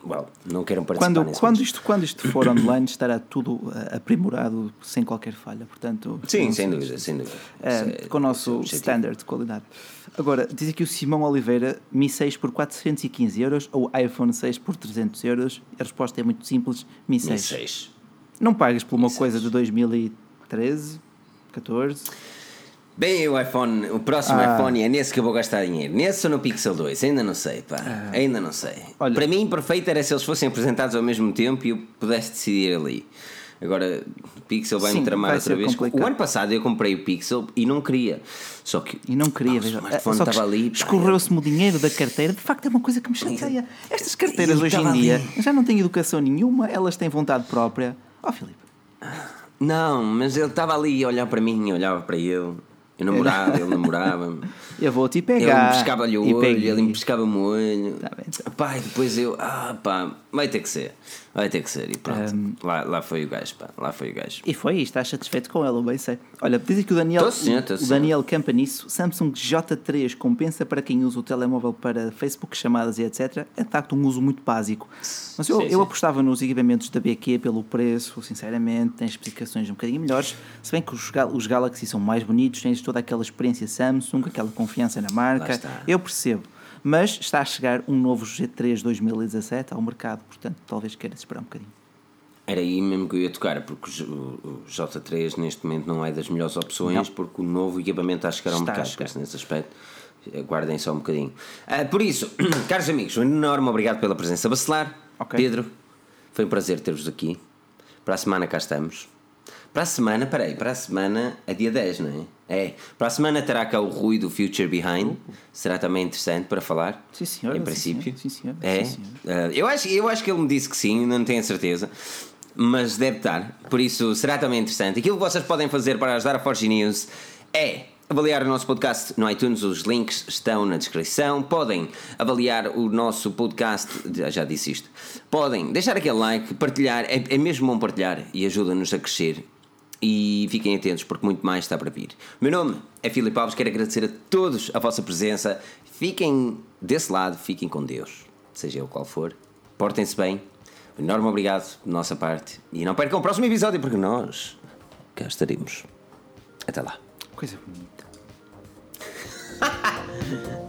well, não queiram participar
quando, quando isto Quando isto for online estará tudo eh, aprimorado sem qualquer falha, portanto...
Sim, sem dúvida, sem dúvida.
É, com o nosso standard de qualidade. Agora, diz aqui o Simão Oliveira, Mi 6 por 415 euros ou iPhone 6 por 300 euros? A resposta é muito simples, Mi 6.
Mi 6.
Não pagas por uma Mi coisa 6. de 2013, 14...
Bem, o iPhone, o próximo ah. iPhone é nesse que eu vou gastar dinheiro. Nesse ou no Pixel 2? Ainda não sei, pá. Ah. Ainda não sei. Olha, Para mim, perfeito era se eles fossem apresentados ao mesmo tempo e eu pudesse decidir ali. Agora, o Pixel vai-me tramar vai outra vez. Complicado. O ano passado eu comprei o Pixel e não queria. Só que.
E não queria, veja. O estava ali. Escorreu-se-me o dinheiro da carteira. De facto, é uma coisa que me chateia. Estas carteiras hoje em dia ali. já não têm educação nenhuma, elas têm vontade própria. Ó, oh, Filipe.
Não, mas ele estava ali a olhar para mim, olhava para ele. Eu namorava, ele namorava-me.
Eu vou te pegar.
Ele me pescava-lhe o olho, peguei. ele me pescava-me o olho. Tá bem. Pá, e depois eu, ah pá, vai ter que ser. Vai ter que ser. E pronto. Um, lá, lá foi o gajo, pá. Lá foi o gajo.
E foi, estás satisfeito com ela, bem sei. Olha, diz que o Daniel, tô sim, tô o Daniel campa nisso. Samsung J3 compensa para quem usa o telemóvel para Facebook, chamadas e etc. É de facto um uso muito básico. Mas eu, sim, eu apostava nos equipamentos da BQ pelo preço, sinceramente. Tem especificações um bocadinho melhores. Se bem que os, os Galaxy são mais bonitos, tens toda aquela experiência Samsung, aquela confiança na marca. Eu percebo mas está a chegar um novo G3 2017 ao mercado, portanto talvez queiras esperar um bocadinho.
Era aí mesmo que eu ia tocar, porque o J3 neste momento não é das melhores opções, não. porque o novo equipamento está a chegar ao está mercado, chegar. nesse aspecto. Guardem só um bocadinho. Uh, por isso, caros amigos, um enorme obrigado pela presença bacelar. Okay. Pedro, foi um prazer ter-vos aqui. Para a semana cá estamos. Para a semana, peraí, para a semana é dia 10, não é? É. Para a semana terá cá o Rui do Future Behind. Será também interessante para falar.
Sim, senhor.
Em princípio.
Sim, senhor.
É.
Sim,
senhor. Uh, eu, acho, eu acho que ele me disse que sim, não tenho a certeza. Mas deve estar. Por isso será também interessante. Aquilo que vocês podem fazer para ajudar a Forge News é avaliar o nosso podcast no iTunes, os links estão na descrição. Podem avaliar o nosso podcast, já disse isto. Podem deixar aquele like, partilhar, é, é mesmo bom partilhar e ajuda-nos a crescer e fiquem atentos porque muito mais está para vir. O meu nome é Filipe Alves, quero agradecer a todos a vossa presença. Fiquem desse lado, fiquem com Deus, seja o qual for. Portem-se bem. Um enorme obrigado da nossa parte. E não percam o próximo episódio porque nós cá estaremos. Até lá.
Coisa bonita.